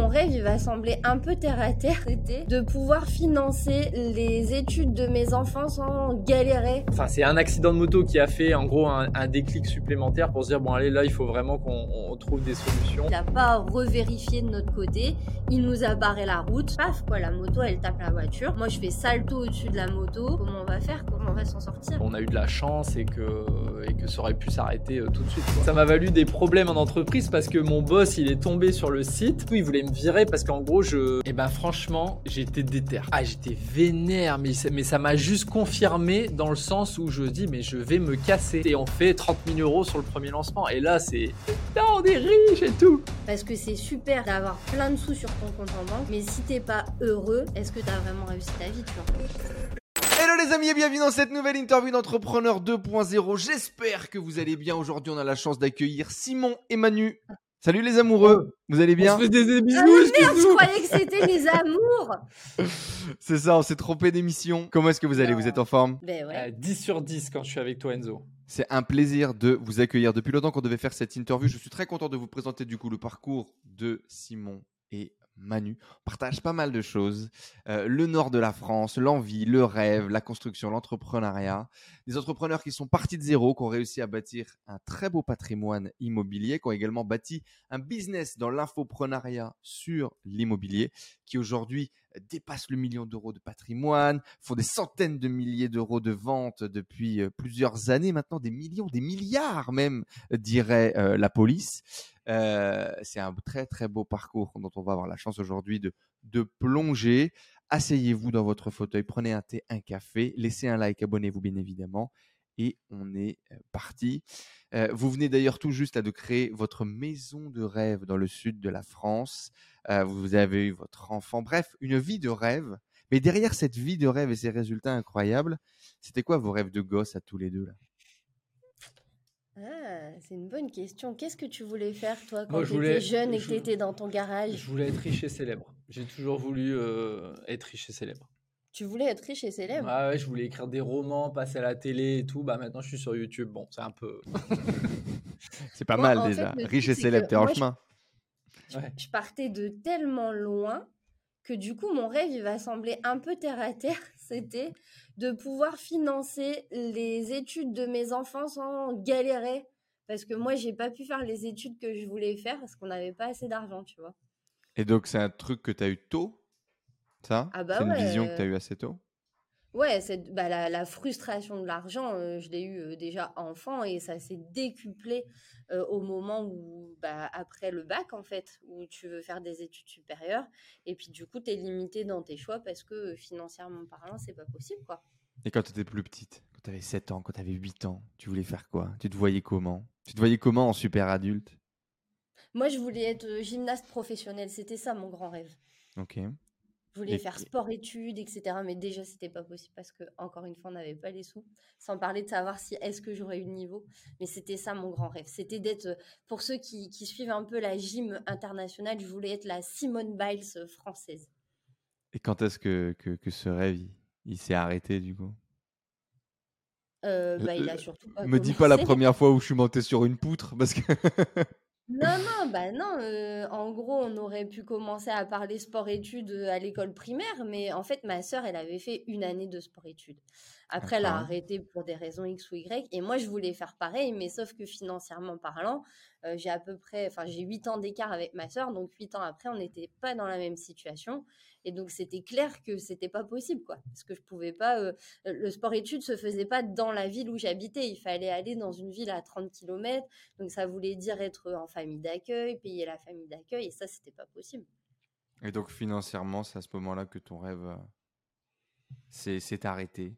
mon rêve, il va sembler un peu terre à terre, c'était de pouvoir financer les études de mes enfants sans galérer. Enfin, c'est un accident de moto qui a fait en gros un, un déclic supplémentaire pour se dire bon allez là il faut vraiment qu'on on trouve des solutions. Il n'a pas revérifié de notre côté, il nous a barré la route. Paf quoi, la moto elle tape la voiture. Moi je fais salto au-dessus de la moto. Comment on va faire? Comment on va s'en sortir? On a eu de la chance et que, et que ça aurait pu s'arrêter euh, tout de suite. quoi. Ça m'a valu des problèmes en entreprise parce que mon boss il est tombé sur le site. Il voulait me virer parce qu'en gros je. Et ben franchement j'étais déter. Ah j'étais vénère mais, ça- mais ça m'a juste confirmé dans le sens où je dis mais je vais me casser. Et on fait 30 000 euros sur le premier lancement. Et là c'est. Putain on est riche et tout. Parce que c'est super d'avoir plein de sous sur ton compte en banque, mais si t'es pas heureux, est-ce que t'as vraiment réussi ta vie, tu vois? Hello les amis et bienvenue dans cette nouvelle interview d'entrepreneur 2.0. J'espère que vous allez bien. Aujourd'hui, on a la chance d'accueillir Simon et Manu. Salut les amoureux, vous allez bien On se fait des bisous. Ah mais merde, je croyais que c'était les amours C'est ça, on s'est trompé d'émission. Comment est-ce que vous allez. Vous êtes en forme? Ben ouais. Euh, 10 sur 10 quand je suis avec toi Enzo. C'est un plaisir de vous accueillir. Depuis longtemps qu'on devait faire cette interview, je suis très content de vous présenter du coup le parcours de Simon et Manu. On partage pas mal de choses. Euh, le nord de la France, l'envie, le rêve, la construction, l'entrepreneuriat. Des entrepreneurs qui sont partis de zéro, qui ont réussi à bâtir un très beau patrimoine immobilier, qui ont également bâti un business dans l'infoprenariat sur l'immobilier, qui aujourd'hui dépasse le million d'euros de patrimoine, font des centaines de milliers d'euros de ventes depuis euh, plusieurs années maintenant, des millions, des milliards même, euh, dirait la police. Euh, c'est un très très beau parcours dont on va avoir la chance aujourd'hui de, plonger. Asseyez-vous dans votre fauteuil, prenez un thé, un café, laissez un like, abonnez-vous bien évidemment. Et on est euh, parti. Euh, vous venez d'ailleurs tout juste là, de créer votre maison de rêve dans le sud de la France. Vous avez eu votre enfant. Bref, une vie de rêve. Mais derrière cette vie de rêve et ces résultats incroyables, c'était quoi vos rêves de gosse à tous les deux là? Ah, c'est une bonne question. Qu'est-ce que tu voulais faire, toi, quand je t'étais voulais- jeune et que je- t'étais dans ton garage? Je voulais être riche et célèbre. J'ai toujours voulu euh, être riche et célèbre. Tu voulais être riche et célèbre? Ah ouais, je voulais écrire des romans, passer à la télé et tout. Bah maintenant, je suis sur YouTube. Bon, c'est un peu. C'est pas Moi, mal fait, déjà. Riche et célèbre, t'es en je- chemin. Ouais. Je partais de tellement loin que du coup, mon rêve, il va sembler un peu terre à terre. C'était de pouvoir financer les études de mes enfants sans galérer. Parce que moi, j'ai pas pu faire les études que je voulais faire parce qu'on n'avait pas assez d'argent, tu vois. Et donc, c'est un truc que tu as eu tôt Ça? Ah bah C'est une ouais, vision que euh, tu as eu assez tôt? Ouais, c'est bah, la, la frustration de l'argent, euh, je l'ai eu euh, déjà enfant et ça s'est décuplé euh, au moment où, bah, après le bac, en fait, où tu veux faire des études supérieures. Et puis, du coup, tu es limité dans tes choix parce que financièrement parlant, c'est pas possible, quoi. Et quand tu étais plus petite, quand tu avais 7 ans, quand tu avais 8 ans, tu voulais faire quoi? Tu te voyais comment? Tu te voyais comment en super adulte? Moi, je voulais être gymnaste professionnel, c'était ça mon grand rêve. Ok. Je voulais Et- faire sport-études, etc. Mais déjà, c'était pas possible parce que, encore une fois, on n'avait pas les sous. Sans parler de savoir si est-ce que j'aurais eu le niveau. Mais c'était ça mon grand rêve. C'était d'être, euh, pour ceux qui, qui suivent un peu la gym internationale, je voulais être la Simone Biles française. Et quand est-ce que, que, que ce rêve, il, il s'est arrêté du coup? Euh, bah, il a surtout pas Me dis pas la première fois où je suis monté sur une poutre, parce que... Non, non, bah non. euh, en gros, on aurait pu commencer à parler sport-études euh, à l'école primaire, mais en fait, ma sœur, elle avait fait une année de sport-études. Après, elle a D'accord. arrêté pour des raisons X ou Y, et moi, je voulais faire pareil, mais sauf que financièrement parlant, euh, j'ai à peu près, enfin, j'ai 8 ans d'écart avec ma sœur, donc 8 ans après, on n'était pas dans la même situation, et donc c'était clair que c'était pas possible, quoi, parce que je pouvais pas, euh, le sport-études se faisait pas dans la ville où j'habitais, il fallait aller dans une ville à 30 km, donc ça voulait dire être en famille d'accueil, payer la famille d'accueil, et ça, c'était pas possible. Et donc financièrement, c'est à ce moment-là que ton rêve euh, s'est s'est arrêté?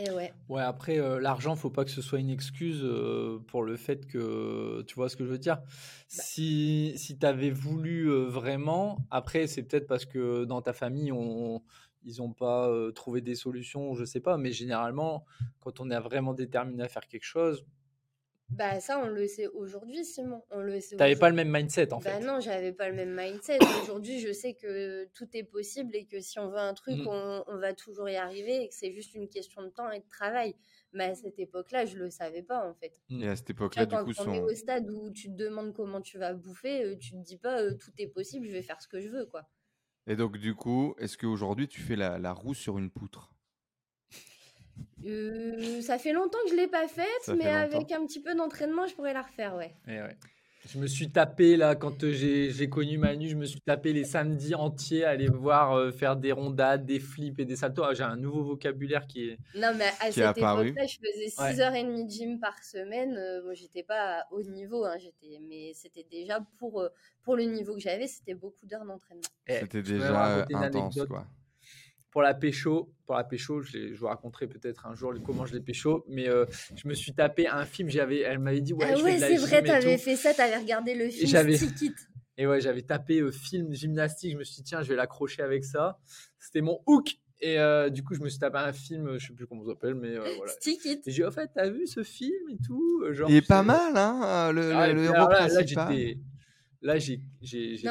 Et ouais. Ouais, après, euh, l'argent, faut pas que ce soit une excuse euh, pour le fait que. Tu vois ce que je veux dire? Si, si tu avais voulu euh, vraiment, après, c'est peut-être parce que dans ta famille, on, ils n'ont pas trouvé des solutions, je sais pas, mais généralement, quand on est vraiment déterminé à faire quelque chose, Bah ça, on le sait aujourd'hui, Simon. On le sait. T'avais pas le même mindset en Bah fait. non, j'avais pas le même mindset. Aujourd'hui, je sais que tout est possible et que si on veut un truc, Mm. on, on va toujours y arriver et que c'est juste une question de temps et de travail. Mais à cette époque-là, je le savais pas en fait. Et à cette époque-là, du quand coup, on est son... au stade où tu te demandes comment tu vas bouffer, euh, tu te dis pas euh, tout est possible, je vais faire ce que je veux quoi. Et donc, du coup, est-ce qu'aujourd'hui, tu fais la, la roue sur une poutre? Euh, ça fait longtemps que je l'ai pas faite, Ça mais fait avec un petit peu d'entraînement, je pourrais la refaire, ouais. Eh ouais. Je me suis tapé là quand euh, j'ai connu Manu, je me suis tapé les samedis entiers à aller voir euh, faire des rondades, des flips et des saltos. Ah, j'ai un nouveau vocabulaire qui est. Non, mais à Qui est cette apparu. époque-là, je faisais Ouais. 6h30 de gym par semaine. Euh, bon, j'étais pas à haut niveau, hein, j'étais, mais c'était déjà pour, euh, pour le niveau que j'avais, c'était beaucoup d'heures d'entraînement. Eh, C'était déjà intense, quoi. Pour la pécho, pour la pécho, je, je vous raconterai peut-être un jour comment je l'ai pécho, mais euh, je me suis tapé un film. J'avais, elle m'avait dit ouais, ah ouais, c'est vrai, t'avais fait ça, t'avais regardé le film j'avais- Stick It. Et ouais, j'avais tapé euh, film gymnastique. Je me suis dit, tiens, je vais l'accrocher avec ça. C'était mon hook. Et euh, du coup, je me suis tapé un film, je sais plus comment ça s'appelle, mais euh, voilà. Stick It. Et j'ai dit, en fait, t'as vu ce film et tout genre, Il est pas mal, hein, le, ah, le- le héros là, là, principal. j'étais- Là, j'ai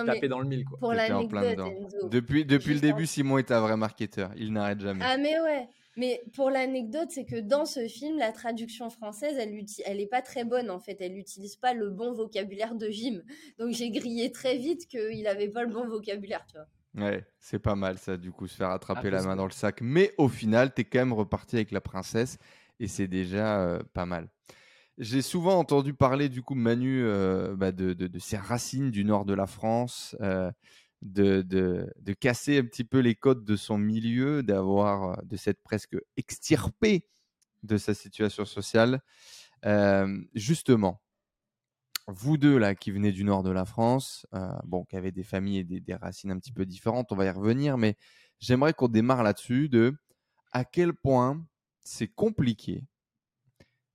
tapé dans le mille, quoi. Pour T'étais en plein l'anecdote. Depuis, depuis le début, Simon est un vrai marketeur. Il n'arrête jamais. Ah mais ouais, mais pour l'anecdote, c'est que dans ce film, la traduction française, elle uti- elle est pas très bonne en fait. Elle n'utilise pas le bon vocabulaire de gym. Donc j'ai grillé très vite qu'il avait pas le bon vocabulaire, tu vois. Ouais, c'est pas mal ça, du coup, se faire attraper la Impossible. main dans le sac. Mais au final, t'es quand même reparti avec la princesse et c'est déjà euh, pas mal. J'ai souvent entendu parler, du coup, Manu, euh, bah, de, de- de ses racines du nord de la France, euh, de, de- casser un petit peu les codes de son milieu, d'avoir, de s'être presque extirpé de sa situation sociale. Euh, justement, vous deux là qui venez du nord de la France, bon, qui avez des familles et des racines un petit peu différentes, on va y revenir, mais j'aimerais qu'on démarre là-dessus de à quel point c'est compliqué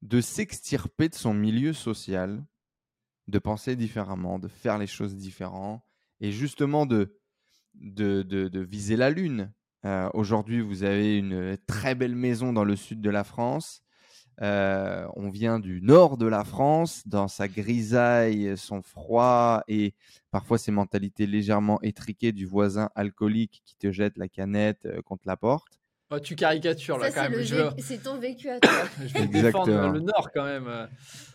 de s'extirper de son milieu social, de penser différemment, de faire les choses différemment, et justement de, viser la lune. Euh, Aujourd'hui, vous avez une très belle maison dans le sud de la France. Euh, on vient du nord de la France, dans sa grisaille, son froid et parfois ses mentalités légèrement étriquées du voisin alcoolique qui te jette la canette euh, contre la porte. Oh, tu caricatures là Ça, quand c'est même. c'est ton vécu à toi. je vais défendre Exactement. le Nord quand même.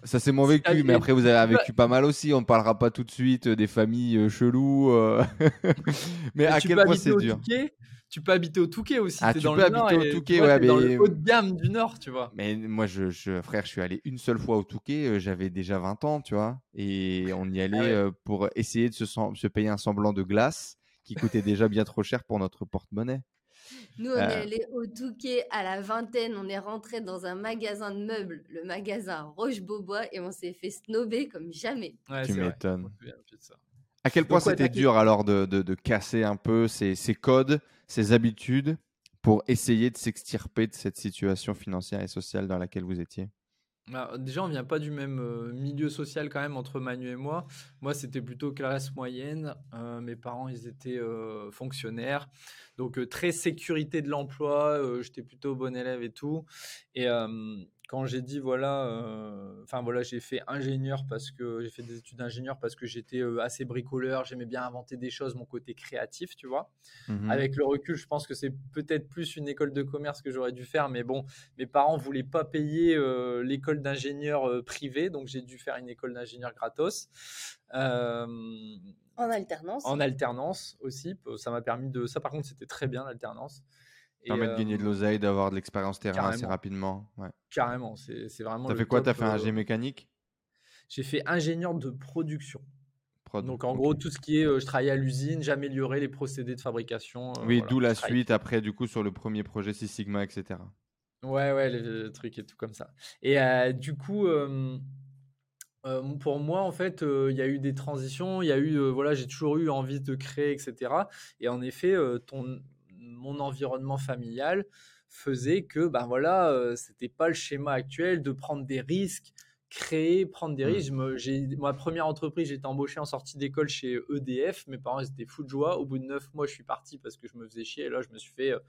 Ça, c'est mon vécu, mais après, vous avez Bah- vécu pas mal aussi. On ne parlera pas tout de suite euh, des familles euh, cheloues. euh. mais à quel peux point habiter c'est au dur. Touquet. Tu peux habiter au Touquet aussi. Ah, tu dans peux le Nord habiter au et Touquet, vois, ouais, t'es dans mais- le haut de gamme du Nord, tu vois. Mais moi, je, je- frère, je suis allé une seule fois au Touquet. J'avais déjà 20 ans, tu vois. Et on y allait Ah ouais. euh, pour essayer de se, sem- se payer un semblant de glace qui coûtait déjà bien trop cher pour notre porte-monnaie. Nous, on Euh. est allé au Touquet à la vingtaine, on est rentré dans un magasin de meubles, le magasin Roche-Beaubois, et on s'est fait snober comme jamais. Ouais, Tu m'étonnes. À quel point c'était dur alors de, de- de casser un peu ces, ces codes, ces habitudes pour essayer de s'extirper de cette situation financière et sociale dans laquelle vous étiez? Bah, déjà, on vient pas du même euh, milieu social quand même entre Manu et moi. Moi, c'était plutôt classe moyenne. Euh, mes parents, ils étaient euh, fonctionnaires. Donc, très sécurité de l'emploi. J'étais plutôt bon élève et tout. Et quand j'ai dit, voilà, euh, enfin voilà, j'ai fait ingénieur parce que j'ai fait des études d'ingénieur parce que j'étais euh, assez bricoleur. J'aimais bien inventer des choses, mon côté créatif, tu vois. Mhm. Avec le recul, je pense que c'est peut-être plus une école de commerce que j'aurais dû faire, mais bon, mes parents voulaient pas payer euh, l'école d'ingénieur euh, privée, donc j'ai dû faire une école d'ingénieur gratos. Euh, En alternance. en alternance aussi, ça m'a permis de. Ça, par contre, c'était très bien l'alternance. Et, permet de gagner de euh, l'oseille, d'avoir de l'expérience terrain assez rapidement. Ouais. Carrément, c'est vraiment. T'as fait quoi? T'as fait un euh, G mécanique? J'ai fait ingénieur de production. Prod. Donc en gros, tout ce qui est, euh, je travaillais à l'usine, j'améliorais les procédés de fabrication. euh, Oui, voilà, d'où la suite après, du coup, sur le premier projet Six Sigma, etc. Ouais, ouais, les trucs et tout comme ça. Et euh, du coup, pour moi, en fait, il y a eu des transitions, il y a eu, voilà, j'ai toujours eu envie de créer, etc. Et en effet, ton, mon environnement familial faisait que, ben voilà, euh, c'était pas le schéma actuel de prendre des risques créer, prendre des Mmh. risques. J'ai ma première entreprise, j'étais embauché en sortie d'école chez EDF. Mes parents ils étaient fous de joie. Au bout de neuf mois, je suis parti parce que je me faisais chier. Et là, je me suis fait euh,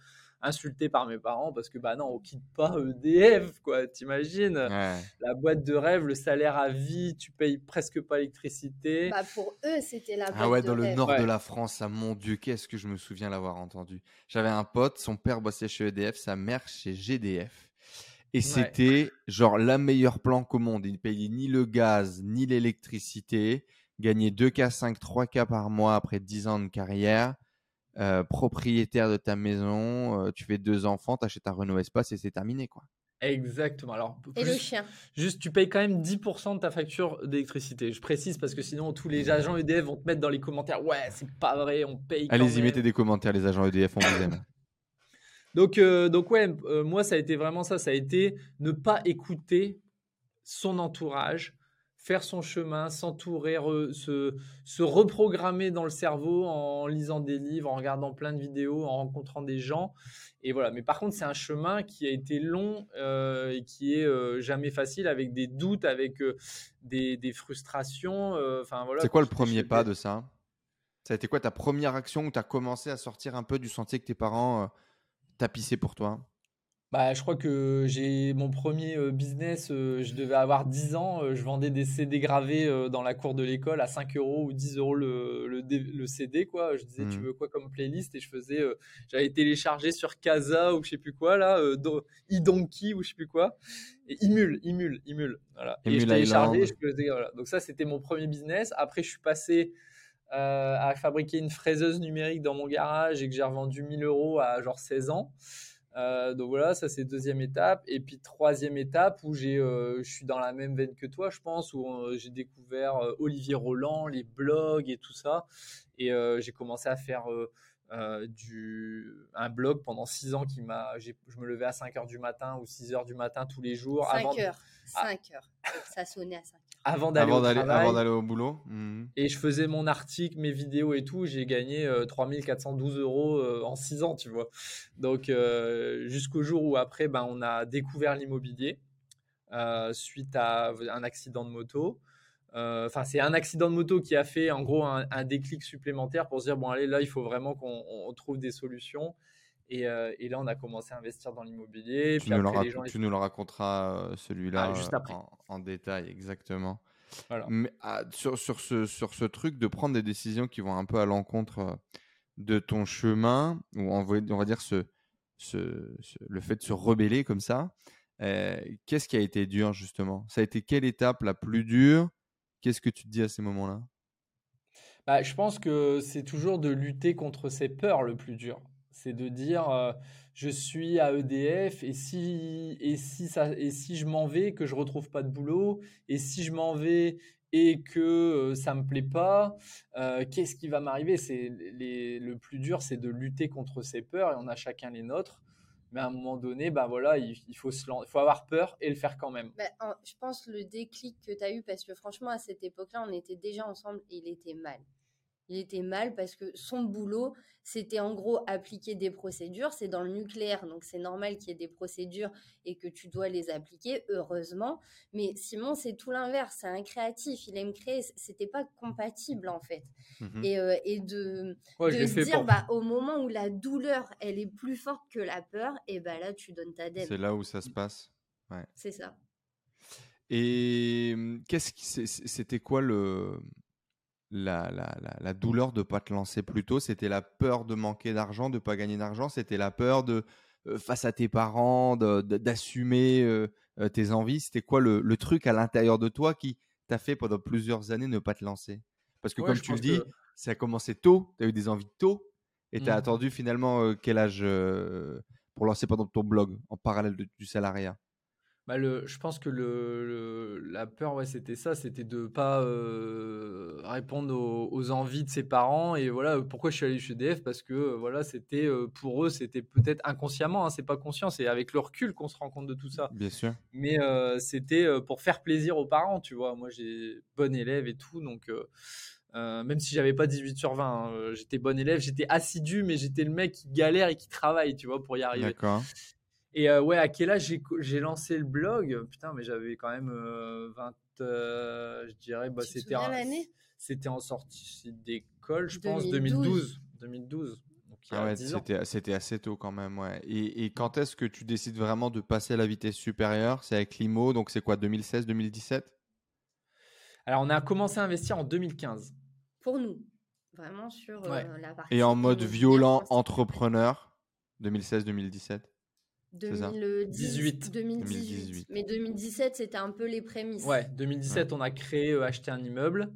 insulter par mes parents parce que bah non, on quitte pas EDF, quoi. T'imagines? Ouais. la boîte de rêve, le salaire à vie, tu payes presque pas l'électricité. Bah, pour eux, c'était la Ah boîte ouais, de dans le rêve. nord Ouais. de la France, ah mon Dieu, qu'est-ce que je me souviens l'avoir entendu. J'avais un pote, son père bossait chez EDF, sa mère chez GDF. Et c'était genre la meilleure plan qu'au monde. Il ne payait ni le gaz, ni l'électricité. Gagnait 2K, 5, 3K par mois après 10 ans de carrière. Euh, propriétaire de ta maison, euh, tu fais deux enfants, t'achètes un Renault Espace et c'est terminé quoi. Exactement. Alors, Et plus- le chien. Juste, tu payes quand même 10% de ta facture d'électricité. Je précise parce que sinon, tous les agents EDF vont te mettre dans les commentaires. Ouais, c'est pas vrai, on paye. quand Allez-y, mettez des commentaires les agents EDF, on vous aime. Donc, euh, donc ouais, euh, moi, ça a été vraiment ça. Ça a été ne pas écouter son entourage, faire son chemin, s'entourer, re- se, se reprogrammer dans le cerveau en lisant des livres, en regardant plein de vidéos, en rencontrant des gens. Et voilà. Mais par contre, c'est un chemin qui a été long euh, et qui est euh, jamais facile, avec des doutes, avec euh, des, des frustrations. Enfin voilà. C'est quoi le premier pas de ça? Ça a été quoi ta première action où tu as commencé à sortir un peu du sentier que tes parents tapissaient pour toi? Bah, je crois que j'ai mon premier euh, business, euh, je devais avoir 10 ans, euh, je vendais des CD gravés dans la cour de l'école à 5 euros ou 10 euros le, le, CD, quoi. Je disais, tu Mhm. veux quoi comme playlist? Et je faisais, j'avais téléchargé sur Casa ou je sais plus quoi, là, Do- iDonkey ou je sais plus quoi. Et Imul, Imul, Imul, voilà. Et je téléchargeais, je faisais, voilà. Donc ça, c'était mon premier business. Après, je suis passé à fabriquer une fraiseuse numérique dans mon garage et que j'ai revendu 1000 euros à genre 16 ans. Euh, donc voilà, ça c'est deuxième étape. Et puis troisième étape où j'ai, euh, je suis dans la même veine que toi, je pense, où euh, j'ai découvert Olivier Roland, les blogs et tout ça. Et j'ai commencé à faire du, un blog pendant six ans qui m'a, je me levais à 5 heures du matin ou 6 heures du matin tous les jours 5 avant, heures. Ah. 5 heures. Ça sonnait à 5 heures. Avant d'aller au travail. boulot Mhm. Et je faisais mon article, mes vidéos et tout. J'ai gagné euh, 3412 euros euh, en 6 ans, tu vois. Donc, euh, jusqu'au jour où après, ben, on a découvert l'immobilier euh, suite à un accident de moto. Euh, Enfin, c'est un accident de moto qui a fait en gros un, un déclic supplémentaire pour se dire bon, allez, là, il faut vraiment qu'on on trouve des solutions. Et, euh, et là, on a commencé à investir dans l'immobilier. Tu, Puis nous le, après, les gens, tu nous le raconteras celui-là Ah, juste après. en, en détail, exactement. Voilà. Mais ah, sur, sur, ce, sur ce truc de prendre des décisions qui vont un peu à l'encontre euh, de ton chemin, ou on va, on va dire ce, ce- ce- le fait de se rebeller comme ça, euh, qu'est-ce qui a été dur justement? Ça a été quelle étape la plus dure? Qu'est-ce que tu te dis à ces moments-là? Bah, je pense que c'est toujours de lutter contre ses peurs le plus dur. C'est de dire euh, je suis à EDF et si, et si, ça, et si je m'en vais, que je retrouve pas de boulot, et si je m'en vais et que euh, ça me plaît pas, euh, qu'est-ce qui va m'arriver? C'est le plus dur, c'est de lutter contre ses peurs et on a chacun les nôtres. Mais à un moment donné, bah voilà, il, faut se il faut avoir peur et le faire quand même. Bah, je pense le déclic que tu as eu, parce que franchement, à cette époque-là, on était déjà ensemble et il était mal. Il était mal parce que son boulot, c'était en gros appliquer des procédures. C'est dans le nucléaire, donc c'est normal qu'il y ait des procédures et que tu dois les appliquer, heureusement. Mais Simon, c'est tout l'inverse. C'est un créatif. Il aime créer. C'était pas compatible, en fait. Mhm. Et, euh, et de, Ouais, se dire, pour- bah, au moment où la douleur, elle est plus forte que la peur, et bah là, tu donnes ta dème. C'est là où ça se passe. C'est ça. Et qu'est-ce qui c'était quoi le la, la, la, la douleur de pas te lancer plus tôt C'était la peur de manquer d'argent, de pas gagner d'argent C'était la peur de euh, face à tes parents d'assumer euh, euh, tes envies. C'était quoi le, le truc à l'intérieur de toi qui t'a fait pendant plusieurs années ne pas te lancer? Parce que Ouais, comme tu le dis, que- ça a commencé tôt, tu as eu des envies tôt et tu as Mhm. attendu finalement euh, quel âge pour lancer pendant ton blog en parallèle de- du salariat? Bah le, je pense que le, le- la peur, ouais, c'était ça, c'était de pas euh, répondre aux, aux envies de ses parents. Et voilà, pourquoi je suis allé chez DF Parce que euh, voilà, c'était euh, pour eux, c'était peut-être inconsciemment, hein, c'est pas conscient, c'est avec le recul qu'on se rend compte de tout ça. Bien sûr. Mais euh, c'était euh, pour faire plaisir aux parents, tu vois. Moi, j'ai bon élève et tout, donc euh, euh, même si j'avais pas 18 sur 20, hein, euh, j'étais bon élève, j'étais assidu, mais j'étais le mec qui galère et qui travaille, tu vois, pour y arriver. Et euh, ouais, à quel âge j'ai, lancé le blog? Putain, mais j'avais quand même euh, 20, euh, je dirais, bah, c'était, en sortie d'école, je pense, 2012. 2012. 2012. Donc il y Ah a ouais, 10 ans. c'était, assez tôt quand même, ouais. Et, et quand est-ce que tu décides vraiment de passer à la vitesse supérieure? C'est avec l'IMO, donc c'est quoi, 2016, 2017 Alors, on a commencé à investir en 2015. Pour nous. Vraiment sur euh, Ouais. la partie. Et en mode violent entrepreneur, 2016-2017 C'est ça 2018. 2018. 2018. Mais 2017, c'était un peu les prémices. Ouais, 2017, on a créé, euh, acheté un immeuble.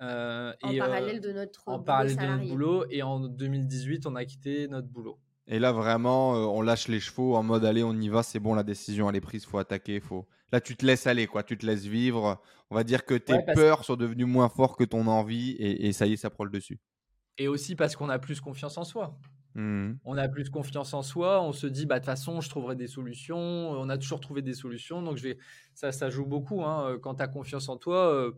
euh, En et, euh, parallèle de notre en boulot parallèle de notre boulot. Et en 2018, on a quitté notre boulot. Et là, vraiment, euh, on lâche les chevaux en mode allez, on y va, c'est bon, la décision elle est prise, faut attaquer, faut. Là, tu te laisses aller, quoi, tu te laisses vivre. On va dire que tes Ouais, peurs sont devenues moins fortes que ton envie, et, et ça y est, ça prend le dessus. Et aussi parce qu'on a plus confiance en soi. Mhm. On a plus confiance en soi. On se dit, bah de toute façon, je trouverai des solutions. On a toujours trouvé des solutions. Donc, je vais... ça, ça joue beaucoup. hein. Quand tu as confiance en toi, euh,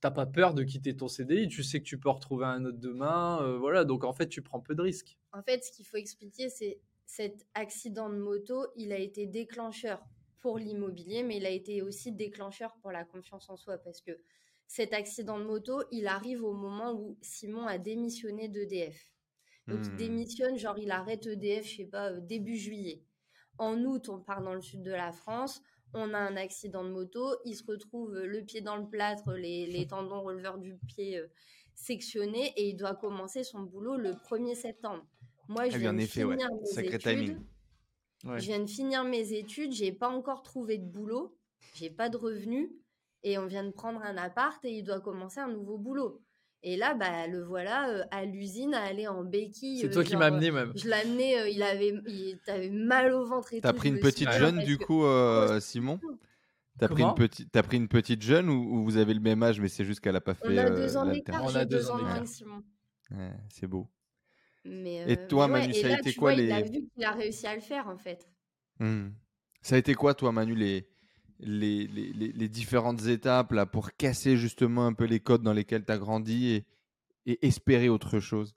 t'as pas peur de quitter ton CDI. Tu sais que tu peux en retrouver un autre demain. euh, voilà. Donc, en fait, tu prends peu de risques. En fait, ce qu'il faut expliquer, c'est cet accident de moto, il a été déclencheur pour l'immobilier, mais il a été aussi déclencheur pour la confiance en soi parce que cet accident de moto, il arrive au moment où Simon a démissionné d'EDF. Donc il Hmm. démissionne, genre il arrête EDF, je sais pas, euh, début juillet. En août, on part dans le sud de la France, on a un accident de moto, il se retrouve euh, le pied dans le plâtre, les, les tendons releveurs du pied euh, sectionnés et il doit commencer son boulot le 1er septembre. Moi, je Ah oui, viens en de effet, ouais. finir mes Sacré études. Ouais. Je viens de finir mes études, j'ai pas encore trouvé de boulot, j'ai pas de revenus et on vient de prendre un appart et il doit commencer un nouveau boulot. Et là, bah, le voilà euh, à l'usine à aller en béquille. C'est euh, toi qui m'as euh, amené même. Je l'amenais, euh, il avait, il avait mal au ventre et T'as pris une petite jeune du coup, euh, Simon T'as pris, une petite, t'as pris une petite jeune ou, ou vous avez le même âge, mais c'est juste qu'elle a pas fait On a euh, deux ans d'écart, On a deux deux ans d'écart. Simon. Ouais, C'est beau. Mais, Et euh, toi, mais Manu, ça a là, été tu quoi vois, Il a les- vu qu'il a réussi à le faire en fait. Hmm. Ça a été quoi, toi, Manu, les, les, les, les- différentes étapes là, pour casser justement un peu les codes dans lesquels tu as grandi et, et espérer autre chose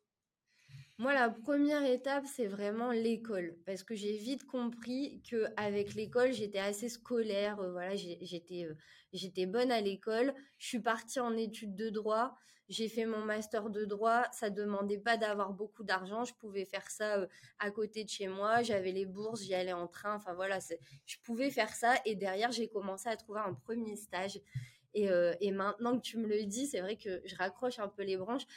Moi, la première étape, c'est vraiment l'école. Parce que j'ai vite compris qu'avec l'école, j'étais assez scolaire. euh, voilà, j'étais euh, j'étais bonne à l'école. Je suis partie en études de droit. J'ai fait mon master de droit. Ça demandait pas d'avoir beaucoup d'argent. Je pouvais faire ça euh, à côté de chez moi. J'avais les bourses, j'y allais en train. Enfin voilà, je pouvais faire ça. Et derrière, j'ai commencé à trouver un premier stage. Et maintenant que tu me le dis, c'est vrai que je raccroche un peu les branches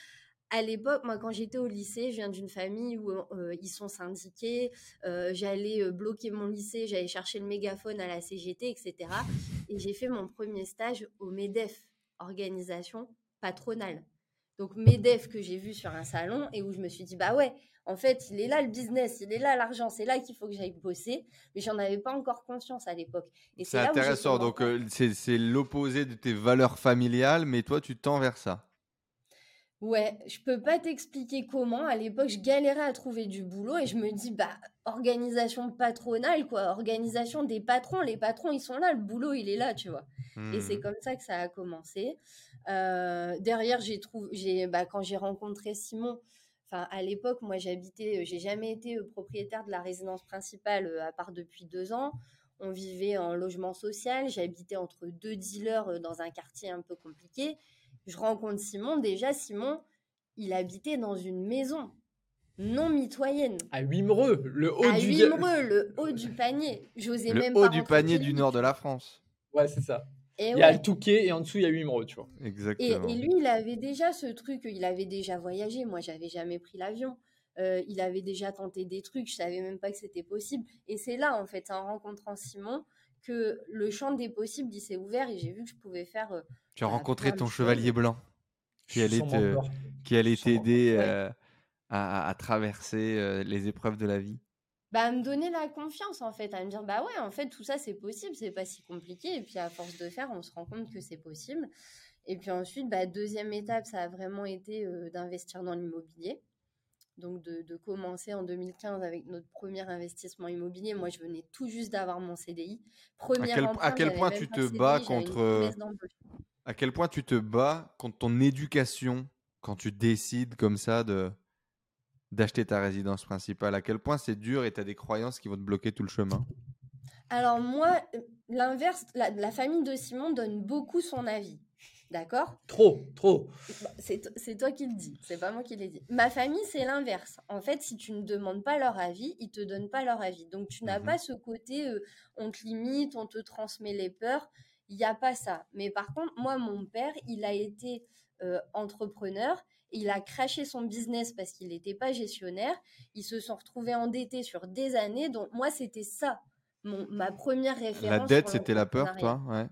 à l'époque, moi, quand j'étais au lycée, je viens d'une famille où euh, ils sont syndiqués. euh, j'allais euh, bloquer mon lycée, j'allais chercher le mégaphone à la CGT, etc. Et j'ai fait mon premier stage au MEDEF, organisation patronale. Donc MEDEF que j'ai vu sur un salon et où je me suis dit, bah ouais, en fait, il est là le business, il est là l'argent, c'est là qu'il faut que j'aille bosser. Mais j'en avais pas encore conscience à l'époque. C'est intéressant. Donc, euh, c'est l'opposé de tes valeurs familiales, mais toi, tu tends vers ça. Ouais, je peux pas t'expliquer comment. À l'époque, je galérais à trouver du boulot et je me dis, bah, organisation patronale, quoi. Organisation des patrons. Les patrons, ils sont là, le boulot, il est là, tu vois. Et c'est Hmm. comme ça que ça a commencé. Euh, derrière, j'ai trouvé, j'ai, bah, quand j'ai rencontré Simon, enfin, à l'époque, moi, j'habitais, euh, j'ai jamais été euh, propriétaire de la résidence principale, à part depuis deux ans. On vivait en logement social. J'habitais entre deux dealers dans un quartier un peu compliqué. Je rencontre Simon. Déjà, Simon, il habitait dans une maison non mitoyenne. À Wimereux, le haut à du. Wimereux, le haut du panier. J'osais Le même haut pas du panier du nord de la France. Ouais, c'est ça. Et Il y a le Touquet et en dessous, il y a Wimereux, tu vois. Et, Exactement. et lui, il avait déjà ce truc, il avait déjà voyagé. Moi, j'avais jamais pris l'avion. Euh, il avait déjà tenté des trucs, je savais même pas que c'était possible. Et c'est là, en fait, en rencontrant Simon, que le champ des possibles, il s'est ouvert et j'ai vu que je pouvais faire. euh, tu as bah, rencontré ton chevalier blanc qui Je allait te- qui allait t'aider euh, à, à- à traverser euh, les épreuves de la vie. bah, à me donner la confiance, en fait, à me dire, bah ouais, en fait, tout ça, c'est possible, c'est pas si compliqué. Et puis, à force de faire, on se rend compte que c'est possible. Et puis ensuite, bah, deuxième étape, ça a vraiment été euh, d'investir dans l'immobilier. Donc, de, de commencer en 2015 avec notre premier investissement immobilier. Moi, je venais tout juste d'avoir mon CDI. Premier À quel- à quel point tu te CDI, bats contre. À quel point tu te bats contre ton éducation quand tu décides comme ça de d'acheter ta résidence principale? À quel point c'est dur et tu as des croyances qui vont te bloquer tout le chemin? Alors moi, euh, l'inverse, la, la famille de Simon donne beaucoup son avis. D'accord? Trop, trop. Bah, C'est toi qui le dis, c'est pas moi qui l'ai dit. Ma famille, c'est l'inverse. En fait, si tu ne demandes pas leur avis, ils te donnent pas leur avis. Donc, tu n'as Mhm. pas ce côté euh, on te limite, on te transmet les peurs. Il n'y a pas ça. Mais par contre, moi, mon père, il a été euh, entrepreneur. Il a craché son business parce qu'il n'était pas gestionnaire. Ils se sont retrouvés endettés sur des années. Donc, moi, c'était ça, mon, ma première référence. La dette, c'était la peur, toi? Ouais.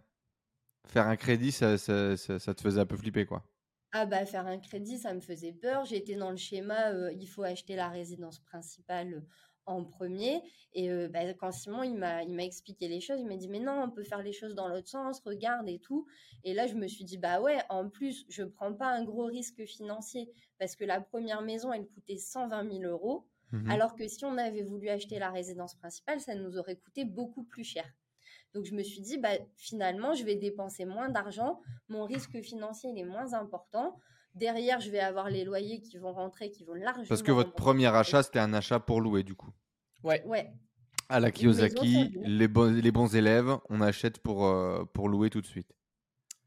Faire un crédit, ça, ça, ça- ça te faisait un peu flipper, quoi. Ah bah faire un crédit, ça me faisait peur. J'étais dans le schéma, euh, il faut acheter la résidence principale en premier. Et euh, bah, quand Simon il m'a il m'a expliqué les choses, il m'a dit mais non, on peut faire les choses dans l'autre sens, regarde et tout. Et là je me suis dit bah ouais, en plus je prends pas un gros risque financier parce que la première maison elle coûtait 120 000 euros, Mhm. alors que si on avait voulu acheter la résidence principale, ça nous aurait coûté beaucoup plus cher. Donc je me suis dit, bah, finalement, je vais dépenser moins d'argent, mon risque financier il est moins important. Derrière, je vais avoir les loyers qui vont rentrer, qui vont largement. Parce que votre premier achat, c'était un achat pour louer, du coup. Ouais. Ouais, À la Kiyosaki, les bons élèves, on achète pour, euh, pour louer tout de suite.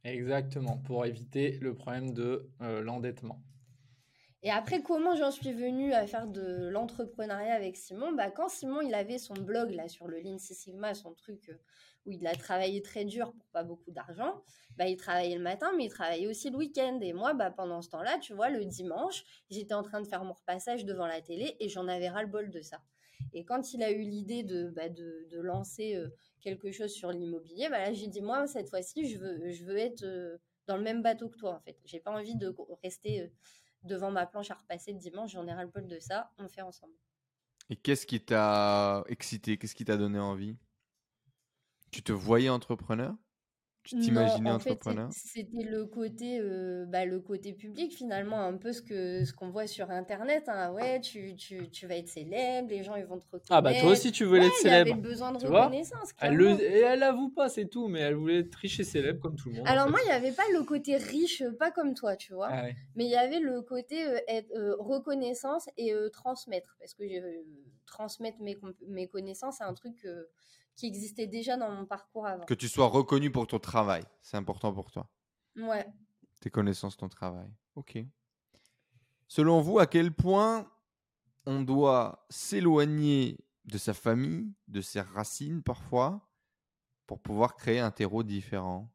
Exactement, pour éviter le problème de euh, l'endettement. Et après, comment j'en suis venue à faire de l'entrepreneuriat avec Simon? Bah, Quand Simon il avait son blog là sur le Lean Six Sigma, son truc euh, où il a travaillé très dur pour pas beaucoup d'argent, bah, il travaillait le matin, mais il travaillait aussi le week-end. Et moi, bah, pendant ce temps-là, tu vois, le dimanche, j'étais en train de faire mon repassage devant la télé et j'en avais ras-le-bol de ça. Et quand il a eu l'idée de, bah, de, de lancer euh, quelque chose sur l'immobilier, bah, là, j'ai dit, moi, cette fois-ci, je veux, je veux être euh, dans le même bateau que toi, en fait. J'ai pas envie de rester euh, devant ma planche à repasser le dimanche, j'en ai ras-le-bol de ça, on fait ensemble. Et qu'est-ce qui t'a excité? Qu'est-ce qui t'a donné envie? Tu te voyais entrepreneur? Tu t'imaginais entrepreneur? c'était le côté, euh, bah, le côté public finalement, un peu ce que ce qu'on voit sur Internet. hein. Ouais, tu, tu, tu vas être célèbre, les gens ils vont te reconnaître. Ah bah toi aussi tu voulais Ouais, être il y avait célèbre. besoin de tu reconnaissance. Elle le, et elle avoue pas, c'est tout, mais elle voulait être riche et célèbre comme tout le monde. en Alors fait. moi, il n'y avait pas le côté riche, pas comme toi, tu vois. Ah ouais. Mais il y avait le côté euh, être, euh, reconnaissance et euh, transmettre. Parce que euh, transmettre mes, comp- mes connaissances, c'est un truc euh, qui existait déjà dans mon parcours avant. Que tu sois reconnu pour ton travail, c'est important pour toi. Ouais. Tes connaissances, ton travail. Ok. Selon vous, à quel point on doit s'éloigner de sa famille, de ses racines parfois, pour pouvoir créer un terreau différent?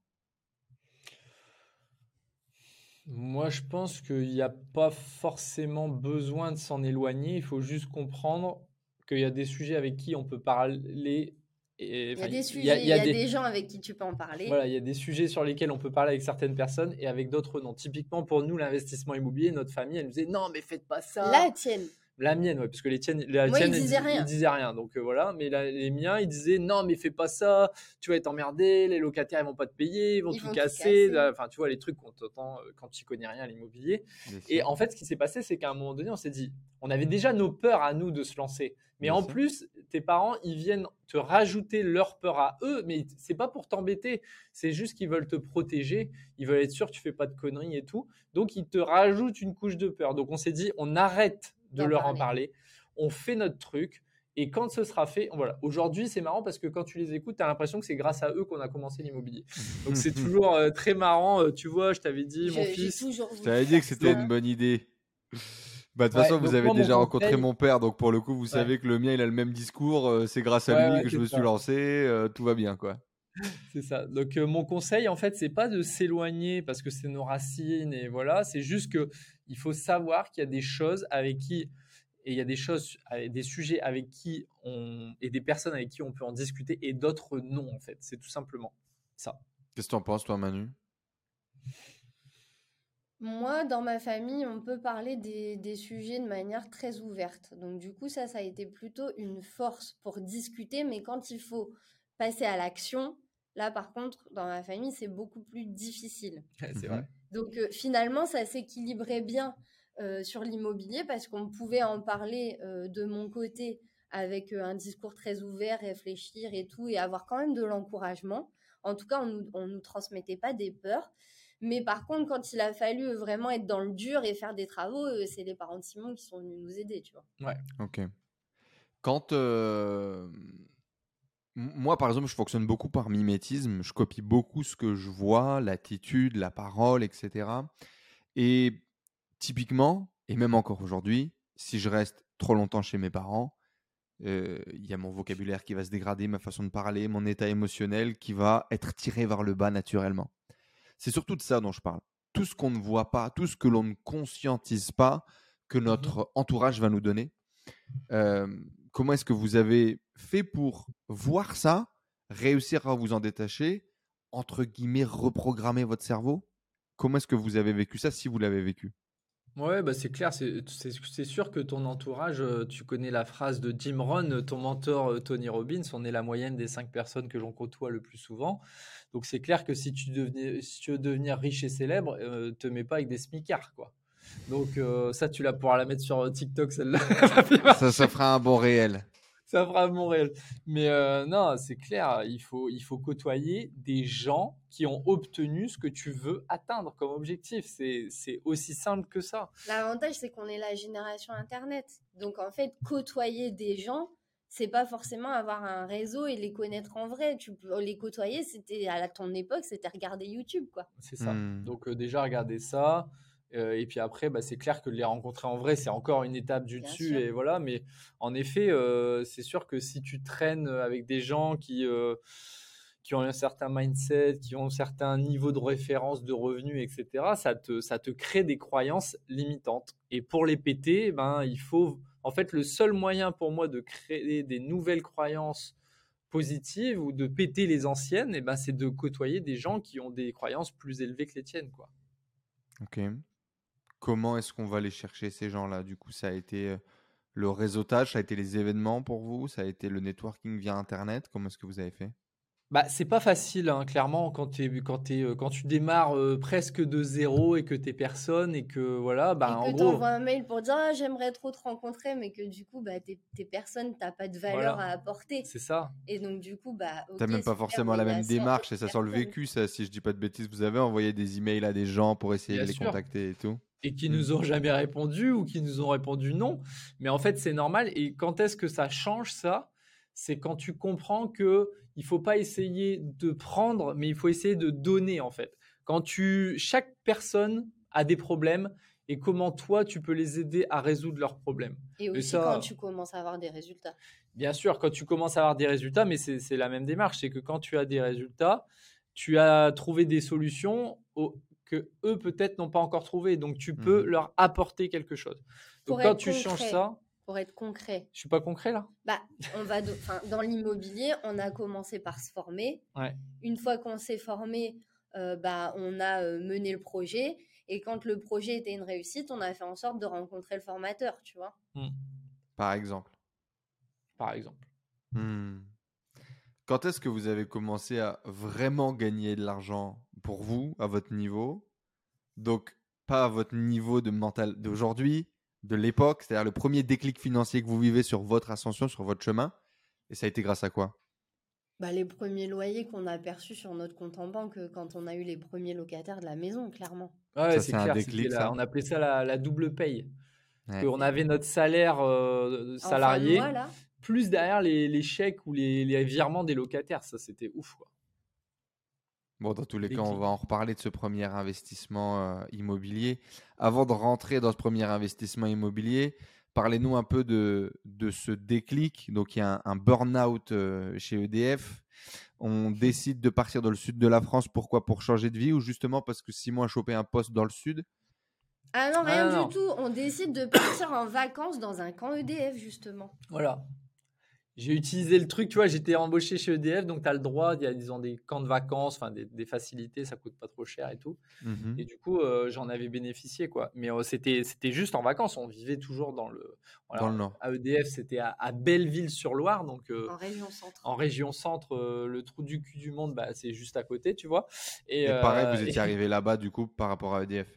Moi, je pense qu'il n'y a pas forcément besoin de s'en éloigner. Il faut juste comprendre qu'il y a des sujets avec qui on peut parler. Et, Il y a des il sujets, y a- il y a des- des gens avec qui tu peux en parler. Voilà, il y a des sujets sur lesquels on peut parler avec certaines personnes et avec d'autres non. Typiquement, pour nous, l'investissement immobilier, notre famille, elle nous disait non, mais faites pas ça. La tienne. La mienne, ouais, parce que les tiennes, la Moi, tienne, ils disaient dis- rien. ils disaient rien. Donc euh, voilà, mais la- les miens, ils disaient non, mais fais pas ça, tu vas être emmerdé, les locataires, ils vont pas te payer, ils vont Ils tout vont casser. Enfin, tu vois, les trucs qu'on t'entend euh, quand tu connais rien à l'immobilier. Et en fait, ce qui s'est passé, c'est qu'à un moment donné, on s'est dit, on avait déjà nos peurs à nous de se lancer. Mais Bien en sûr. plus, tes parents, ils viennent te rajouter leur peur à eux, mais c'est pas pour t'embêter, c'est juste qu'ils veulent te protéger, ils veulent être sûrs que tu fais pas de conneries et tout. Donc, ils te rajoutent une couche de peur. Donc, on s'est dit, on arrête de leur en parler. on fait notre truc. Et quand ce sera fait, voilà. Aujourd'hui, c'est marrant parce que quand tu les écoutes, tu as l'impression que c'est grâce à eux qu'on a commencé l'immobilier. Donc c'est toujours euh, très marrant. Euh, tu vois, je t'avais dit, mon fils, Je t'avais dit que c'était une bonne idée. Bah, de toute Ouais, façon, vous avez moi, mon déjà rencontré conseil- mon père, donc pour le coup, vous savez que le mien, il a le même discours. euh, c'est grâce à Ouais, lui ouais, que je me ça. suis lancé. euh, tout va bien, quoi. C'est ça. Donc euh, mon conseil en fait, c'est pas de s'éloigner parce que c'est nos racines et voilà, c'est juste que il faut savoir qu'il y a des choses avec qui et il y a des choses avec des sujets avec qui on et des personnes avec qui on peut en discuter et d'autres non en fait. C'est tout simplement ça. Qu'est-ce que t'en penses, toi, Manu? Moi, dans ma famille, on peut parler des, des sujets de manière très ouverte. Donc, du coup, ça, ça a été plutôt une force pour discuter. Mais quand il faut passer à l'action, là, par contre, dans ma famille, c'est beaucoup plus difficile. c'est Mhm. vrai. Donc, euh, finalement, ça s'équilibrait bien euh, sur l'immobilier parce qu'on pouvait en parler euh, de mon côté avec euh, un discours très ouvert, réfléchir et tout, et avoir quand même de l'encouragement. En tout cas, on nous, on nous transmettait pas des peurs. Mais par contre, quand il a fallu vraiment être dans le dur et faire des travaux, euh, c'est les parents de Simon qui sont venus nous aider, tu vois. Ok. Quand. euh, Moi, par exemple, je fonctionne beaucoup par mimétisme. Je copie beaucoup ce que je vois, l'attitude, la parole, etc. Et typiquement, et même encore aujourd'hui, si je reste trop longtemps chez mes parents, euh, il y a mon vocabulaire qui va se dégrader, ma façon de parler, mon état émotionnel qui va être tiré vers le bas naturellement. C'est surtout de ça dont je parle. Tout ce qu'on ne voit pas, tout ce que l'on ne conscientise pas, que notre entourage va nous donner. Euh, comment est-ce que vous avez fait pour voir ça, réussir à vous en détacher, entre guillemets, reprogrammer votre cerveau? Comment est-ce que vous avez vécu ça si vous l'avez vécu? Ouais, bah c'est clair, c'est sûr que ton entourage, euh, tu connais la phrase de Jim Rohn, ton mentor euh, Tony Robbins, on est la moyenne des cinq personnes que l'on côtoie le plus souvent. Donc c'est clair que si tu, si tu veux devenir riche et célèbre, euh, te mets pas avec des smicards, quoi. Donc euh, ça, tu la pourras la mettre sur euh, TikTok, celle-là. Ça. Ça, ça fera un bon réel. Ça fera Montréal. Mais euh, non, c'est clair, il faut, il faut côtoyer des gens qui ont obtenu ce que tu veux atteindre comme objectif. C'est c'est aussi simple que ça. L'avantage, c'est qu'on est la génération Internet. Donc, en fait, côtoyer des gens, c'est pas forcément avoir un réseau et les connaître en vrai. Tu peux les côtoyer, c'était à ton époque, c'était regarder YouTube, quoi. C'est ça. Hmm. Donc euh, déjà, regarder ça. Euh, et puis après, bah, c'est clair que les rencontrer en vrai, c'est encore une étape du Bien dessus. sûr. Et voilà. Mais en effet, euh, c'est sûr que si tu traînes avec des gens qui, euh, qui ont un certain mindset, qui ont un certain niveau de référence, de revenus, etc., ça te, ça te crée des croyances limitantes. Et pour les péter, ben, il faut... En fait, le seul moyen pour moi de créer des nouvelles croyances positives ou de péter les anciennes, eh ben, c'est de côtoyer des gens qui ont des croyances plus élevées que les tiennes. Quoi. Ok. Comment est-ce qu'on va aller chercher ces gens-là? Du coup, ça a été euh, le réseautage, ça a été les événements pour vous, ça a été le networking via Internet? Comment est-ce que vous avez fait? Bah, c'est pas facile, hein, clairement, quand, t'es- quand, t'es, euh, quand tu démarres euh, presque de zéro et que tu es personne et que voilà, bah, et en que gros, t'envoies un mail pour dire ah, j'aimerais trop te rencontrer, mais que du coup, bah, t'es t'es personne, t'as pas de valeur Voilà. à apporter. c'est ça. Et donc, du coup, bah. T'as ok, même pas forcément la bah, même démarche et ça t'es sent le personne. vécu, ça, si je dis pas de bêtises. Vous avez envoyé des emails à des gens pour essayer Bien de les sûr. contacter et tout. Et qui Mm. nous ont jamais répondu ou qui nous ont répondu non. Mais en fait, c'est normal. Et quand est-ce que ça change ça? C'est quand tu comprends que il faut pas essayer de prendre, mais il faut essayer de donner en fait. Quand tu, chaque personne a des problèmes et comment toi tu peux les aider à résoudre leurs problèmes. Et aussi ça- quand tu commences à avoir des résultats. Bien sûr, quand tu commences à avoir des résultats, mais c'est c'est la même démarche, c'est que quand tu as des résultats, tu as trouvé des solutions au- que eux peut-être n'ont pas encore trouvé, donc tu peux Mhm. leur apporter quelque chose. Pour Donc quand être tu changes concret. ça, Pour être concret, je suis pas concret là. bah, on va de- dans l'immobilier, on a commencé par se former. Ouais. Une fois qu'on s'est formé, euh, bah, on a euh, mené le projet. Et quand le projet était une réussite, on a fait en sorte de rencontrer le formateur, tu vois. Par exemple. Par exemple. Hmm. Quand est-ce que vous avez commencé à vraiment gagner de l'argent? Pour vous, à votre niveau Donc, pas à votre niveau de mental d'aujourd'hui, de l'époque, c'est-à-dire le premier déclic financier que vous vivez sur votre ascension, sur votre chemin. Et ça a été grâce à quoi? Bah, les premiers loyers qu'on a perçus sur notre compte en banque euh, quand on a eu les premiers locataires de la maison, clairement. Ouais, Ça, c'est c'est un clair. déclic, la- ça. on appelait ça la, la double paye. Ouais. On avait notre salaire euh, salarié, plus derrière les, les chèques ou les, les virements des locataires. Ça, c'était ouf. Quoi. Bon, dans tous les cas, on va en reparler de ce premier investissement euh, immobilier. Avant de rentrer dans ce premier investissement immobilier, parlez-nous un peu de, de ce déclic. Donc, il y a un, un burn-out euh, chez EDF. On décide de partir dans le sud de la France. Pourquoi? Pour changer de vie ou justement parce que Simon a chopé un poste dans le sud? Ah non, Ah, rien non. du tout. On décide de partir en vacances dans un camp EDF, justement. Voilà. J'ai utilisé le truc, tu vois, j'étais embauché chez EDF, donc tu as le droit, il y a disons, des camps de vacances, enfin des, des facilités, ça coûte pas trop cher et tout. Mhm. Et du coup, euh, j'en avais bénéficié, quoi. Mais euh, c'était c'était juste en vacances, on vivait toujours dans le. voilà, Dans le Nord. À EDF, c'était à, à Belleville-sur-Loire, donc euh, En région centre. en région centre, euh, le trou du cul du monde, bah, c'est juste à côté, tu vois. Et, Et pareil, euh, vous étiez et- arrivé là-bas du coup par rapport à EDF.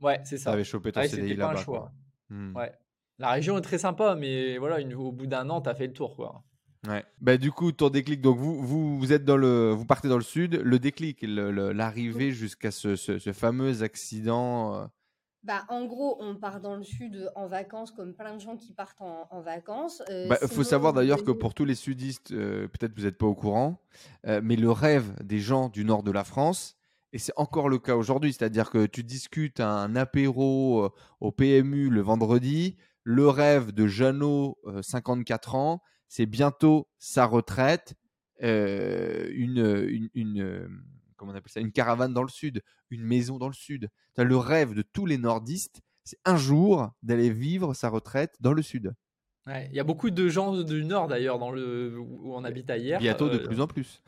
Ouais, c'est Tu ça. avais chopé ton Ouais, CDI c'était pas un là-bas. choix. Hmm. Ouais. La région est très sympa, mais voilà, une- au bout d'un an, tu as fait le tour, quoi. Ouais. Bah, du coup, ton déclic, donc vous, vous, vous êtes dans le, vous partez dans le sud. Le déclic, l'arrivée jusqu'à ce, ce- ce fameux accident. euh, Bah, en gros, on part dans le sud en vacances, comme plein de gens qui partent en, en vacances. Euh, Bah, faut savoir d'ailleurs que pour tous les sudistes, euh, peut-être vous n'êtes pas au courant, euh, mais le rêve des gens du nord de la France, et c'est encore le cas aujourd'hui, c'est-à-dire que tu discutes à un apéro euh, au PMU le vendredi, le rêve de Jeannot, euh, 54 ans, c'est bientôt sa retraite, euh, une, une, une, euh, comment on appelle ça, une caravane dans le sud, une maison dans le sud. Le rêve de tous les nordistes, c'est un jour d'aller vivre sa retraite dans le sud. Ouais, Il y a beaucoup de gens du Nord d'ailleurs dans le où on habite hier. Bientôt de euh, plus en plus.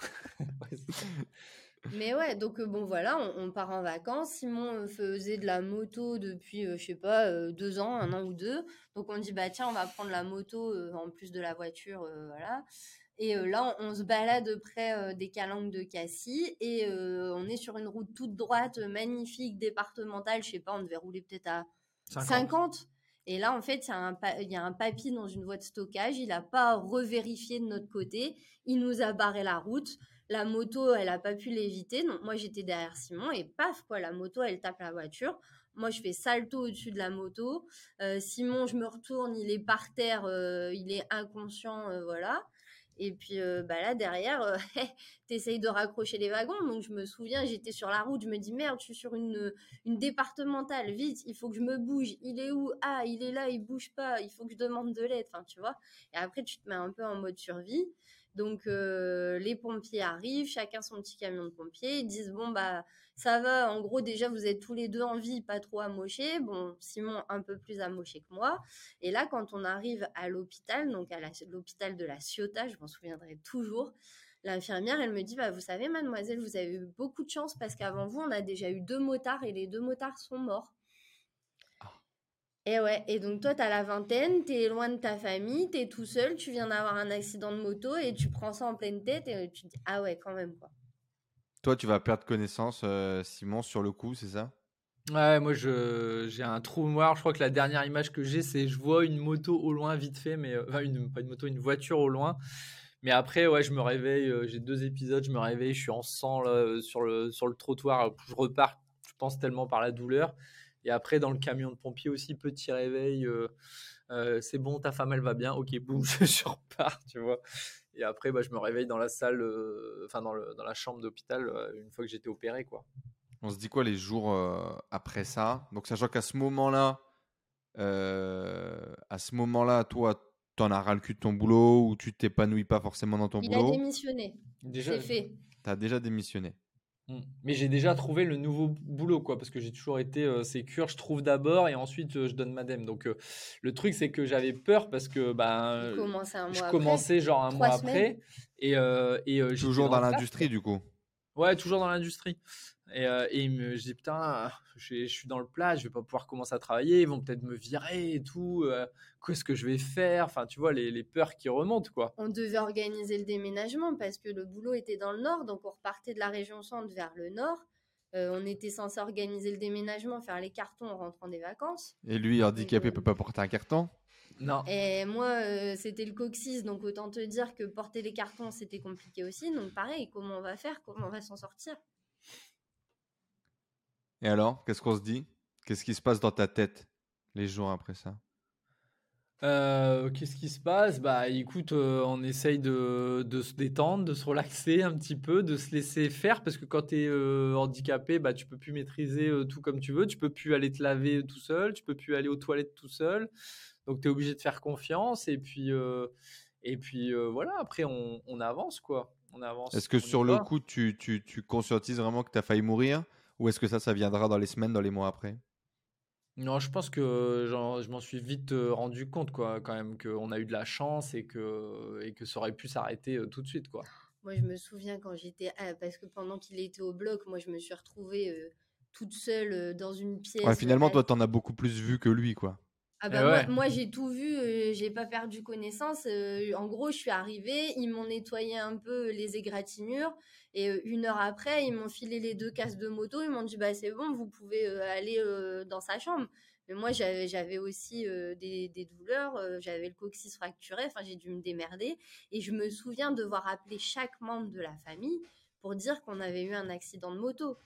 Mais ouais, donc euh, bon voilà, on, on part en vacances. Simon euh, faisait de la moto depuis, euh, je sais pas, euh, deux ans, un an ou deux. Donc on dit bah tiens, on va prendre la moto en plus de la voiture, voilà. Et là, on, on se balade près des calanques de Cassis et on est sur une route toute droite, magnifique, départementale. Je sais pas, on devait rouler peut-être à 50. 50. Et là, en fait, il y, a un il y a un papy dans une voie de stockage. Il n'a pas revérifié de notre côté. Il nous a barré la route. La moto, elle n'a pas pu l'éviter. Donc, moi, j'étais derrière Simon et paf, quoi, la moto, elle tape la voiture. Moi, je fais salto au-dessus de la moto. Euh, Simon, je me retourne, il est par terre, euh, il est inconscient, euh, voilà. Et puis bah là, derrière, t'essayes de raccrocher les wagons. Donc, je me souviens, j'étais sur la route, je me dis merde, je suis sur une, départementale, vite, il faut que je me bouge. Il est où? Ah, il est là, il bouge pas, il faut que je demande de l'aide, tu vois. Et après, tu te mets un peu en mode survie. Donc, euh, les pompiers arrivent, chacun son petit camion de pompiers. Ils disent Bon, bah, ça va, en gros, déjà, vous êtes tous les deux en vie, pas trop amochés. Bon, Simon, un peu plus amoché que moi. Et là, quand on arrive à l'hôpital, donc à l'hôpital de la Ciotat, je m'en souviendrai toujours, l'infirmière, elle me dit bah, Vous savez, mademoiselle, vous avez eu beaucoup de chance parce qu'avant vous, on a déjà eu deux motards et les deux motards sont morts. Et ouais, et donc toi, t'as la vingtaine, t'es loin de ta famille, t'es tout seul, tu viens d'avoir un accident de moto et tu prends ça en pleine tête et tu te dis Ah ouais, quand même, quoi. Toi, tu vas perdre connaissance, euh, Simon, sur le coup, c'est ça? Ouais, moi je j'ai un trou noir. Je crois que la dernière image que j'ai, c'est je vois une moto au loin vite fait, mais euh, enfin une pas une moto, une voiture au loin. Mais après, ouais, je me réveille. euh, j'ai deux épisodes, je me réveille, je suis en sang là, sur le sur le trottoir. Je repars, je pense tellement par la douleur. Et après, dans le camion de pompier aussi, petit réveil. euh, euh, c'est bon, ta femme elle va bien. Ok, boum, je repars, tu vois. Et après, bah, je me réveille dans la salle, euh, enfin dans la chambre d'hôpital euh, une fois que j'étais opéré, quoi. On se dit quoi les jours euh, après ça? Donc, sachant qu'à ce moment-là, euh, à ce moment-là, toi, t'en as ras le cul de ton boulot ou tu t'épanouis pas forcément dans ton Il a boulot? démissionné, Déjà, c'est fait. T'as déjà démissionné. Mm. Mais j'ai déjà trouvé le nouveau boulot, quoi, parce que j'ai toujours été euh, sécure. Je trouve d'abord et ensuite euh, je donne ma dème. Donc euh, le truc, c'est que j'avais peur parce que ben, je après. commençais genre un mois semaines. après et, euh, et euh, Toujours dans l'industrie, du coup. Ouais, toujours dans l'industrie. Et, euh, et il me, dis putain, je, suis dans le plat, je vais pas pouvoir commencer à travailler, ils vont peut-être me virer et tout. euh, Qu'est-ce que je vais faire? Enfin, tu vois les, les peurs qui remontent, quoi. On devait organiser le déménagement parce que le boulot était dans le nord, donc on repartait de la région centre vers le nord. Euh, on était censé organiser le déménagement, faire les cartons en rentrant des vacances. Et lui, handicapé, euh, peut pas porter un carton? Non. Et moi, euh, c'était le coccyx, donc autant te dire que porter les cartons, c'était compliqué aussi. Donc pareil, comment on va faire? Comment on va s'en sortir? Et alors, qu'est-ce qu'on se dit? Qu'est-ce qui se passe dans ta tête les jours après ça? Euh, Qu'est-ce qui se passe? Bah écoute, euh, on essaye de, de se détendre, de se relaxer un petit peu, de se laisser faire parce que quand tu es handicapé, bah tu peux plus maîtriser euh, tout comme tu veux, tu peux plus aller te laver tout seul, tu peux plus aller aux toilettes tout seul. Donc tu es obligé de faire confiance et puis euh, et puis euh, voilà, après on, on avance quoi. On avance. Est-ce que sur le coup, tu, tu, tu conscientises vraiment que tu as failli mourir? Ou est-ce que ça, ça viendra dans les semaines, dans les mois après? Non, je pense que je m'en suis vite euh, rendu compte quoi quand même qu'on a eu de la chance et que et que ça aurait pu s'arrêter euh, tout de suite quoi. Moi, je me souviens quand j'étais. ah, parce que pendant qu'il était au bloc, moi, je me suis retrouvée euh, toute seule euh, dans une pièce. Ouais, Finalement, toi, t'en as beaucoup plus vu que lui, quoi. Ah Eh bah moi, ouais. moi, j'ai tout vu, euh, j'ai pas perdu connaissance. euh, en gros, je suis arrivée, ils m'ont nettoyé un peu les égratignures et euh, une heure après, ils m'ont filé les deux casques de moto. Ils m'ont dit bah c'est bon, vous pouvez euh, aller dans sa chambre. Mais moi, j'avais aussi des, des, douleurs, j'avais le coccyx fracturé, enfin, j'ai dû me démerder. Et je me souviens devoir appeler chaque membre de la famille pour dire qu'on avait eu un accident de moto.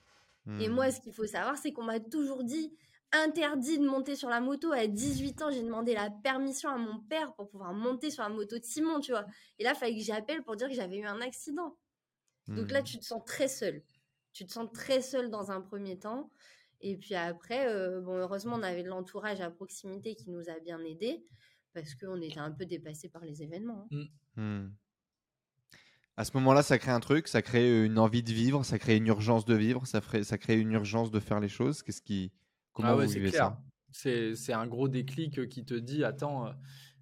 Et moi, hmm. ce qu'il faut savoir, c'est qu'on m'a toujours dit interdit de monter sur la moto. À 18 ans, j'ai demandé la permission à mon père pour pouvoir monter sur la moto de Simon, tu vois. Et là, il fallait que j'appelle pour dire que j'avais eu un accident. Donc là, hmm. tu te sens très seul. Tu te sens très seul dans un premier temps. Et puis après, euh, bon, heureusement, on avait de l'entourage à proximité qui nous a bien aidés parce qu'on était un peu dépassé par les événements. Hein. Hmm. Hmm. À ce moment-là, ça crée un truc, ça crée une envie de vivre, ça crée une urgence de vivre, ça, ferait, ça crée une urgence de faire les choses. Qu'est-ce qui, comment ah vous vivez ça? C'est un gros déclic qui te dit, attends,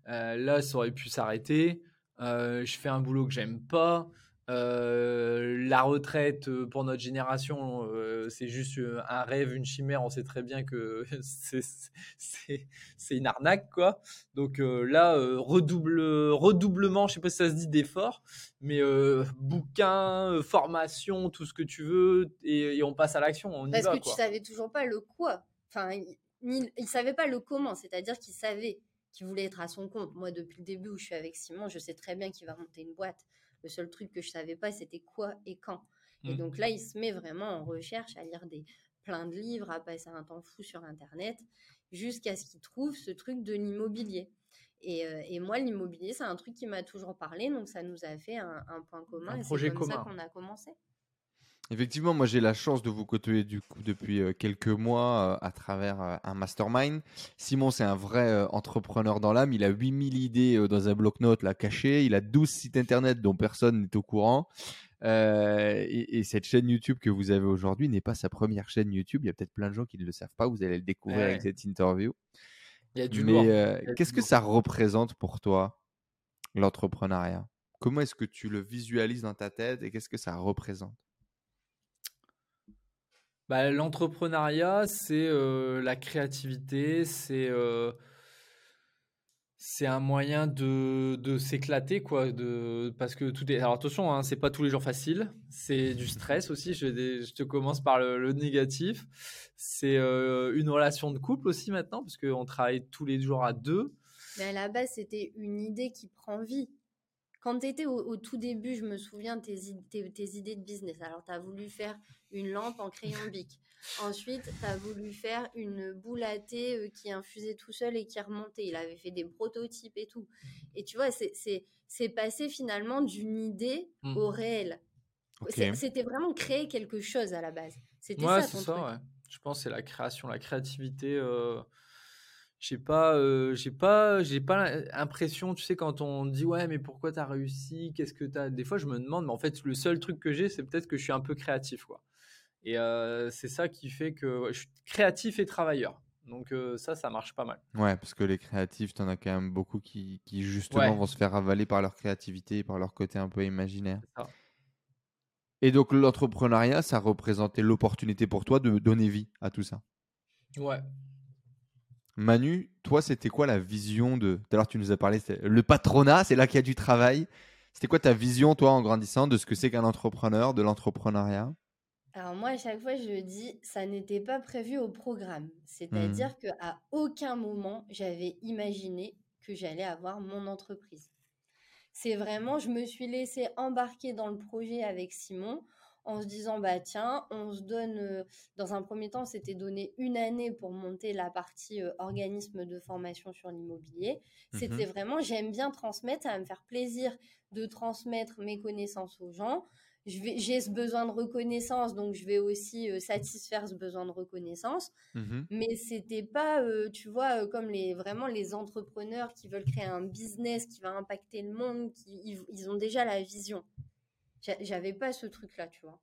euh, là, ça aurait pu s'arrêter. Euh, je fais un boulot que j'aime pas. Euh, la retraite euh, pour notre génération, euh, c'est juste un rêve, une chimère. On sait très bien que c'est une arnaque, quoi. Donc là, redouble, redoublement, je sais pas si ça se dit d'effort, mais bouquin, formation, tout ce que tu veux, et, on passe à l'action. Parce que tu savais toujours pas le quoi. Enfin, il, il savait pas le comment, c'est-à-dire qu'il savait qu'il voulait être à son compte. Moi, depuis le début où je suis avec Simon, je sais très bien qu'il va monter une boîte. Le seul truc que je savais pas, c'était quoi et quand. Et mmh. donc là, il se met vraiment en recherche à lire des plein de livres, à passer un temps fou sur Internet, jusqu'à ce qu'il trouve ce truc de l'immobilier. Et, euh, et, moi, l'immobilier, c'est un truc qui m'a toujours parlé, donc ça nous a fait un, point commun. Un projet comme commun. ça qu'on a commencé. Effectivement, moi j'ai la chance de vous côtoyer du coup depuis euh, quelques mois euh, à travers euh, un mastermind. Simon, c'est un vrai entrepreneur dans l'âme. Il a 8000 idées dans un bloc-notes là caché. Il a 12 sites internet dont personne n'est au courant. Et, cette chaîne YouTube que vous avez aujourd'hui n'est pas sa première chaîne YouTube. Il y a peut-être plein de gens qui ne le savent pas. Vous allez le découvrir avec cette interview. Il y a du Mais qu'est-ce que ça représente pour toi, l'entrepreneuriat? Comment est-ce que tu le visualises dans ta tête et qu'est-ce que ça représente? Bah, l'entrepreneuriat, c'est euh, la créativité, c'est euh, c'est un moyen de, de s'éclater quoi, de parce que tout est. Alors attention, hein, c'est pas tous les jours facile, c'est du stress aussi. Je, je te commence par le, négatif. C'est euh, une relation de couple aussi maintenant parce qu'on travaille tous les jours à deux. Mais à la base, c'était une idée qui prend vie. Quand tu étais au, tout début, je me souviens tes, tes, tes idées de business. Alors, tu as voulu faire une lampe en crayon bic. Ensuite, tu as voulu faire une boule à thé euh, qui infusait tout seul et qui remontait. Il avait fait des prototypes et tout. Et tu vois, c'est passé finalement d'une idée mmh. au réel. C'était vraiment créer quelque chose à la base. C'était ouais, ça ça, Ouais. Je pense c'est la création, la créativité. Euh j'ai pas euh, j'ai pas j'ai pas l'impression tu sais quand on dit ouais mais pourquoi tu as réussi? Qu'est-ce que tu as des fois je me demande mais en fait le seul truc que j'ai c'est peut-être que je suis un peu créatif quoi et euh, c'est ça qui fait que je suis créatif et travailleur. Donc euh, ça ça marche pas mal. Ouais parce que les créatifs t'en as quand même beaucoup qui, qui justement vont se faire avaler par leur créativité par leur côté un peu imaginaire. Et donc l'entrepreneuriat ça représentait l'opportunité pour toi de donner vie à tout ça? Ouais. Manu, toi, c'était quoi la vision de. Tout à l'heure, tu nous as parlé, le patronat, c'est là qu'il y a du travail. C'était quoi ta vision, toi, en grandissant, de ce que c'est qu'un entrepreneur, de l'entrepreneuriat? Alors, moi, à chaque fois, je dis, ça n'était pas prévu au programme. C'est-à-dire mmh. qu'à aucun moment, j'avais imaginé que j'allais avoir mon entreprise. C'est vraiment, je me suis laissé embarquer dans le projet avec Simon en se disant bah tiens, on se donne euh, dans un premier temps, c'était donné une année pour monter la partie euh, organisme de formation sur l'immobilier. Mmh c'était vraiment j'aime bien transmettre, ça va me faire plaisir de transmettre mes connaissances aux gens. J'ai ce besoin de reconnaissance, donc je vais aussi euh, satisfaire ce besoin de reconnaissance. Mmh Mais c'était pas, tu vois, comme les vraiment les entrepreneurs qui veulent créer un business qui va impacter le monde, qui ils ont déjà la vision. J'avais pas ce truc-là, tu vois.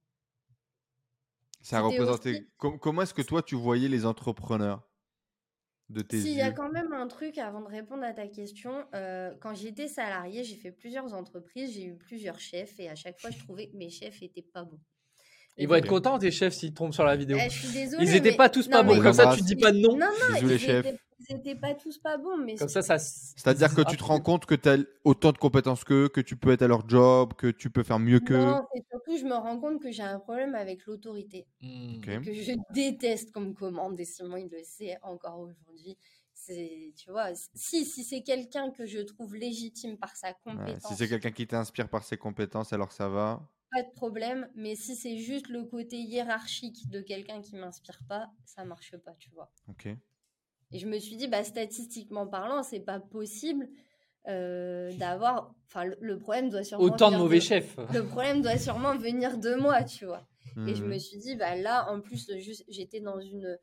Ça représentait. comment est-ce que toi, tu voyais les entrepreneurs? De tes S'il y a quand même un truc avant de répondre à ta question, euh, quand j'étais salarié, j'ai fait plusieurs entreprises, j'ai eu plusieurs chefs et à chaque fois, je trouvais que mes chefs étaient pas bons. Ils vont être contents, tes chefs, s'ils tombent sur la vidéo. Eh, je suis désolée. Ils étaient mais- pas tous non, pas bons. Comme ça, tu dis pas de nom. Non, non, Bisous, les ils chefs. étaient, ils étaient pas tous pas bons, mais Comme ça, ça. C'est-à-dire que tu te rends compte que tu as autant de compétences qu'eux, que tu peux être à leur job, que tu peux faire mieux qu'eux. Non, c'est surtout, je me rends compte que j'ai un problème avec l'autorité, Hmm. Que je déteste qu'on me commande, et Simon, il le sait encore aujourd'hui. C'est, tu vois, si, si c'est quelqu'un que je trouve légitime par sa Ouais, compétence, si c'est quelqu'un qui t'inspire par ses compétences, alors ça va. Pas de problème, mais si c'est juste le côté hiérarchique de quelqu'un qui m'inspire pas, ça marche pas, tu vois. Ok. Et je me suis dit, bah, statistiquement parlant, c'est pas possible euh, d'avoir. Enfin, le, le problème doit sûrement. Autant de mauvais chefs. Le problème doit sûrement venir de moi, tu vois. Et je Mhm. me suis dit, bah là, en plus, juste, j'étais dans une.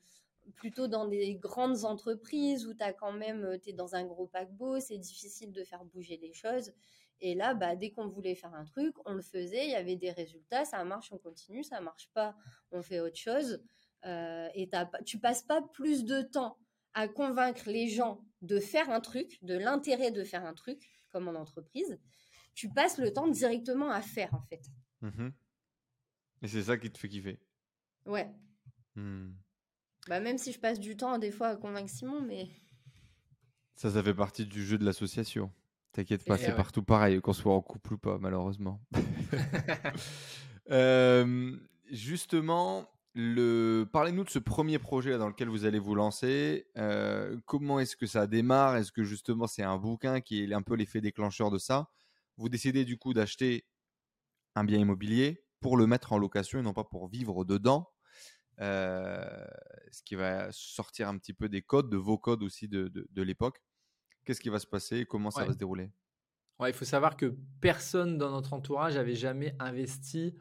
plutôt dans des grandes entreprises où tu as quand même. tu es dans un gros paquebot, c'est difficile de faire bouger les choses. Et là, bah, dès qu'on voulait faire un truc, on le faisait, il y avait des résultats, ça marche, on continue, ça marche pas, on fait autre chose. Euh, et tu passes pas plus de temps à convaincre les gens de faire un truc, de l'intérêt de faire un truc, comme en entreprise. Tu passes le temps directement à faire, en fait. Mhm. Et c'est ça qui te fait kiffer. Ouais. Hmm. Bah, même si je passe du temps, des fois, à convaincre Simon, mais. Ça, ça fait partie du jeu de l'association. T'inquiète pas, c'est ouais. partout pareil, qu'on soit en couple ou pas, malheureusement. Euh, justement, le... parlez-nous de ce premier projet là, dans lequel vous allez vous lancer. Euh, comment est-ce que ça démarre? Est-ce que justement c'est un bouquin qui est un peu l'effet déclencheur de ça? Vous décidez du coup d'acheter un bien immobilier pour le mettre en location et non pas pour vivre dedans. Euh, ce qui va sortir un petit peu des codes, de vos codes aussi de, de- de l'époque. Qu'est-ce qui va se passer et comment ça Ouais. va se dérouler? Ouais, il faut savoir que personne dans notre entourage avait jamais investi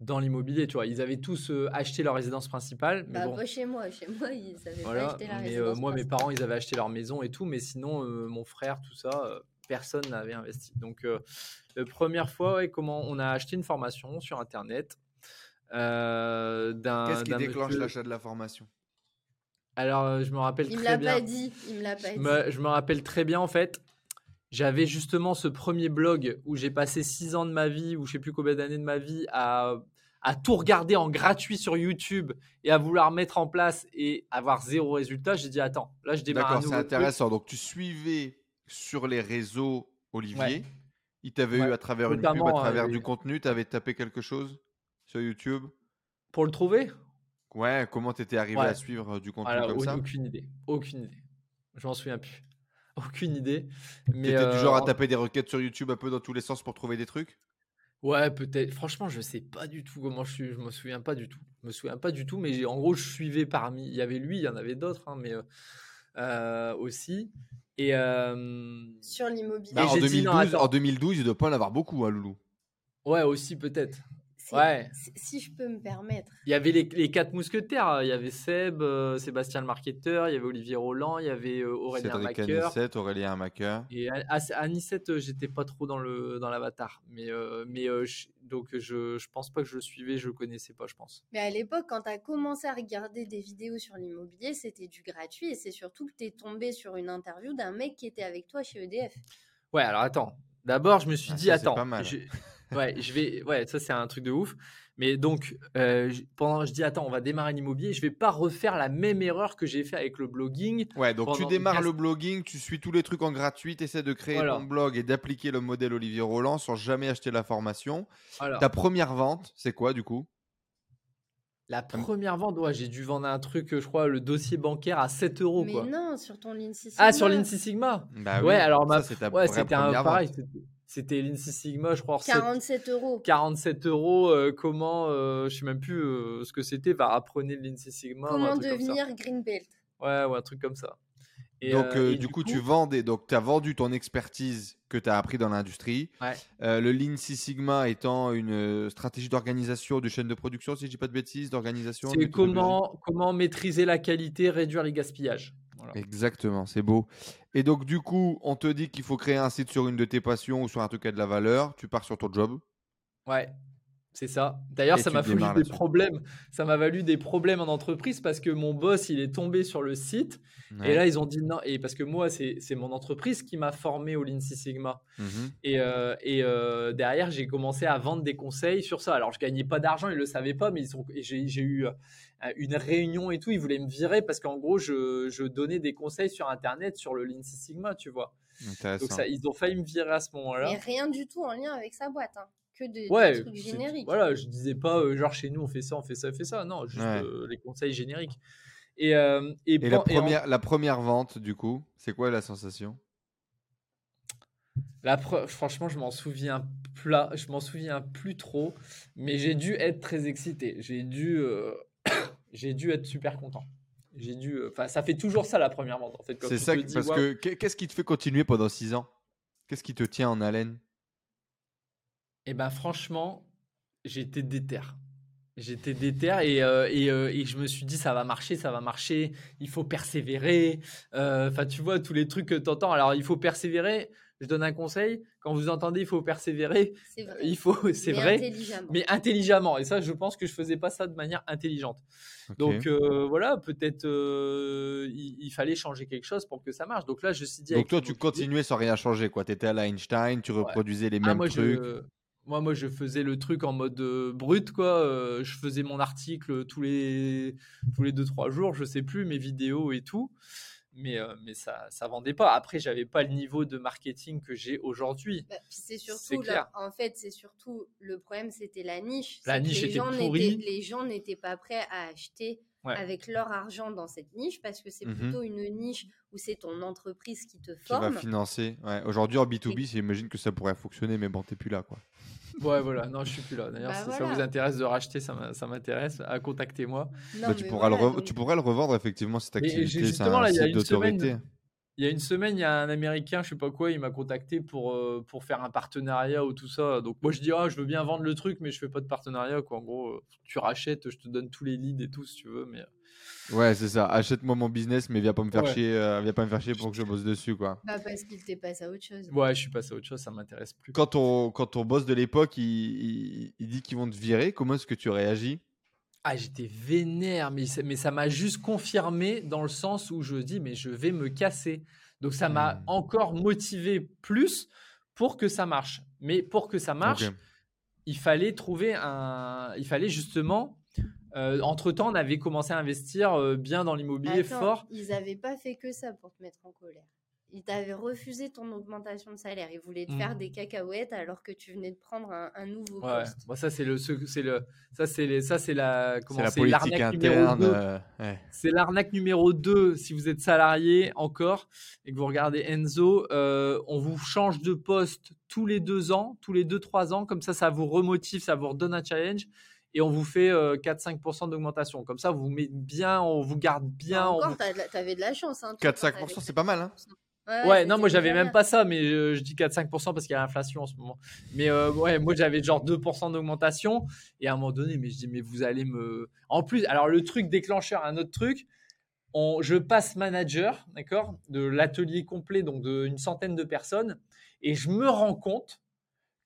dans l'immobilier. Tu vois, ils avaient tous euh, acheté leur résidence principale, mais Bah, bon, pas chez moi. Chez moi, ils voilà. pas acheter la Mais euh, résidence. moi, mes parents, ils avaient acheté leur maison et tout, mais sinon, euh, mon frère, tout ça, euh, personne n'avait investi. Donc, euh, la première fois, ouais, comment on a acheté une formation sur Internet. euh, Qu'est-ce qui déclenche monsieur- l'achat de la formation? Alors, euh, je me rappelle Il me très l'a bien. pas dit. Il me l'a pas Je dit. me, je me rappelle très bien en fait. J'avais justement ce premier blog où j'ai passé six ans de ma vie, ou je sais plus combien d'années de ma vie, à, à tout regarder en gratuit sur YouTube et à vouloir mettre en place et avoir zéro résultat. J'ai dit attends, là je démarre un D'accord, c'est truc. intéressant. Donc, tu suivais sur les réseaux Olivier. Ouais. Il t'avait Ouais. eu à travers une pub, à travers euh, du contenu. Tu avais tapé quelque chose sur YouTube? Pour le trouver? Ouais, comment t'étais arrivé Ouais. à suivre euh, du contenu Alors, comme ça? aucune idée, aucune idée. Je m'en souviens plus. Aucune idée. Mais T'étais du genre à euh, taper des requêtes sur YouTube un peu dans tous les sens pour trouver des trucs? Ouais, peut-être. Franchement, je sais pas du tout comment je suis. Je me souviens pas du tout. Je me souviens pas du tout, mais en gros, je suivais parmi. Il y avait lui, il y en avait d'autres, hein, mais euh, euh, aussi. Et euh, Sur l'immobilier. Bah, Et en, j'ai dit, non, 2012, attends. en 2012, il doit pas en avoir beaucoup, hein, Loulou. ouais, aussi peut-être. Ouais. Si je peux me permettre. Il y avait les, les quatre mousquetaires. Il y avait Seb, euh, Sébastien le marketeur, il y avait Olivier Roland, il y avait euh, Aurélien Cédric Macker. Anissette, Aurélien Macker. Et à, à, à Nicette, euh, j'étais pas trop dans le dans l'avatar, mais euh, mais euh, je- donc je je pense pas que je le suivais, je le connaissais pas, je pense. Mais à l'époque, quand tu as commencé à regarder des vidéos sur l'immobilier, c'était du gratuit. Et c'est surtout que tu es tombé sur une interview d'un mec qui était avec toi chez EDF. Ouais, alors attends. D'abord, je me suis Ah, dit ça, c'est attends, pas mal. je- ouais, je vais ouais, ça c'est un truc de ouf. Mais donc euh, pendant je dis attends, on va démarrer l'immobilier, je vais pas refaire la même erreur que j'ai fait avec le blogging. Ouais, donc tu démarres 15 le blogging, tu suis tous les trucs en gratuit, tu essaies de créer Voilà. ton blog et d'appliquer le modèle Olivier Roland sans jamais acheter la formation. Alors, Ta première vente, c'est quoi du coup? La première vente, ouais, j'ai dû vendre un truc, je crois, le dossier bancaire à 7 euros Mais quoi. non, sur ton Lindsay Ah, sur Sigma. l'INSEE Sigma? Bah ouais, oui, alors ma, ça, c'est ta ouais, vraie c'était un pareil. C'était- l'INSEE Sigma, je crois. 7 47 euros. 47 euros, euh, comment, euh, je sais même plus euh, ce que c'était, va apprenez l'INSEE Sigma. ou Comment devenir green belt Ouais, ouais, un truc comme ça. Et, donc, euh, et du coup, tu vends des... Donc, tu as vendu ton expertise que tu as appris dans l'industrie. Ouais. Euh, le Lean Six Sigma étant une stratégie d'organisation de chaîne de production, si je dis pas de bêtises, d'organisation. c'est comment, comment maîtriser la qualité, réduire les gaspillages. Voilà. Exactement, c'est beau. Et donc, du coup, on te dit qu'il faut créer un site sur une de tes passions ou sur un truc qui a de la valeur. Tu pars sur ton job. Ouais. C'est ça. D'ailleurs, ça m'a valu des là-dessus. problèmes. Ça m'a valu des problèmes en entreprise parce que mon boss, il est tombé sur le site. Et là, ils ont dit non. Et parce que moi, c'est c'est mon entreprise qui m'a formé au Lean Six Sigma. Mhm. Et, euh, et euh, derrière, j'ai commencé à vendre des conseils sur ça. Alors, je gagnais pas d'argent, ils le savaient pas, mais ils ont, et j'ai j'ai eu euh, une réunion et tout. Ils voulaient me virer parce qu'en gros, je, je donnais des conseils sur Internet sur le Lean Six Sigma, tu vois. Intéressant. Donc, ça, ils ont failli me virer à ce moment-là. Mais rien du tout en lien avec sa boîte. hein. Que de, des Ouais, trucs génériques. voilà, je disais pas euh, genre chez nous on fait ça, on fait ça, on fait ça. Non, juste Ouais. euh, les conseils génériques. Et, euh, et, Et la pen- et en- première, la première vente, du coup, c'est quoi la sensation? La pre- franchement, je m'en souviens plat, je m'en souviens plus trop, mais j'ai dû être très excité. J'ai dû, euh, j'ai dû être super content. J'ai dû, enfin, ça fait toujours ça la première vente en fait. C'est ça, te que- dis, parce que qu'est- qu'est-ce qui te fait continuer pendant 6 ans? Qu'est-ce qui te tient en haleine? Eh ben franchement, j'étais déter. J'étais déter et, euh, et, euh, et je me suis dit ça va marcher, ça va marcher, il faut persévérer. Euh, Enfin, tu vois, tous les trucs que tu entends. Alors, il faut persévérer. Je donne un conseil. Quand vous entendez il faut persévérer, C'est vrai. il faut, c'est Mais vrai, intelligemment. mais intelligemment. Et ça, je pense que je faisais pas ça de manière intelligente. Donc euh, voilà, peut-être euh, il, il fallait changer quelque chose pour que ça marche. Donc là, je me suis dit. Donc toi, tu continuais sans rien changer, quoi. T'étais à la Einstein, tu reproduisais les Ah, mêmes moi, trucs. Je, moi, moi, je faisais le truc en mode euh, brut, quoi. Euh, je faisais mon article tous les tous les deux trois jours, je sais plus, mes vidéos et tout. Mais euh, mais ça ça vendait pas. Après, j'avais pas le niveau de marketing que j'ai aujourd'hui. Bah, c'est surtout là, en fait, c'est surtout le problème, c'était la niche. La niche les était gens pourrie. n'étaient- Les gens n'étaient pas prêts à acheter Ouais. avec leur argent dans cette niche parce que c'est Mhm. plutôt une niche où c'est ton entreprise qui te Qui va forme. financer. Ouais. Aujourd'hui, en B2B, j'imagine que ça pourrait fonctionner, mais bon, t'es plus là, quoi. Ouais, voilà. Non, je suis plus là. D'ailleurs, Bah, si ça vous intéresse de racheter, ça m'a- ça m'intéresse. À contacter-moi. Non, Bah, tu, pourras le voilà, re- donc- tu pourrais le revendre, effectivement, cette activité. C'est justement, un là, il y a site une semaine, d'autorité. Il y a une semaine, il y a un Américain, je sais pas quoi, il m'a contacté pour, euh, pour faire un partenariat ou tout ça. Donc moi je dis ah je veux bien vendre le truc, mais je fais pas de partenariat quoi. En gros, tu rachètes, je te donne tous les leads et tout si tu veux. Mais euh, Ouais, c'est ça. Achète-moi mon business, mais viens pas me faire Ouais. chier, euh, viens pas me faire chier pour que je bosse dessus, quoi. Bah, parce qu'il t'est passé à autre chose. ouais, je suis passé à autre chose, ça m'intéresse plus. Quand ton, quand ton boss de l'époque, il, il- il dit qu'ils vont te virer, comment est-ce que tu réagis? Ah j'étais vénère, mais ça- mais ça m'a juste confirmé dans le sens où je dis mais je vais me casser. Donc ça m'a Hmm. encore motivé plus pour que ça marche. Mais pour que ça marche, il fallait trouver un. Il fallait justement. Entre temps, on avait commencé à investir euh, bien dans l'immobilier fort. Ils avaient pas fait que ça pour te mettre en colère. Ils t'avaient refusé ton augmentation de salaire. Ils voulaient te faire des cacahuètes alors que tu venais de prendre un, un nouveau Ouais, poste. moi ça c'est le, ce- c'est le, ça c'est les, ça c'est la, comment C'est l'arnaque numéro interne. 2. euh, ouais. C'est l'arnaque numéro 2 si vous êtes salarié encore et que vous regardez Enzo. euh, on vous change de poste tous les deux ans, tous les deux, trois ans. Comme ça, ça vous remotive, ça vous redonne un challenge. Et on vous fait euh, 4-5% d'augmentation. Comme ça, vous met bien, on vous garde bien. on Encore, vous- t'avais de la chance. Hein, 4-5%, c'est pas mal, hein Ouais, non, moi j'avais même même pas ça, mais je, je dis 4-5% parce qu'il y a l'inflation en ce moment. Mais euh, ouais, moi j'avais genre 2% d'augmentation. Et à un moment donné, mais je dis, mais vous allez me. En plus, alors le truc déclencheur, un autre truc, on, je passe manager, d'accord, de l'atelier complet, donc d'une centaine de personnes, et je me rends compte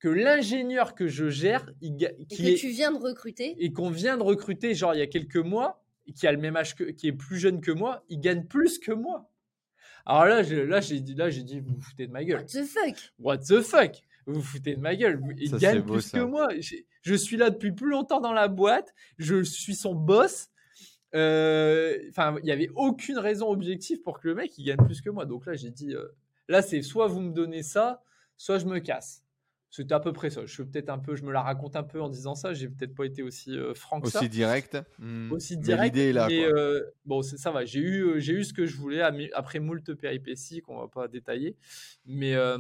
que l'ingénieur que je gère, il ga- Et qui que est, tu viens de recruter. et qu'on vient de recruter genre il y a quelques mois, et qui a le même âge que, qui est plus jeune que moi, il gagne plus que moi. Alors là, je- là j'ai dit, là j'ai dit, vous vous foutez de ma gueule. What the fuck? What the fuck? Vous vous foutez de ma gueule. Il Ça, gagne beau, plus ça. que moi. J'ai- Je suis là depuis plus longtemps dans la boîte. Je suis son boss. Euh, Enfin, il n'y avait aucune raison objective pour que le mec il gagne plus que moi. Donc là, j'ai dit, euh, là, c'est soit vous me donnez ça, soit je me casse. C'était à peu près ça. Je suis peut-être un peu, je me la raconte un peu en disant ça. J'ai peut-être pas été aussi euh, franc que ça Aussi direct. hmm. aussi Mais direct. l'idée est là, mais, quoi. euh, bon, c'est- ça va. J'ai eu, euh, j'ai eu ce que je voulais après moult péripéties qu'on va pas détailler. Mais euh,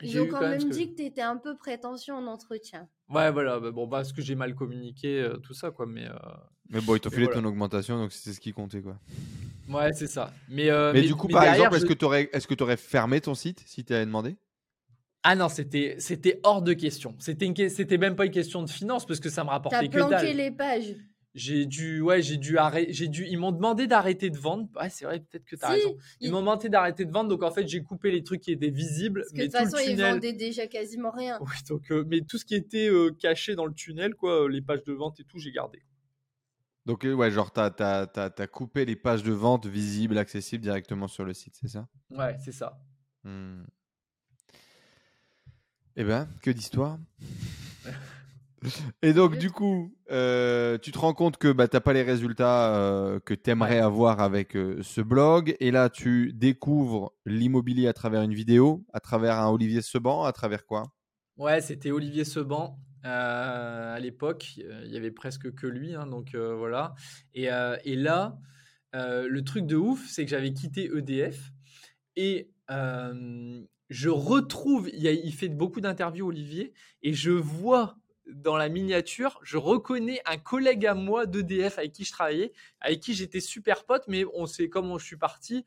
Ils j'ai ont eu quand quand même même ce que- dit que tu étais un peu prétentieux en entretien. Ouais, voilà. bah, bon, parce que j'ai mal communiqué, euh, tout ça, quoi. Mais euh, Mais bon, ils t'ont filé voilà. ton augmentation, donc c'est ce qui comptait, quoi. ouais, c'est ça. Mais, euh, mais, du coup, mais par derrière, exemple, est-ce je- que tu aurais, est-ce que aurais fermé ton site si tu avais demandé? Ah non, c'était, c'était hors de question. C'était, une c'était même pas une question de finance parce que ça me T'as rapportait que planqué dalle. les pages. J'ai dû, ouais, j'ai dû arrêter, j'ai dû, ils m'ont demandé d'arrêter de vendre. Ouais, c'est vrai, peut-être que tu as Si, raison. Ils ils- m'ont demandé d'arrêter de vendre, donc en fait, j'ai coupé les trucs qui étaient visibles, Parce que de mais toute tout façon, ils vendaient déjà quasiment rien. Oui, donc, euh, mais tout ce qui était euh, caché dans le tunnel, quoi, euh, les pages de vente et tout, j'ai gardé. Donc, ouais, genre, t'as as, as, coupé les pages de vente visibles, accessibles directement sur le site, c'est ça? Ouais, c'est ça. Hmm. Eh ben, que d'histoire Et donc, du coup, euh, tu te rends compte que bah, tu n'as pas les résultats euh, que tu aimerais avoir avec euh, ce blog. Et là, tu découvres l'immobilier à travers une vidéo, à travers un Olivier Seban, à travers quoi? Ouais, c'était Olivier Seban. à l'époque, il y avait presque que lui, hein, donc voilà. Et, et là, le truc de ouf, c'est que j'avais quitté EDF et euh, je retrouve, il, fait beaucoup d'interviews, Olivier, et je vois dans la miniature, je reconnais un collègue à moi d'EDF avec qui je travaillais, avec qui j'étais super pote, mais on sait comment je suis parti.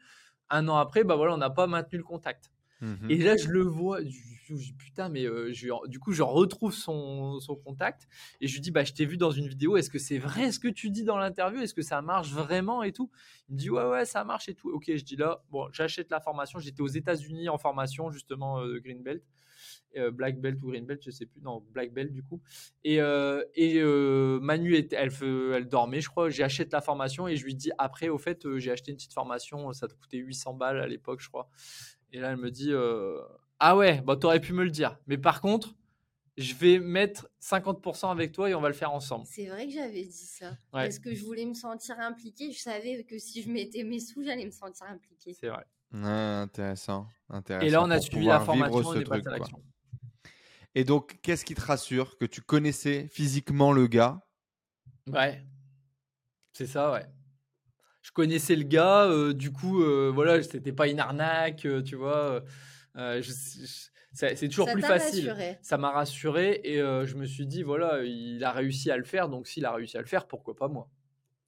Un an après, bah voilà, on n'a pas maintenu le contact. Mhm. Et là, je le vois, je je dis putain, mais euh, je, du coup, je retrouve son, contact et je lui dis, bah, je t'ai vu dans une vidéo, est-ce que c'est vrai ce que tu dis dans l'interview? Est-ce que ça marche vraiment et tout? Il me dit, ouais, ouais, ça marche et tout. Ok, je dis là, bon, j'achète la formation. J'étais aux États-Unis en formation, justement, euh, de Green Belt. Euh, Black Belt ou Green Belt, je sais plus, non, Black Belt du coup. Et, euh, euh, Manu, elle, elle dormait, je crois. J'achète la formation et je lui dis après, au fait, euh, j'ai acheté une petite formation, ça te coûtait 800 balles à l'époque, je crois. Et là, elle me dit euh, Ah ouais, bah, t'aurais pu me le dire. Mais par contre, je vais mettre 50% avec toi et on va le faire ensemble. C'est vrai que j'avais dit ça. Ouais. Parce que je voulais me sentir impliquée. Je savais que si je mettais mes sous, j'allais me sentir impliquée. C'est vrai. Ouais, intéressant, intéressant. Et là, on a suivi la formation ce et truc. Et donc, qu'est-ce qui te rassure? Que tu connaissais physiquement le gars? Ouais. C'est ça, ouais. Je connaissais le gars, euh, du coup, euh, voilà, c'était pas une arnaque, euh, tu vois. euh, je- je- c'est toujours Ça plus facile. rassuré. Ça m'a rassuré et euh, je me suis dit, voilà, il a réussi à le faire, donc s'il a réussi à le faire, pourquoi pas moi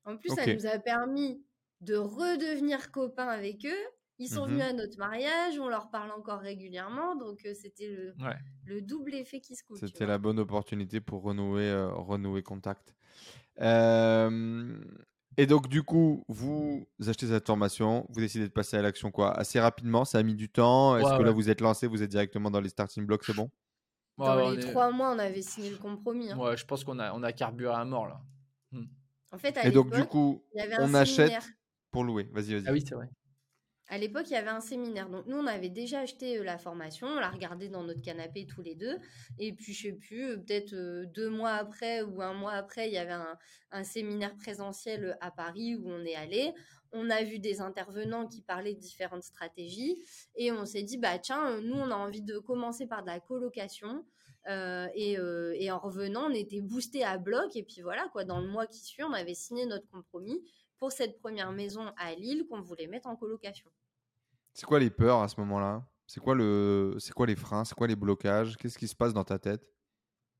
En plus, ça nous a permis de redevenir copains avec eux. Ils sont Mhm. venus à notre mariage, on leur parle encore régulièrement, donc euh, c'était le, Ouais. le double effet qui se coule. tu C'était la bonne opportunité pour renouer, euh, renouer contact. Et donc, du coup, vous achetez cette formation, vous décidez de passer à l'action quoi? Assez rapidement, ça a mis du temps? Est-ce Ouais, que là, vous êtes lancé, vous êtes directement dans les starting blocks, c'est bon? Ouais, Dans ouais, les est- trois mois, on avait signé le compromis. hein. ouais, je pense qu'on a, on a carburé à mort là. En fait, à Et donc, du coup, on achète pour louer. Vas-y, vas-y. Ah oui, c'est vrai. À l'époque, il y avait un séminaire. Donc, nous, on avait déjà acheté euh, la formation. On l'a regardée dans notre canapé tous les deux. Et puis, je sais plus, euh, peut-être euh, deux mois après ou un mois après, il y avait un, séminaire présentiel à Paris où on est allé. On a vu des intervenants qui parlaient de différentes stratégies. Et on s'est dit, bah tiens, nous, on a envie de commencer par de la colocation. Et, et en revenant, on était boosté à bloc. Et puis voilà, quoi, dans le mois qui suit, on avait signé notre compromis pour cette première maison à Lille qu'on voulait mettre en colocation. C'est quoi les peurs à ce moment-là? C'est quoi, le... c'est quoi les freins? C'est quoi les blocages? Qu'est-ce qui se passe dans ta tête?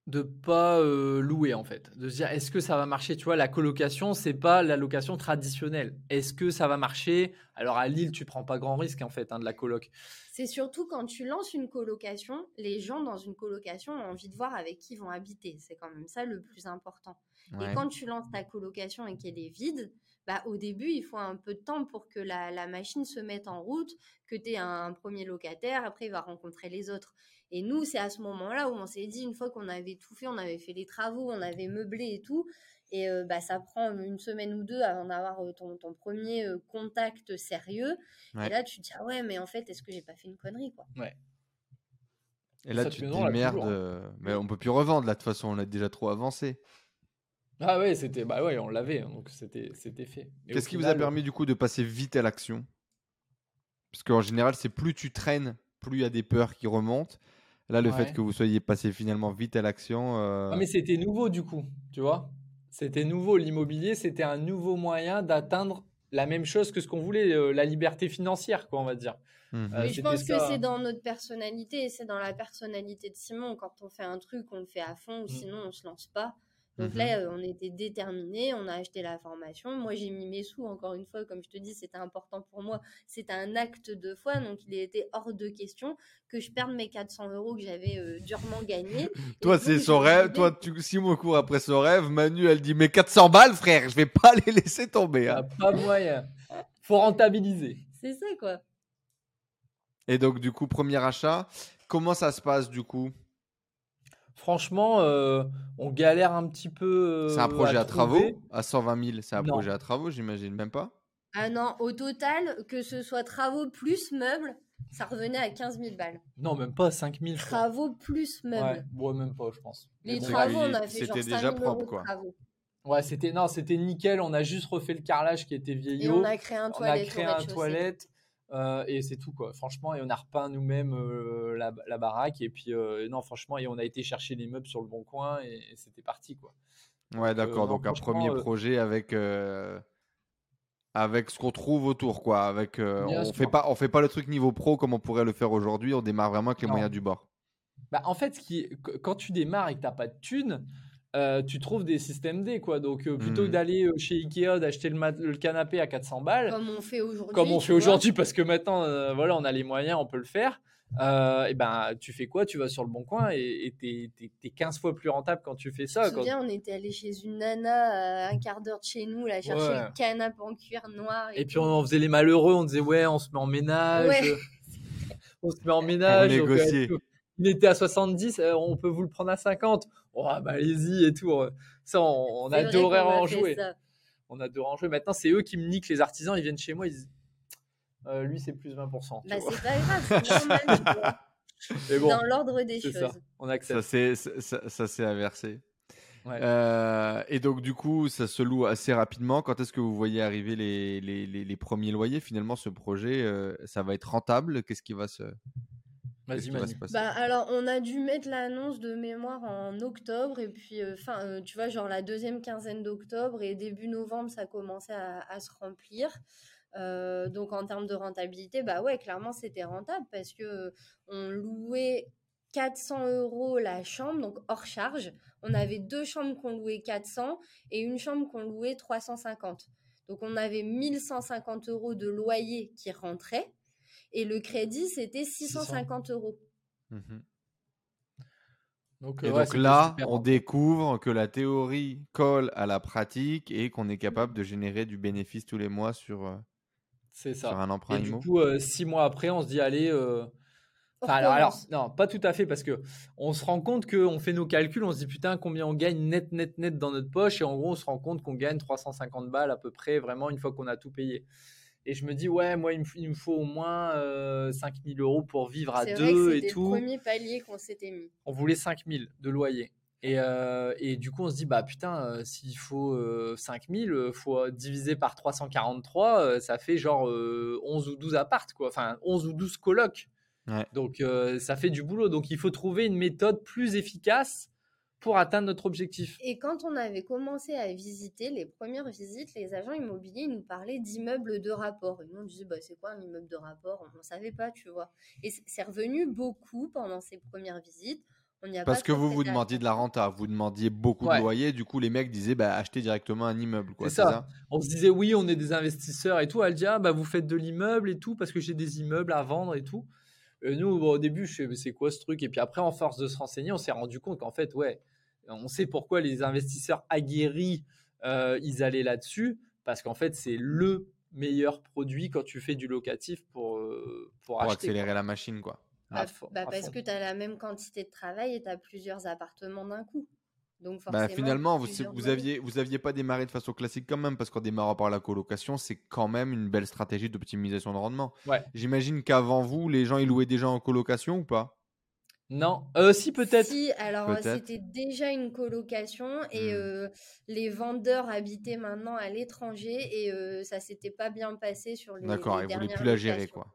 De pas euh, louer en fait, de se dire est-ce que ça va marcher, tu vois, la colocation c'est pas la location traditionnelle. Est-ce que ça va marcher? Alors à Lille, tu prends pas grand risque en fait hein, de la coloc. C'est surtout quand tu lances une colocation, les gens dans une colocation ont envie de voir avec qui ils vont habiter. C'est quand même ça le plus important. Ouais. Et quand tu lances ta colocation et qu'elle est vide, bah, au début, il faut un peu de temps pour que la, la machine se mette en route, que tu aies un, un premier locataire, après il va rencontrer les autres. Et nous, c'est à ce moment-là où on s'est dit, une fois qu'on avait tout fait, on avait fait les travaux, on avait meublé et tout, et euh, bah, ça prend une semaine ou deux avant d'avoir euh, ton, ton premier euh, contact sérieux. Ouais. Et là, tu te dis, ah ouais, mais en fait, est-ce que j'ai pas fait une connerie quoi? Et là, Ça, tu te dis merde, hein. euh, mais on peut plus revendre là de toute façon, on a déjà trop avancé. Ah ouais, c'était bah ouais, on l'avait hein, donc c'était c'était fait. Qu'est-ce qui vous a permis du coup de passer vite à l'action? Parce qu'en général, c'est plus tu traînes, plus il y a des peurs qui remontent. Là, le Ouais. fait que vous soyez passé finalement vite à l'action. euh, Ah, mais c'était nouveau du coup, tu vois? C'était nouveau l'immobilier, c'était un nouveau moyen d'atteindre la même chose que ce qu'on voulait, euh, la liberté financière quoi, on va dire. mhm. Euh, je pense que c'est dans notre personnalité, et c'est dans la personnalité de Simon. Quand on fait un truc, on le fait à fond, ou Mm. sinon on se lance pas. Donc Mhm. là, on était déterminés, on a acheté la formation. Moi, j'ai mis mes sous, encore une fois, comme je te dis, c'était important pour moi. C'était un acte de foi, donc il était hors de question que je perde mes 400 euros que j'avais euh, durement gagnés. Toi, c'est son rêve. Toi, tu, si on court après son rêve, Manu, elle dit Mais 400 balles, frère, je vais pas les laisser tomber. Hein. pas moyen. Faut rentabiliser. C'est ça, quoi. Et donc, du coup, premier achat. Comment ça se passe, du coup? Franchement, euh, on galère un petit peu. C'est un euh, projet à, trouver. travaux? À 120 000, c'est un Non. projet à travaux, j'imagine même pas? Ah non, au total, que ce soit travaux plus meubles, ça revenait à 15 000 balles. Non, même pas 5000. je crois. Travaux plus meubles. Ouais, même pas, je pense. Les bon. travaux, on a c'était fait genre déjà 5 000 propre, euros de quoi. travaux. Ouais, c'était non, c'était nickel. On a juste refait le carrelage qui était Et vieillot. on a créé un On a au créé un rez-de-chaussée. toilette euh, et c'est tout quoi. Franchement, et on a repeint nous-mêmes euh, la, la baraque et puis euh, non, franchement, et on a été chercher les meubles sur le bon coin et, et c'était parti quoi. Ouais, d'accord. donc, un premier projet avec. Avec ce qu'on trouve autour, quoi. Avec, on sûr. fait pas, on fait pas le truc niveau pro comme on pourrait le faire aujourd'hui. On démarre vraiment avec les Non. moyens du bord. Bah, en fait, ce qui quand tu démarres et que t'as pas de thunes, euh, tu trouves des systèmes D quoi. Donc euh, plutôt que d'aller euh, chez Ikea d'acheter le, canapé à 400 balles, Comme on fait aujourd'hui. comme on fait aujourd'hui parce que maintenant euh, voilà on a les moyens on peut le faire euh, et ben tu fais quoi? Tu vas sur le bon coin et t'es t'es 15 fois plus rentable quand tu fais Je ça quand- souviens, on était allé chez une nana à un quart d'heure de chez nous, là, chercher Ouais. le canapé en cuir noir. et puis on faisait les malheureux on disait ouais on se met en ménage Ouais. on se met en ménage négocier. Il était à 70 euh, on peut vous le prendre à 50 oh bah allez-y et tout ça on, adorait en jouer ça. on adorait en jouer maintenant c'est eux qui me niquent les artisans ils viennent chez moi ils disent Euh, lui c'est plus 20% tu Bah, c'est pas grave, c'est normal. tu vois. mais bon Dans l'ordre des choses. ça on accepte s'est ça, ça- ça s'est inversé. Ouais. Euh, et donc, du coup, ça se loue assez rapidement. Quand est-ce que vous voyez arriver les, les, les- les premiers loyers? Finalement, ce projet, euh, ça va être rentable? Qu'est-ce qui va se, vas-y Bah, alors, on a dû mettre l'annonce de mémoire en octobre, et puis, euh, fin, euh, tu vois, genre la deuxième quinzaine d'octobre, et début novembre, ça commençait à, à se remplir. Euh, donc, en termes de rentabilité, bah ouais, clairement, c'était rentable parce que euh, on louait 400 euros la chambre, donc hors charge. On avait deux chambres qu'on louait 400 et une chambre qu'on louait 350. Donc, on avait 1150 euros de loyer qui rentrait. Et le crédit, c'était 650 euros. Mhm. donc, Et euh, ouais, donc là, on rentable. découvre que la théorie colle à la pratique et qu'on est capable de générer du bénéfice tous les mois sur, euh, c'est sur ça un emprunt Et du coup, euh, six mois après, on se dit, allez. euh, Enfin, alors, non, pas tout à fait, parce que on se rend compte qu'on fait nos calculs, on se dit putain, combien on gagne net, net, net dans notre poche, et en gros, on se rend compte qu'on gagne 350 balles à peu près, vraiment, une fois qu'on a tout payé. Et je me dis, ouais, moi, il me, f- il me faut au moins euh, 5000 euros pour vivre à C'est vrai que deux et c'était le tout. premier palier qu'on s'était mis. On voulait 5000 de loyer. Et, euh, et du coup, on se dit, bah putain, euh, s'il faut euh, 5000, il faut euh, diviser par 343, euh, ça fait genre euh, 11 ou 12 appartes, quoi. Enfin, 11 ou 12 colocs. Ouais. Donc, euh, ça fait du boulot. Donc, il faut trouver une méthode plus efficace pour atteindre notre objectif. Et quand on avait commencé à visiter, les premières visites, les agents immobiliers nous parlaient d'immeubles de rapport. Et nous, on disait, bah, c'est quoi un immeuble de rapport? On ne savait pas, tu vois. Et c'est revenu beaucoup pendant ces premières visites. On a Parce pas que vous vous demandiez de la renta, vous demandiez beaucoup Ouais. de loyer, du coup les mecs disaient bah, achetez directement un immeuble. C'est ça. ça? On se disait, oui, on est des investisseurs et tout. Elle dit, ah, bah, vous faites de l'immeuble et tout, parce que j'ai des immeubles à vendre et tout. Et nous, bon, au début, je fais, mais c'est quoi ce truc? Et puis après, en force de se renseigner, on s'est rendu compte qu'en fait, ouais, on sait pourquoi les investisseurs aguerris, euh, ils allaient là-dessus, parce qu'en fait, c'est le meilleur produit quand tu fais du locatif pour, euh, pour, Pour acheter. accélérer quoi. la machine, quoi. Bah, fond- bah, parce fond. que tu as la même quantité de travail et tu as plusieurs appartements d'un coup. Donc Bah, finalement, vous, vous aviez, vous aviez pas démarré de façon classique quand même, parce qu'en démarrant par la colocation, c'est quand même une belle stratégie d'optimisation de rendement. Ouais. J'imagine qu'avant vous, les gens ils louaient déjà en colocation ou pas? Non, euh, si peut-être. Si, alors euh, c'était déjà une colocation et Hmm. euh, les vendeurs habitaient maintenant à l'étranger et euh, ça s'était pas bien passé sur les, D'accord, ils voulaient plus la gérer, quoi.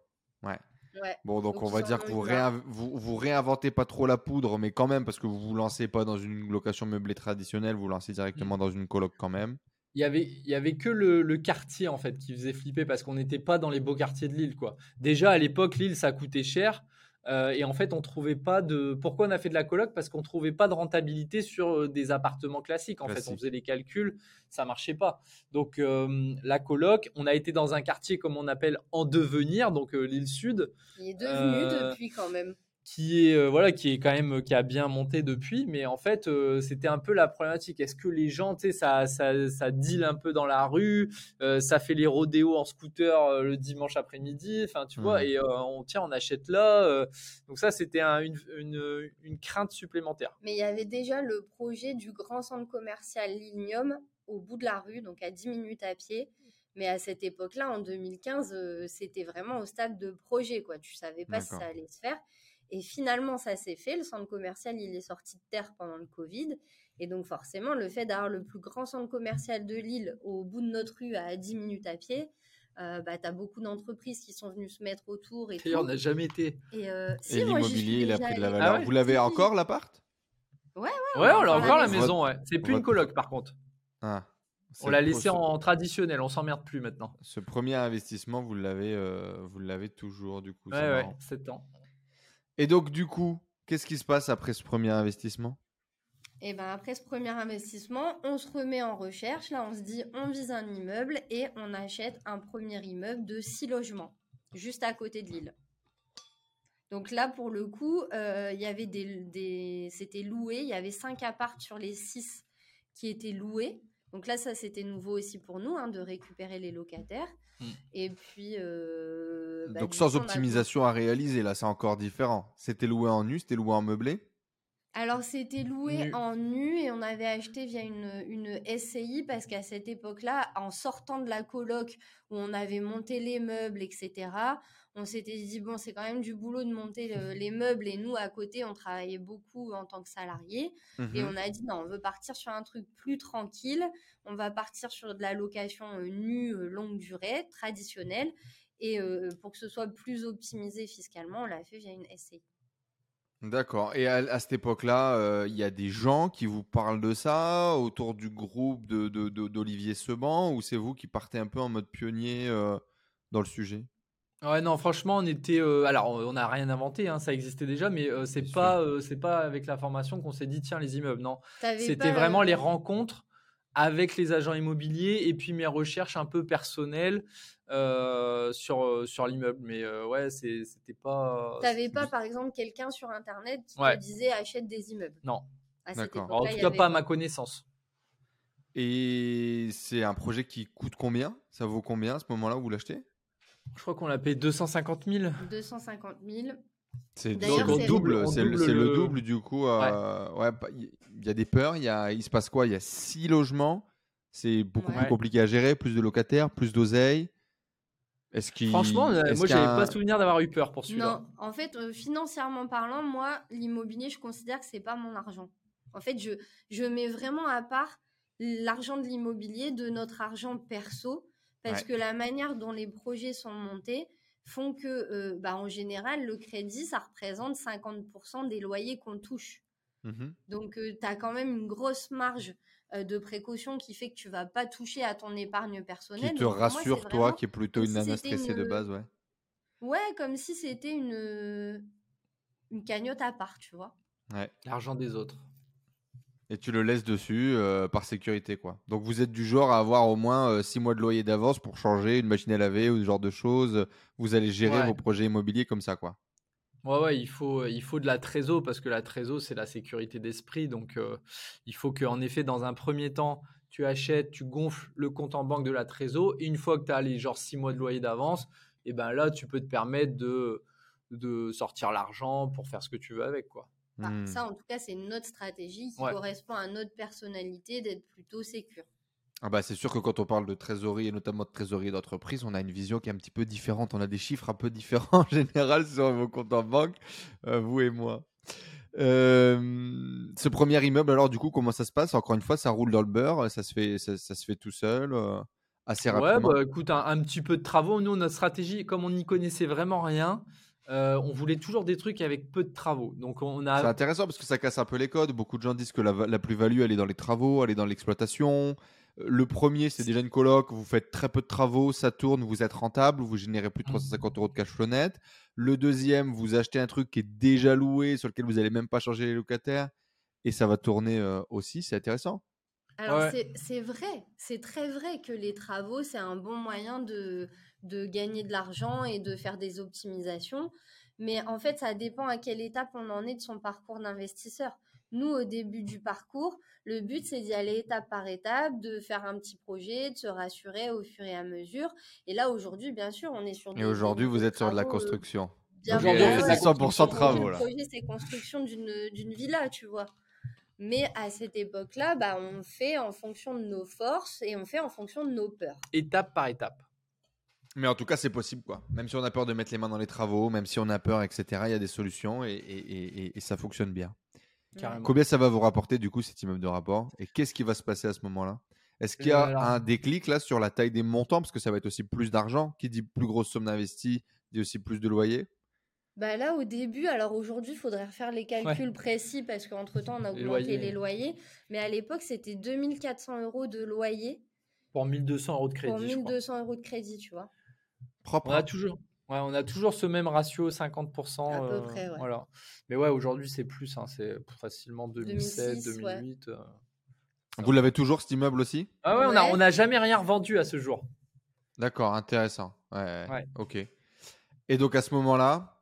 Ouais. Ouais. Bon, donc, Donc, on va dire que vous, vous, vous réinventez pas trop la poudre, mais quand même, parce que vous vous lancez pas dans une location meublée traditionnelle, vous vous lancez Hmm. directement dans une coloc quand même. il y avait il y avait que le, le quartier en fait qui faisait flipper parce qu'on n'était pas dans les beaux quartiers de Lille quoi. Déjà à l'époque Lille ça coûtait cher. Euh, et en fait, on trouvait pas de. Pourquoi on a fait de la coloc? Parce qu'on trouvait pas de rentabilité sur euh, des appartements classiques. En fait, on faisait les calculs, ça marchait pas. Donc euh, la coloc, on a été dans un quartier comme on appelle en devenir, donc euh, l'île Sud, Il est devenu Euh, depuis quand même. Qui est euh, voilà, qui est quand même qui a bien monté depuis. Mais en fait, euh, c'était un peu la problématique. Est-ce que les gens, tu sais, ça, ça, ça deal un peu dans la rue, euh, ça fait les rodéos en scooter euh, le dimanche après-midi. Enfin, tu vois, Mhm. et euh, on tient, on achète là. euh, donc ça, c'était un- une, une, une crainte supplémentaire. Mais il y avait déjà le projet du grand centre commercial Lignium au bout de la rue, donc à 10 minutes à pied. Mais à cette époque-là, en 2015, euh, c'était vraiment au stade de projet, quoi. Tu savais pas si ça allait se faire. Et finalement, ça s'est fait. Le centre commercial, il est sorti de terre pendant le Covid. Et donc, forcément, le fait d'avoir le plus grand centre commercial de Lille au bout de notre rue à 10 minutes à pied, euh, bah, tu as beaucoup d'entreprises qui sont venues se mettre autour et on n'a jamais été. Et, euh, si, Et l'immobilier, il a pris de la valeur. Ah ouais Vous l'avez encore, l'appart Ouais, on on a a encore la la maison. maison. Ouais. C'est plus une coloc par contre. Ah, On l'a laissé en traditionnel. On s'emmerde plus maintenant. Ce premier investissement, vous l'avez, euh, vous l'avez toujours du coup. Ouais, ouais, marrant. 7 ans. Et donc du coup, qu'est-ce qui se passe après ce premier investissement? Et ben après ce premier investissement, on se remet en recherche. Là, on se dit, on vise un immeuble et on achète un premier immeuble de 6 logements, juste à côté de l'île. Donc là, pour le coup, euh, il y avait des, c'était loué. Il y avait 5 apparts sur les 6 qui étaient loués. Donc là, ça, c'était nouveau aussi pour nous, hein, de récupérer les locataires. Mm. Et puis... euh, bah, Donc sans coup, on a- optimisation à réaliser, là c'est encore différent. C'était loué en nu, c'était loué en meublé? Alors, c'était loué Nu. en nu et on avait acheté via une, une SCI parce qu'à cette époque-là, en sortant de la coloc où on avait monté les meubles, etc., on s'était dit, bon, c'est quand même du boulot de monter le- les meubles et nous, à côté, on travaillait beaucoup en tant que salariés. Et Mhm. on a dit, non, on veut partir sur un truc plus tranquille. On va partir sur de la location euh, nue, euh, longue durée, traditionnelle. Et euh, pour que ce soit plus optimisé fiscalement, on l'a fait via une SCI. D'accord. Et à, à cette époque-là, euh, il y a des gens qui vous parlent de ça autour du groupe de, de- de- d'Olivier Seban ou c'est vous qui partez un peu en mode pionnier euh, dans le sujet? Ouais, non, franchement, on était. euh, alors, on n'a rien inventé, hein, ça existait déjà, mais euh, c'est Bien pas, euh, c'est pas avec la formation qu'on s'est dit tiens les immeubles. Non, T'avais c'était pas, vraiment euh, les rencontres avec les agents immobiliers et puis mes recherches un peu personnelles euh, sur euh, sur l'immeuble. Mais euh, ouais, c'est- c'était pas. T'avais pas, par exemple, quelqu'un sur Internet qui Ouais. te disait achète des immeubles? Non. À cette D'accord. En tout y cas, avait pas à ma connaissance. Et c'est un projet qui coûte combien? Ça vaut combien à ce moment-là où vous l'achetez? Je crois qu'on l'a payé 250 000. 250 000. C'est double, c'est le, le- double du coup. euh, ouais, pas- il y a des peurs, il y a, il se passe quoi? Il y a six logements, c'est beaucoup Ouais. plus compliqué à gérer, plus de locataires, plus d'oseille. Est-ce qu'il Franchement, euh, est-ce moi, j'avais pas souvenir d'avoir eu peur pour celui-là. Non, en fait, euh, financièrement parlant, moi, l'immobilier, je considère que c'est pas mon argent. En fait, je, je mets vraiment à part l'argent de l'immobilier de notre argent perso, parce Ouais. que la manière dont les projets sont montés font que, euh, bah, en général, le crédit, ça représente 50% des loyers qu'on touche. Mhm. Donc, tu as quand même une grosse marge euh, de précaution qui fait que tu vas pas toucher à ton épargne personnelle. Qui te Donc, pour moi, rassure, c'est toi, vraiment qui est plutôt une nana stressée de base, ouais. Ouais, comme si c'était une, une cagnotte à part, tu vois. L'argent des autres. Et tu le laisses dessus euh, par sécurité, quoi. Donc vous êtes du genre à avoir au moins 6 mois de loyer d'avance pour changer une machine à laver ou ce genre de choses. Vous allez gérer Ouais. vos projets immobiliers comme ça, quoi. Ouais, ouais, il faut, il faut de la trésor parce que la trésor, c'est la sécurité d'esprit. Donc, euh, il faut qu'en effet, dans un premier temps, tu achètes, tu gonfles le compte en banque de la trésor. Et une fois que tu as les genre 6 mois de loyer d'avance, et ben là, tu peux te permettre de, de sortir l'argent pour faire ce que tu veux avec, quoi. Enfin, Hmm. Ça, en tout cas, c'est notre stratégie qui Ouais. correspond à notre personnalité d'être plutôt sécure. Ah bah c'est sûr que quand on parle de trésorerie et notamment de trésorerie d'entreprise, on a une vision qui est un petit peu différente. On a des chiffres un peu différents en général sur vos comptes en banque, euh, vous et moi. Euh, ce premier immeuble, alors du coup, comment ça se passe? Encore une fois, ça roule dans le beurre, ça se fait, ça, ça se fait tout seul, euh, assez Ouais, rapidement. bah écoute, un, un petit peu de travaux. Nous, notre stratégie, comme on n'y connaissait vraiment rien, euh, on voulait toujours des trucs avec peu de travaux. Donc, on C'est a. intéressant parce que ça casse un peu les codes. Beaucoup de gens disent que la, va- la plus-value, elle est dans les travaux, elle est dans l'exploitation. Le premier, c'est déjà une coloc, vous faites très peu de travaux, ça tourne, vous êtes rentable, vous générez plus de 350 euros de cash flow net. Le deuxième, vous achetez un truc qui est déjà loué, sur lequel vous n'allez même pas changer les locataires, et ça va tourner euh, aussi, c'est intéressant. Alors c'est vrai, c'est très vrai que les travaux, c'est un bon moyen de, de gagner de l'argent et de faire des optimisations. Mais en fait, ça dépend à quelle étape on en est de son parcours d'investisseur. Nous, au début du parcours, le but, c'est d'y aller étape par étape, de faire un petit projet, de se rassurer au fur et à mesure. Et là, aujourd'hui, bien sûr, on est sur. Et aujourd'hui, vous êtes sur de la euh, construction. Bien aujourd'hui, fait 100% travaux. Le projet, c'est construction d'une villa, tu vois. Mais à cette époque-là, bah, on fait en fonction de nos forces et on fait en fonction de nos peurs. Étape par étape. Mais en tout cas, c'est possible, quoi. Même si on a peur de mettre les mains dans les travaux, même si on a peur, etc., il y a des solutions et, ça fonctionne bien. Combien ça va vous rapporter, du coup, cet immeuble de rapport? Et qu'est-ce qui va se passer à ce moment-là? Est-ce qu'il y a euh, un déclic, là, sur la taille des montants? Parce que ça va être aussi plus d'argent. Qui dit plus grosse somme d'investi, dit aussi plus de loyer. Bah là, au début, alors aujourd'hui, il faudrait refaire les calculs précis parce qu'entre-temps, on a augmenté les loyers. Mais à l'époque, c'était 2400 euros de loyer. Pour 1200 euros de crédit. Pour 1200 euros de crédit, tu vois. On a toujours. on a toujours ce même ratio 50%. À peu euh, près, Voilà. Mais ouais, aujourd'hui, c'est plus. Hein, c'est facilement 2007, 2008. Euh, Vous l'avez toujours, cet immeuble aussi? Ah ouais, on n'a jamais rien revendu à ce jour. D'accord, intéressant. Ouais, Ok. Et donc, à ce moment-là,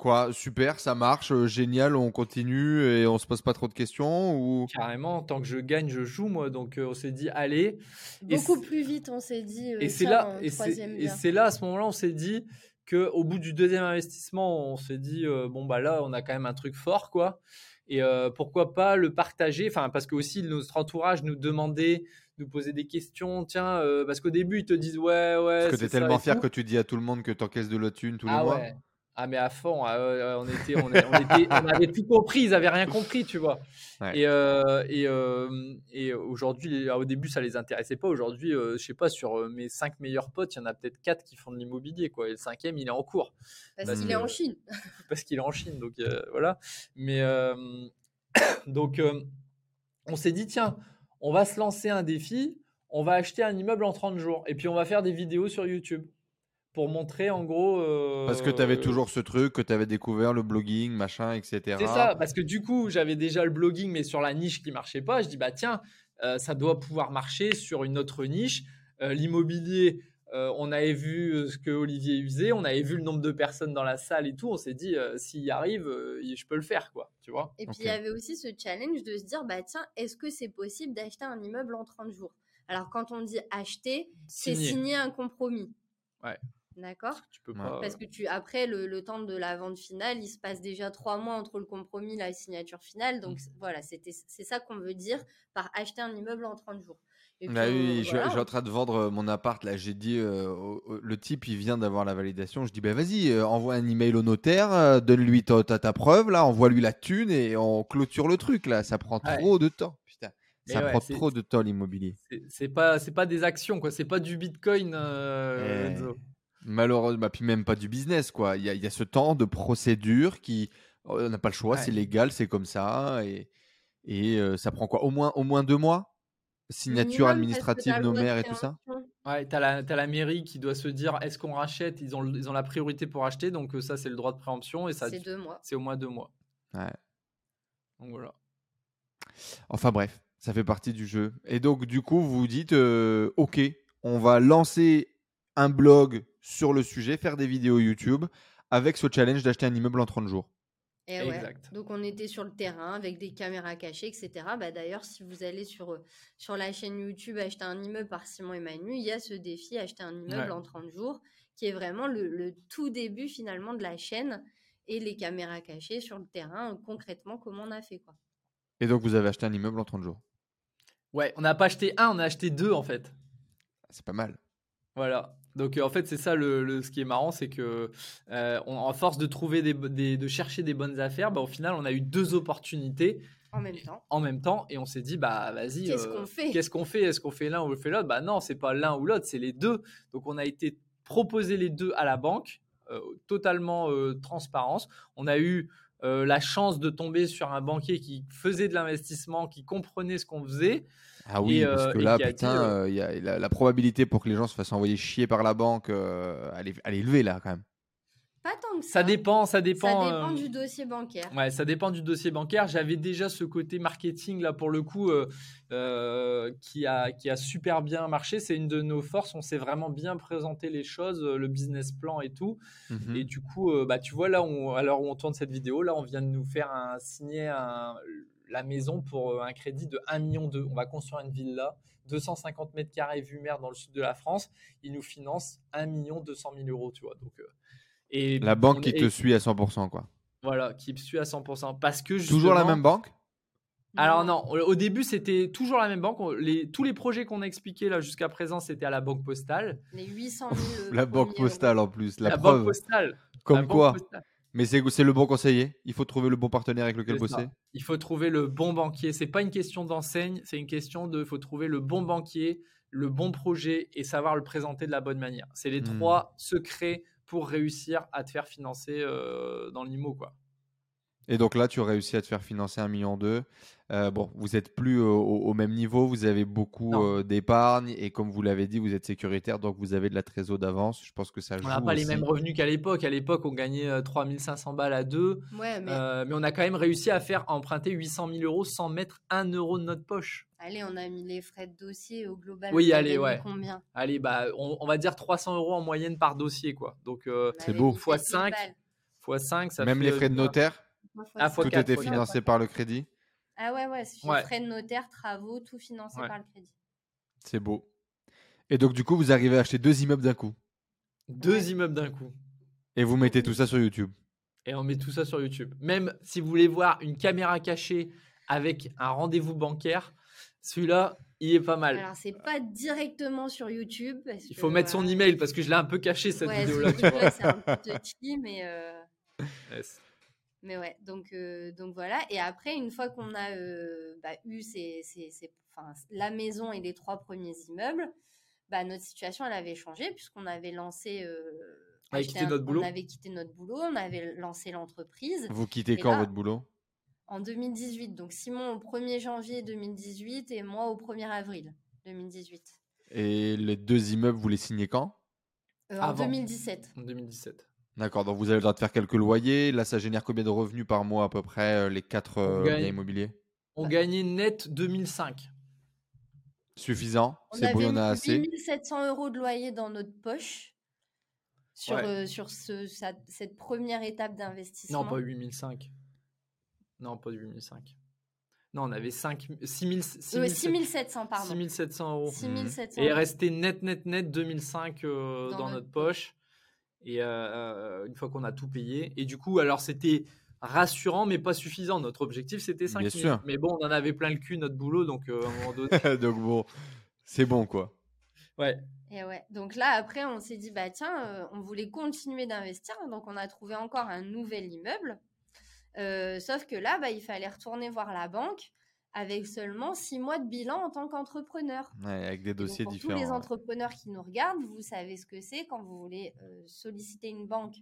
Quoi, super, ça marche, euh, génial, on continue et on se pose pas trop de questions ou Carrément, tant que je gagne, je joue moi. Donc euh, on s'est dit allez. Beaucoup plus vite, on s'est dit. Euh, et c'est là, et c'est là à ce moment-là, on s'est dit que au bout du deuxième investissement, on s'est dit bon bah là, on a quand même un truc fort quoi. Et pourquoi pas le partager? Enfin parce que aussi notre entourage nous demandait nous poser des questions. Tiens, parce qu'au début, ils te disent ouais, ouais. Parce que tu es tellement fier que tu dis à tout le monde que tu encaisses de la thune tous les ah mois. Ah mais à fond, ah, on était, on, avait tout compris, ils avaient rien compris, tu vois. Et, euh, et, euh, et aujourd'hui, au début, ça les intéressait pas. Aujourd'hui, euh, je sais pas, sur mes cinq meilleurs potes, il y en a peut-être quatre qui font de l'immobilier, quoi. Et le cinquième, il est en cours. Parce, qu'il est en Chine. parce qu'il est en Chine, donc voilà. Mais donc, on s'est dit, tiens, on va se lancer un défi. On va acheter un immeuble en 30 jours et puis on va faire des vidéos sur YouTube pour montrer en gros. Parce que tu avais euh, toujours ce truc, que tu avais découvert le blogging, machin, etc. C'est ça, parce que du coup, j'avais déjà le blogging, mais sur la niche qui marchait pas. Je dis, bah tiens, euh, ça doit pouvoir marcher sur une autre niche. Euh, l'immobilier, on avait vu ce que Olivier faisait, on avait vu le nombre de personnes dans la salle et tout. On s'est dit, s'il y arrive, je peux le faire, quoi. Tu vois et puis, il y avait aussi ce challenge de se dire, bah tiens, est-ce que c'est possible d'acheter un immeuble en 30 jours? Alors, quand on dit acheter, c'est signer un compromis. Ouais. D'accord. Parce que tu après le, temps de la vente finale, il se passe déjà trois mois entre le compromis et la signature finale. Donc mmh. voilà, c'était c'est ça qu'on veut dire par acheter un immeuble en 30 jours. bah oui, je, suis en train de vendre euh, mon appart là. J'ai dit euh, le type il vient d'avoir la validation. Je dis bah vas-y, euh, envoie un email au notaire, donne-lui ta, ta, preuve là, envoie-lui la thune et on clôture le truc là. Ça prend trop de temps. Putain. Ça prend trop de temps l'immobilier. C'est pas c'est pas des actions quoi. C'est pas du Bitcoin. Eh. Malheureusement, bah, puis même pas du business, quoi. Il y a, ce temps de procédure qui, oh, on n'a pas le choix, c'est légal, c'est comme ça, et, et euh, ça prend quoi? Au moins, au moins deux mois? Signature administrative, nomaire et tout ça? Ouais, tu as, la mairie qui doit se dire est-ce qu'on rachète? Ils ont, ils ont la priorité pour acheter, donc euh, ça, c'est le droit de préemption. et ça C'est deux mois. C'est au moins deux mois. Ouais. Donc voilà. Enfin bref, ça fait partie du jeu. Et donc, du coup, vous vous dites euh, ok, on va lancer un blog sur le sujet, faire des vidéos YouTube avec ce challenge d'acheter un immeuble en 30 jours. Et exact. Donc on était sur le terrain avec des caméras cachées, etc. Bah, D'ailleurs, si vous allez sur, euh, sur la chaîne YouTube acheter un immeuble par Simon et Manu, il y a ce défi acheter un immeuble en 30 jours, qui est vraiment le, tout début finalement de la chaîne et les caméras cachées sur le terrain, concrètement comment on a fait. quoi. Et donc vous avez acheté un immeuble en 30 jours Ouais, on n'a pas acheté un, on a acheté deux en fait. C'est pas mal. Voilà. Donc euh, en fait c'est ça le, ce qui est marrant c'est que euh, en force de trouver des, de chercher des bonnes affaires bah, au final on a eu deux opportunités en même temps. en même temps et on s'est dit bah vas-y qu'est-ce euh, qu'on fait? qu'est-ce qu'on fait? Est-ce qu'on fait l'un ou on fait l'autre? Bah non c'est pas l'un ou l'autre c'est les deux. Donc on a été proposé les deux à la banque totalement transparence. On a eu la chance de tomber sur un banquier qui faisait de l'investissement, qui comprenait ce qu'on faisait. Ah oui, Et, parce euh, que là, dit, putain, euh, euh, il y a, la, la probabilité pour que les gens se fassent envoyer chier par la banque, euh, elle, est, elle est élevée là quand même. Pas tant que ça. Ça dépend, ça Ça dépend. dépend euh, du dossier bancaire. Ouais, ça dépend du dossier bancaire. J'avais déjà ce côté marketing là pour le coup euh, euh, qui, a, qui a super bien marché. C'est une de nos forces. On sait vraiment bien présenter les choses, le business plan et tout. Mhm. Et du coup, euh, bah, tu vois, là, on, à l'heure où on tourne cette vidéo, là, on vient de nous faire un, signer un- la maison pour euh, un crédit de 1 million. On va construire une villa, 250 mètres carrés vue mer dans le sud de la France. Ils nous financent 1 million 200 000 euros, tu vois. Donc, euh, et La banque on- qui et- te suit à 100%, quoi. Voilà, qui me suit à 100%. Parce que Toujours la même banque? Alors non, au début c'était toujours la même banque. On- Les, tous les projets qu'on a expliqués là jusqu'à présent c'était à la banque postale. Les 800 000. La banque postale en plus, la, La, preuve. banque postale. Comme la quoi postale. Mais c'est le bon conseiller. Il faut trouver le bon partenaire avec lequel bosser. Il faut trouver le bon banquier. C'est pas une question d'enseigne, c'est une question de. Il faut trouver le bon banquier, le bon projet et savoir le présenter de la bonne manière. C'est les Hmm. trois secrets pour réussir à te faire financer euh, dans l'IMO quoi. Et donc là, tu as réussi à te faire financer un million d'eux. Euh, bon, vous êtes plus au, au- au même niveau, vous avez beaucoup euh, d'épargne et comme vous l'avez dit, vous êtes sécuritaire, donc vous avez de la trésor d'avance. Je pense que ça joue. On n'a pas les mêmes revenus qu'à l'époque. À l'époque, on gagnait euh, 3500 balles à deux. Ouais, mais Euh, mais on a quand même réussi à faire à emprunter 800 000 euros sans mettre un euro de notre poche. allez, on a mis les frais de dossier au global. Oui, allez, ouais. Combien? Allez, bah, on, on va dire 300 euros en moyenne par dossier, quoi. Donc, euh, On C'est beau. Fois 4000 cinq. balles. x 5, ça Même fait, les frais de euh, notaire, fois Ah, fois tout était fois financé par le crédit? Ah ouais, ouais, c'est Ouais. frais de notaire, travaux, tout financé Ouais. par le crédit. C'est beau. Et donc, du coup, vous arrivez à acheter deux immeubles d'un coup. deux Ouais. immeubles d'un coup. Et vous mettez tout ça sur YouTube. Et on met tout ça sur YouTube. Même si vous voulez voir une caméra cachée avec un rendez-vous bancaire, celui-là, il est pas mal. Alors, c'est pas directement sur YouTube. parce il que, faut mettre son email parce que je l'ai un peu caché cette Ouais, vidéo-là. ce tu vois. truc-là, c'est un peu touchy, mais. euh, Yes. Mais ouais, donc, euh, donc voilà. Et après, une fois qu'on a euh, bah, eu ces, ces- ces- enfin, la maison et les trois premiers immeubles, bah, notre situation, elle avait changé puisqu'on avait lancé... euh, On avait quitté un- notre boulot. On avait quitté notre boulot, on avait lancé l'entreprise Vous quittez quand là- votre boulot? en 2018. Donc Simon au 1er janvier 2018 et moi au 1er avril 2018. Et les deux immeubles, vous les signez quand? Euh, en Avant. 2017. En 2017. D'accord, donc vous avez le droit de faire quelques loyers. Là, ça génère combien de revenus par mois à peu près, euh, les quatre euh, gagne- biens immobiliers? On gagnait net 2005. Suffisant On C'est avait on a assez. 8700 euros de loyer dans notre poche sur, Ouais. euh, sur ce, sa- cette première étape d'investissement. Non, pas 8005. Non, pas 8005. Non, on avait 5, 6000, Euh, 6700, pardon. 6700 euros. 6700. Et restait net, net, net 2005 euh, Dans dans, notre notre poche. Et euh, euh, une fois qu'on a tout payé. Et du coup, alors c'était rassurant, mais pas suffisant. Notre objectif, c'était 5 Bien 000. sûr. Mais bon, on en avait plein le cul, notre boulot. Donc, euh, à un moment donné. donc bon, c'est bon quoi. ouais. Et ouais. Donc là, après, on s'est dit, bah tiens, euh, on voulait continuer d'investir. Donc on a trouvé encore un nouvel immeuble. Euh, sauf que là, bah, il fallait retourner voir la banque avec seulement six mois de bilan en tant qu'entrepreneur. Ouais, avec des dossiers pour différents. tous les entrepreneurs qui nous regardent, vous savez ce que c'est quand vous voulez euh, solliciter une banque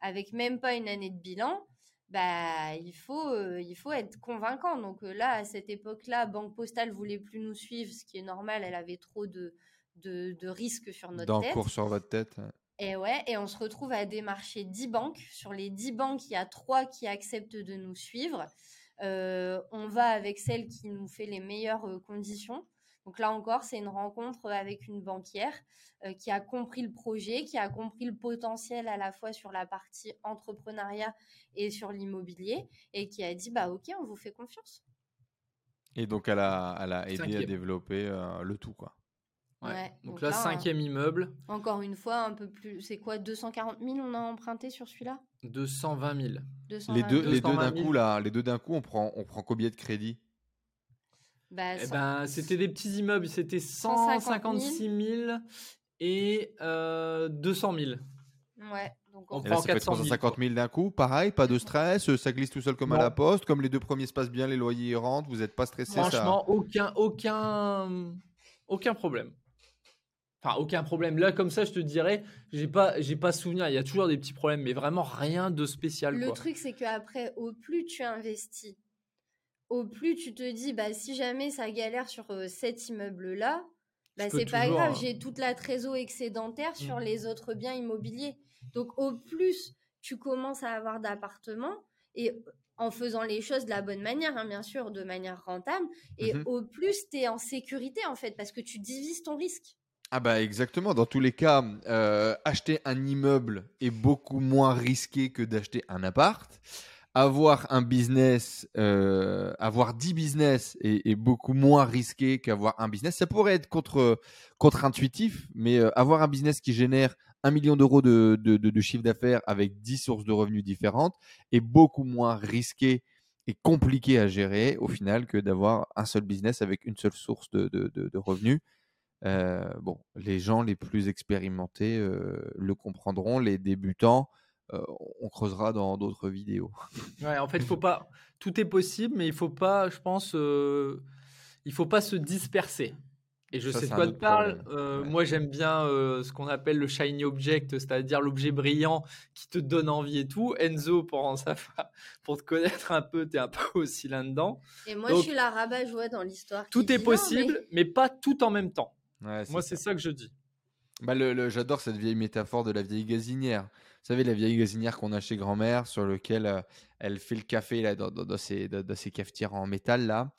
avec même pas une année de bilan. Bah, il faut, euh, il faut être convaincant. Donc euh, là, à cette époque-là, Banque Postale voulait plus nous suivre, ce qui est normal. Elle avait trop de, de, de risques sur notre tête. D'encours sur votre tête. Et ouais, et on se retrouve à démarcher 10 banques. Sur les 10 banques, il y a 3 qui acceptent de nous suivre. Euh, on va avec celle qui nous fait les meilleures euh, conditions. Donc là encore, c'est une rencontre avec une banquière euh, qui a compris le projet, qui a compris le potentiel à la fois sur la partie entrepreneuriat et sur l'immobilier, et qui a dit bah ok, on vous fait confiance. Et donc elle a, elle a aidé à développer euh, le tout quoi. Ouais. Ouais, Donc, donc là, là, cinquième immeuble, Encore une fois, un peu plus. C'est quoi 240 000 on a emprunté sur celui-là? 220 000. 220 Les deux, 000. les deux 220 d'un 000. coup là, les deux d'un coup, on prend, on prend combien de crédit Bah, Eh ben, c'était des petits immeubles. C'était 150 156 000 et euh, 200 000. Ouais, donc On Et là, prend ça fait 400 000, 350 000 d'un coup, pareil, pas de stress, euh, ça glisse tout seul comme à la poste, comme les deux premiers se passent bien, les loyers rentrent, vous n'êtes pas stressé. ça- Franchement, aucun, aucun, aucun problème. Enfin, aucun problème. Là, comme ça, je te dirais, j'ai pas, j'ai pas souvenir. Il y a toujours des petits problèmes, mais vraiment rien de spécial. Le truc, c'est qu'après, au plus tu investis, au plus tu te dis, bah, si jamais ça galère sur euh, cet immeuble-là, bah, c'est pas grave, hein. j'ai toute la trésor excédentaire sur mmh. les autres biens immobiliers. Donc, au plus tu commences à avoir d'appartements, et en faisant les choses de la bonne manière, hein, bien sûr, de manière rentable, et mmh au plus tu es en sécurité, en fait, parce que tu divises ton risque. Ah bah exactement, dans tous les cas, euh, acheter un immeuble est beaucoup moins risqué que d'acheter un appart. Avoir un business, euh, avoir 10 business est, beaucoup moins risqué qu'avoir un business. Ça pourrait être contre, contre-intuitif, mais euh, avoir un business qui génère un million d'euros de, de, chiffre d'affaires avec 10 sources de revenus différentes est beaucoup moins risqué et compliqué à gérer au final que d'avoir un seul business avec une seule source de, de revenus euh, bon, les gens les plus expérimentés euh, le comprendront, les débutants, euh, on creusera dans d'autres vidéos. Ouais, en fait, faut pas. Tout est possible, mais il faut pas, je pense, il faut pas se disperser. Et je sais de quoi tu parles. Moi, j'aime bien ce qu'on appelle le shiny object, c'est-à-dire l'objet brillant qui te donne envie et tout. Enzo, pour en savoir, pour te connaître un peu, tu es un peu aussi là-dedans. Et moi, je suis la rabat-joie dans l'histoire. Tout est possible, mais... pas tout en même temps. Moi, c'est ça. que je dis. Bah, le, J'adore cette vieille métaphore de la vieille gazinière. Vous savez, la vieille gazinière qu'on a chez grand-mère, sur lequel euh, elle fait le café là, dans, dans, ses, dans, ses, cafetières en métal. là.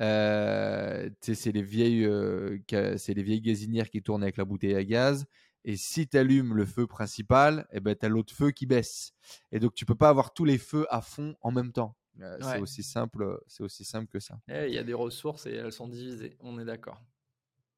Euh, c'est les, vieilles, euh, c'est les vieilles gazinières qui tournent avec la bouteille à gaz. Et si tu allumes le feu principal, eh ben, tu as l'autre feu qui baisse. Et donc, tu peux pas avoir tous les feux à fond en même temps. C'est aussi, simple, aussi simple que ça. Eh, il y a des ressources et elles sont divisées. On est d'accord.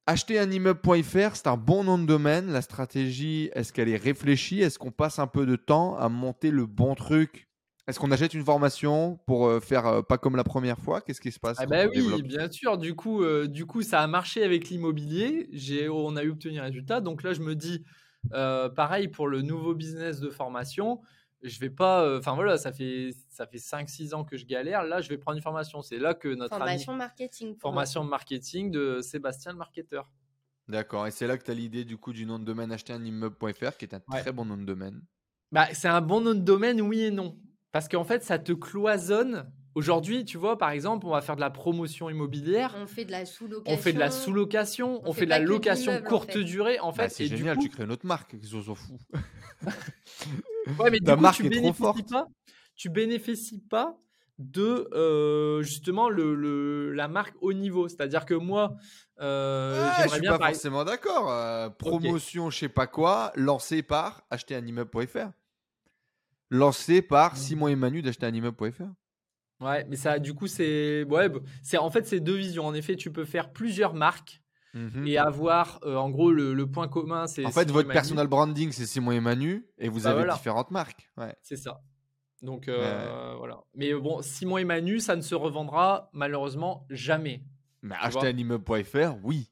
Acheter un immeuble.fr, c'est un bon nom de domaine. La stratégie, est-ce qu'elle est réfléchie? Est-ce qu'on passe un peu de temps à monter le bon truc? Est-ce qu'on achète une formation pour euh, faire euh, pas comme la première fois? Qu'est-ce qui se passe? Ah bah Oui, bien sûr. Du coup, euh, du coup, ça a marché avec l'immobilier. On a eu obtenu un résultat. Donc là, je me dis, pareil pour le nouveau business de formation je vais pas. Euh, enfin voilà, ça fait ça fait 5-6 ans que je galère. Là, je vais prendre une formation. C'est là que notre formation marketing. Formation marketing de Sébastien le marketeur. D'accord. Et c'est là que tu as l'idée du coup du nom de domaine acheter un immeuble.fr qui est un très bon nom de domaine. Bah, c'est un bon nom de domaine, oui et non. Parce qu'en fait, ça te cloisonne. Aujourd'hui, tu vois, par exemple, on va faire de la promotion immobilière. On fait de la sous-location. On fait de la sous-location. On, fait, de la location courte durée. En bah, fait, c'est génial. Tu crées une autre marque. Ils s'en fous. ouais, mais du coup, tu bénéficies pas. Tu bénéficies pas de euh, justement le, la marque haut niveau. C'est-à-dire que moi, euh, ah, je suis pas forcément d'accord. Euh, promotion, je sais pas quoi, lancée par acheter un immeuble.fr. Lancé par mmh. Simon et Manu d'acheter un immeuble.fr. Ouais, mais ça, du coup, c'est ouais, c'est en fait c'est deux visions. En effet, tu peux faire plusieurs marques Mmh et avoir euh, en gros le, point commun c'est en fait votre personal branding c'est Simon et Manu et vous bah avez différentes marques ouais. c'est ça. Donc euh, voilà. Mais bon Simon et Manu ça ne se revendra malheureusement jamais. Mais acheter un immeuble.fr oui.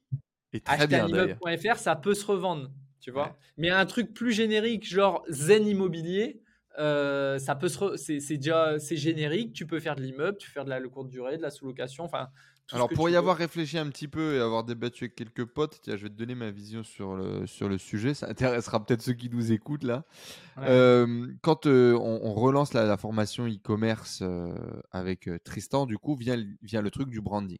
Et très acheter un immeuble.fr ça peut se revendre tu vois? Mais un truc plus générique genre Zen Immobilier euh, ça peut se c'est déjà c'est générique tu peux faire de l'immeuble tu peux faire de la courte durée de la sous-location enfin alors, pour y avoir réfléchi un petit peu et avoir débattu avec quelques potes, tiens, je vais te donner ma vision sur le, sur le sujet. Ça intéressera peut-être ceux qui nous écoutent là. Euh, quand euh, on, relance la, formation e-commerce euh, avec Tristan, du coup, vient, vient le truc du branding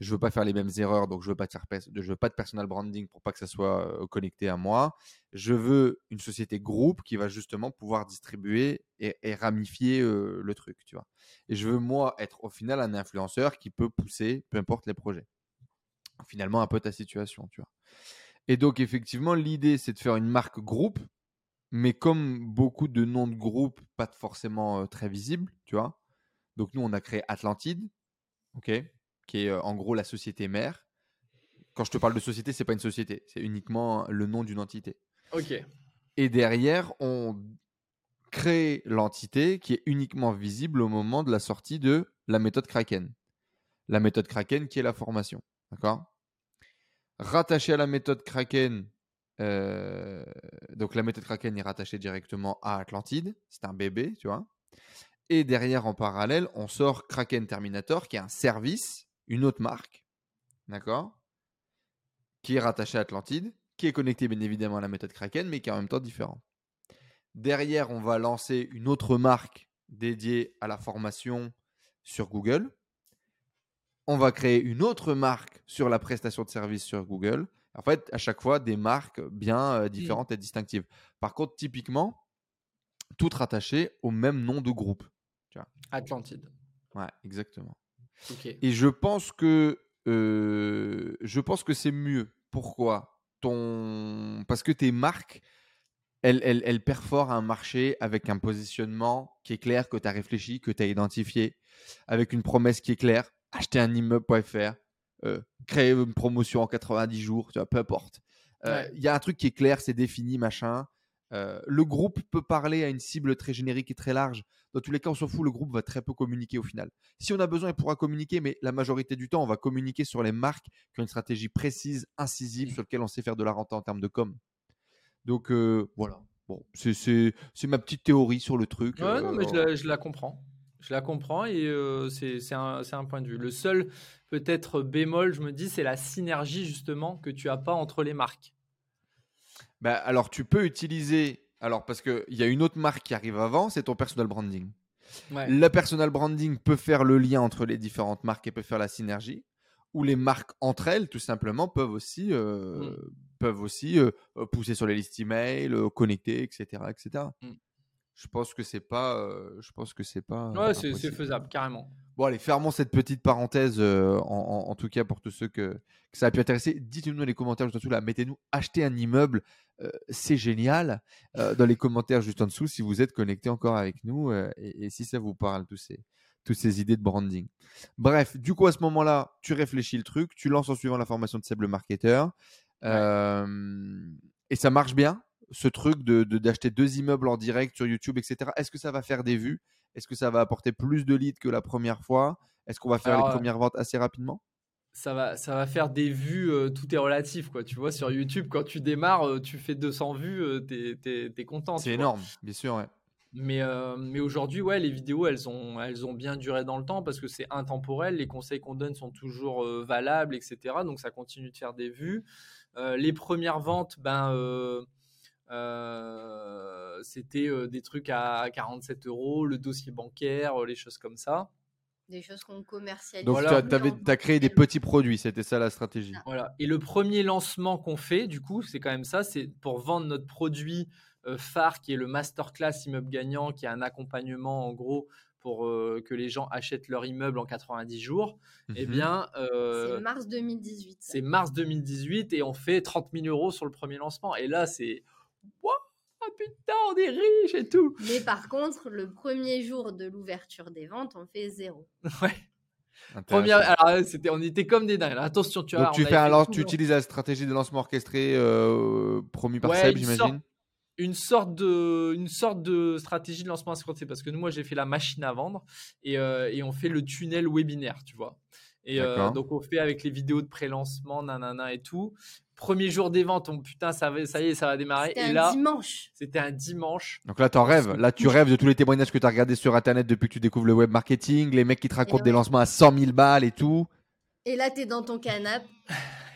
je veux pas faire les mêmes erreurs, donc je veux veux pas de personal branding pour pas que ça soit connecté à moi. Je veux une société groupe qui va justement pouvoir distribuer et, ramifier le truc, tu vois. Et je veux moi être au final un influenceur qui peut pousser, peu importe les projets. Finalement, un peu ta situation, tu vois. Et donc effectivement, l'idée c'est de faire une marque groupe, mais comme beaucoup de noms de groupe, pas forcément très visibles, tu vois. Donc nous, on a créé Atlantide, ok? Qui est en gros la société mère. Quand je te parle de société, c'est pas une société, c'est uniquement le nom d'une entité. Ok. Et derrière, on crée l'entité qui est uniquement visible au moment de la sortie de la méthode Kraken. La méthode Kraken qui est la formation. D'accord? Rattaché à la méthode Kraken, donc la méthode Kraken est rattachée directement à Atlantide. C'est un bébé, tu vois? Et derrière, en parallèle, on sort Kraken Terminator, qui est un service une autre marque, d'accord, qui est rattachée à Atlantide, qui est connecté bien évidemment à la méthode Kraken, mais qui est en même temps différent. Derrière, on va lancer une autre marque dédiée à la formation sur Google. On va créer une autre marque sur la prestation de service sur Google. En fait, à chaque fois, des marques bien euh, différentes et distinctives. Par contre, typiquement, toutes rattachées au même nom de groupe. Atlantide. Ouais, exactement. Et je pense que euh, je pense que c'est mieux. Pourquoi? Ton parce que tes marques elles, elles, elles perforent un marché avec un positionnement qui est clair, que tu as réfléchi, que tu as identifié, avec une promesse qui est claire. Acheter un immeuble.fr, euh, créer une promotion en 90 jours, tu vois, peu importe. Il Ouais. y a un truc qui est clair, c'est défini, machin. Euh, le groupe peut parler à une cible très générique et très large. Dans tous les cas, on s'en fout, le groupe va très peu communiquer au final. Si on a besoin, il pourra communiquer, mais la majorité du temps, on va communiquer sur les marques qui ont une stratégie précise, incisive, sur laquelle on sait faire de la renta en termes de com. Donc euh, voilà. Bon, c'est- ma petite théorie sur le truc. Ouais, non, mais je Euh, la, je la comprends. Je la comprends et c'est c'est un, c'est un point de vue. Le seul peut-être bémol, je me dis, c'est la synergie justement que tu as pas entre les marques. Bah, alors, tu peux utiliser. Alors, parce qu'il y a une autre marque qui arrive avant, c'est ton personal branding. Ouais. Le personal branding peut faire le lien entre les différentes marques et peut faire la synergie. Ou les marques entre elles, tout simplement, peuvent aussi, euh, Mm. peuvent aussi euh, pousser sur les listes email, euh, connecter, etc., etc. Mm. Je pense que c'est pas, euh, je pense que c'est pas. Ouais, c'est faisable, carrément. Bon, allez, fermons cette petite parenthèse, euh, en, en- en tout cas pour tous ceux que, que ça a pu intéresser. Dites-nous dans les commentaires juste en dessous, là, mettez-nous acheter un immeuble, euh, c'est génial, euh, dans les commentaires juste en dessous si vous êtes connecté encore avec nous et, et si ça vous parle, tous ces, toutes ces idées de branding. Bref, du coup, à ce moment-là, tu réfléchis le truc, tu lances en suivant la formation de Seb le marketeur euh, et ça marche bien, ce truc de de- d'acheter deux immeubles en direct sur YouTube, etc. Est-ce que ça va faire des vues? Est-ce que ça va apporter plus de leads que la première fois? Est-ce qu'on va faire Alors, les premières ventes assez rapidement? Ça va, ça va faire des vues, euh, tout est relatif, quoi. Tu vois, sur YouTube, quand tu démarres, euh, tu fais 200 vues, euh, t'es, t'es content. C'est énorme, bien sûr. ouais. Mais, euh, mais aujourd'hui, ouais, les vidéos, elles ont, elles ont bien duré dans le temps parce que c'est intemporel. Les conseils qu'on donne sont toujours valables, etc. Donc ça continue de faire des vues. Les premières ventes, ben, euh, c'était euh, des trucs à 47 euros, le dossier bancaire, euh, les choses comme ça. Des choses qu'on commercialise. Donc, Voilà. tu as, créé des petits produits, c'était ça la stratégie. Voilà. Et le premier lancement qu'on fait, du coup, c'est quand même ça, c'est pour vendre notre produit euh, phare qui est le masterclass immeuble gagnant, qui est un accompagnement en gros pour euh, que les gens achètent leur immeuble en 90 jours. Eh Mhm. bien, euh, C'est mars 2018. ça. c'est mars 2018 et on fait 30 000 euros sur le premier lancement. Et là, c'est Waouh, putain, on est riche et tout. Mais par contre, le premier jour de l'ouverture des ventes, on fait zéro. Ouais. Première, alors, c'était, on était comme des dingues. Attention, tu vois. Donc, tu, fais un lance- tu utilises la stratégie de lancement orchestré euh, promu par Ouais, Seb, j'imagine une sorte de une sorte de stratégie de lancement escroqué parce que nous moi j'ai fait la machine à vendre et, euh, et on fait le tunnel webinaire tu vois et euh, donc on fait avec les vidéos de pré-lancement nanana et tout premier jour des ventes on putain ça va ça y est ça va démarrer C'était et un là dimanche. c'était un dimanche Donc là, t'en rêves. Là, tu rêves de tous les témoignages que tu as regardés sur Internet depuis que tu découvres le web marketing, les mecs qui te racontent des lancements à 100 000 balles et tout. Et là, t'es dans ton canapé.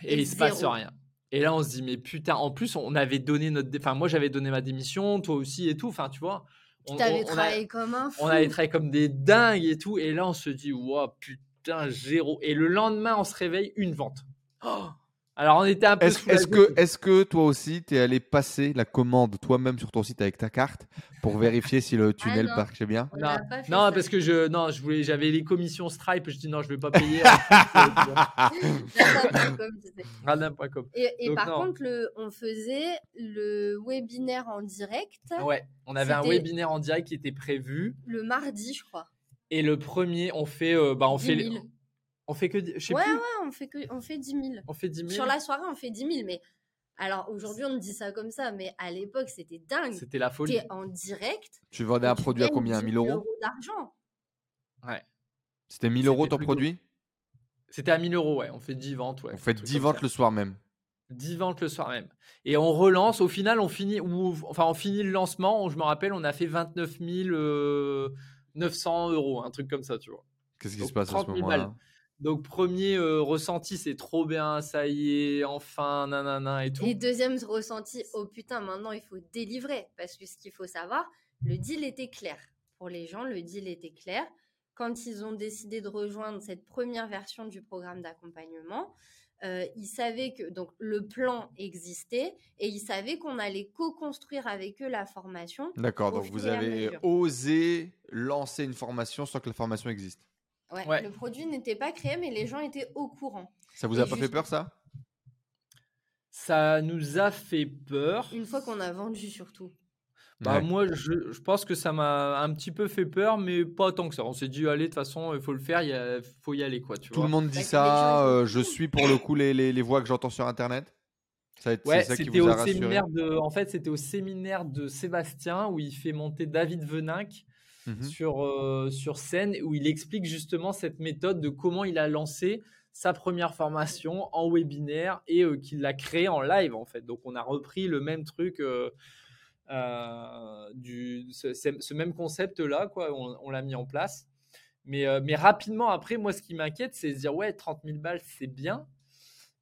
et, Et il se passe rien et là on se dit mais putain en plus on avait donné notre dé- enfin moi j'avais donné ma démission toi aussi et tout enfin tu vois on, T'avais on- on a- travaillé comme un fou. on avait travaillé comme des dingues et tout. Et là, on se dit, waouh, putain, zéro. Et le lendemain, on se réveille, une vente. Oh Alors, on était un peu. Est-ce est que, est que toi aussi, tu es allé passer la commande toi-même sur ton site avec ta carte pour vérifier si le tunnel non. marchait bien On Non, parce que je, non, je voulais, j'avais les commissions Stripe. Je dis non, je vais pas payer. Radin.com. Radin.com. Et, et Donc, par non. contre, le, on faisait le webinaire en direct Ouais, on avait un webinaire en direct qui était prévu. le mardi, je crois. Et le premier, on fait, euh, bah, on 10 fait, 000. les- on fait que, je sais Ouais, plus, ouais, on fait, que, on fait 10 000. on fait 10 000. Sur la soirée, on fait 10 000. Mais alors aujourd'hui, on dit ça comme ça. Mais à l'époque, c'était dingue. C'était la folie. T'es en direct. Tu vendais un tu produit à combien 10 1000 000 euros d'argent. Ouais. C'était 1000 euros ton produit C'était à 1000 euros, ouais. On fait 10 ventes, ouais. On fait un truc 10 comme ventes le soir même. 10 ventes le soir même. Et on relance. Au final, on finit, ou, enfin, on finit le lancement. Je me rappelle, on a fait 29 euh, 900 euros, un truc comme ça, tu vois. Qu'est-ce qui se passe à 30 ce 000 moment-là? balles. Donc, premier euh, ressenti, c'est trop bien, ça y est, enfin, nanana et tout. Et deuxième ressenti, oh putain, maintenant il faut délivrer. Parce que ce qu'il faut savoir, le deal était clair. Pour les gens, le deal était clair. Quand ils ont décidé de rejoindre cette première version du programme d'accompagnement, euh, ils savaient que donc le plan existait et ils savaient qu'on allait co-construire avec eux la formation. D'accord, donc vous avez osé lancer une formation sans que la formation existe. Ouais, Ouais. Le produit n'était pas créé, mais les gens étaient au courant. Ça vous Et a pas fait peur ça? Ça nous a fait peur. Une fois qu'on a vendu surtout. Bah, Ouais. moi, je, je pense que ça m'a un petit peu fait peur, mais pas tant que ça. On s'est dit, allez, de toute façon, il faut le faire, il faut y aller, quoi. Tu Tout vois. le monde Bah, dit les ça, euh, je suis pour le coup les, les, les voix que j'entends sur internet. Ça Ouais, c'est ça qui c'était vous a au rassuré. séminaire de, en fait, c'était au séminaire de Sébastien où il fait monter David Veninck Mhm. sur, euh, sur scène où il explique justement cette méthode de comment il a lancé sa première formation en webinaire et euh, qu'il l'a créé en live en fait. Donc on a repris le même truc, euh, du, ce, même concept là, quoi. On, on l'a mis en place. Mais, euh, mais rapidement après, moi ce qui m'inquiète, c'est de se dire ouais, 30 000 balles c'est bien,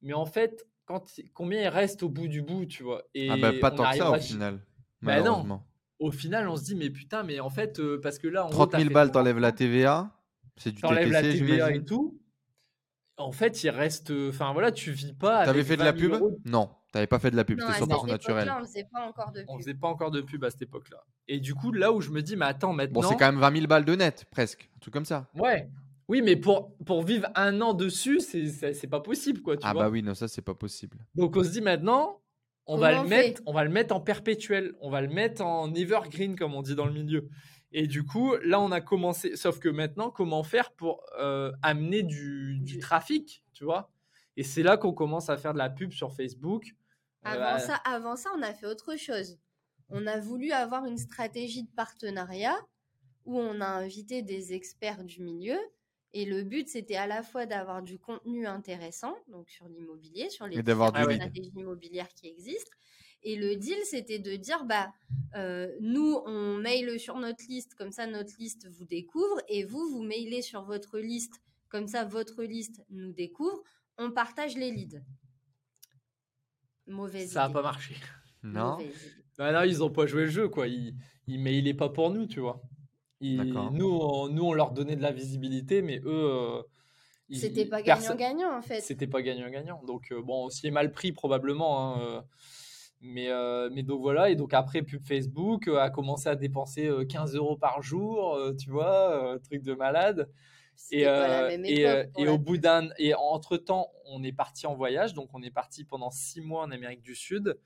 mais en fait, quand, combien il reste au bout du bout, tu vois? Et Ah bah pas on tant que ça au final. Bah non. au final, on se dit, mais putain, mais en fait, euh, parce que là, gros, 30 t'as 000 fait balles, t'enlèves la TVA. C'est du t'enlèves la TVA et tout. En fait, il reste. euh, Enfin, voilà, tu vis pas. T'avais fait de la 20 000 pub? euros. Non, t'avais pas fait de la pub, c'était à cette 100% naturel. on faisait pas encore de On pub. faisait pas encore de pub à cette époque-là. Et du coup, là où je me dis, mais attends, maintenant. Bon, c'est quand même 20 000 balles de net, presque. Un truc comme ça. Ouais. Oui, mais pour, pour vivre un an dessus, c'est- pas possible, quoi. Tu Ah vois bah oui, non, ça c'est pas possible. Donc, on se dit maintenant. On va, le mettre, on va le mettre en perpétuel, on va le mettre en evergreen, comme on dit dans le milieu. Et du coup, là, on a commencé. Sauf que maintenant, comment faire pour euh, amener du, du Du- trafic, tu vois? Et c'est là qu'on commence à faire de la pub sur Facebook. Euh, Avant, ça, avant ça, on a fait autre chose. On a voulu avoir une stratégie de partenariat où on a invité des experts du milieu. Et le but, c'était à la fois d'avoir du contenu intéressant, donc sur l'immobilier, sur les différentes stratégies immobilières qui existent. Et le deal, c'était de dire, bah, euh, nous, on maile sur notre liste, comme ça, notre liste vous découvre, et vous, vous mailez sur votre liste, comme ça, votre liste nous découvre. On partage les leads. Mauvaise ça n'a pas marché. Non. Bah non, ils ont pas joué le jeu, quoi. Ils, mais il est pas pour nous, tu vois. Nous, on, nous, on leur donnait de la visibilité, mais eux. euh, C'était pas gagnant-gagnant, en fait. C'était pas gagnant-gagnant. Donc, euh, bon, aussi mal pris probablement. hein, euh, mais, euh, mais donc voilà. Et donc, après, pub Facebook euh, a commencé à dépenser euh, 15 euros par jour, euh, tu vois, euh, truc de malade. Et, pas la euh, même et, euh, et la au bout d'un. Et entre temps, on est parti en voyage. Donc, on est parti pendant six mois en Amérique du Sud.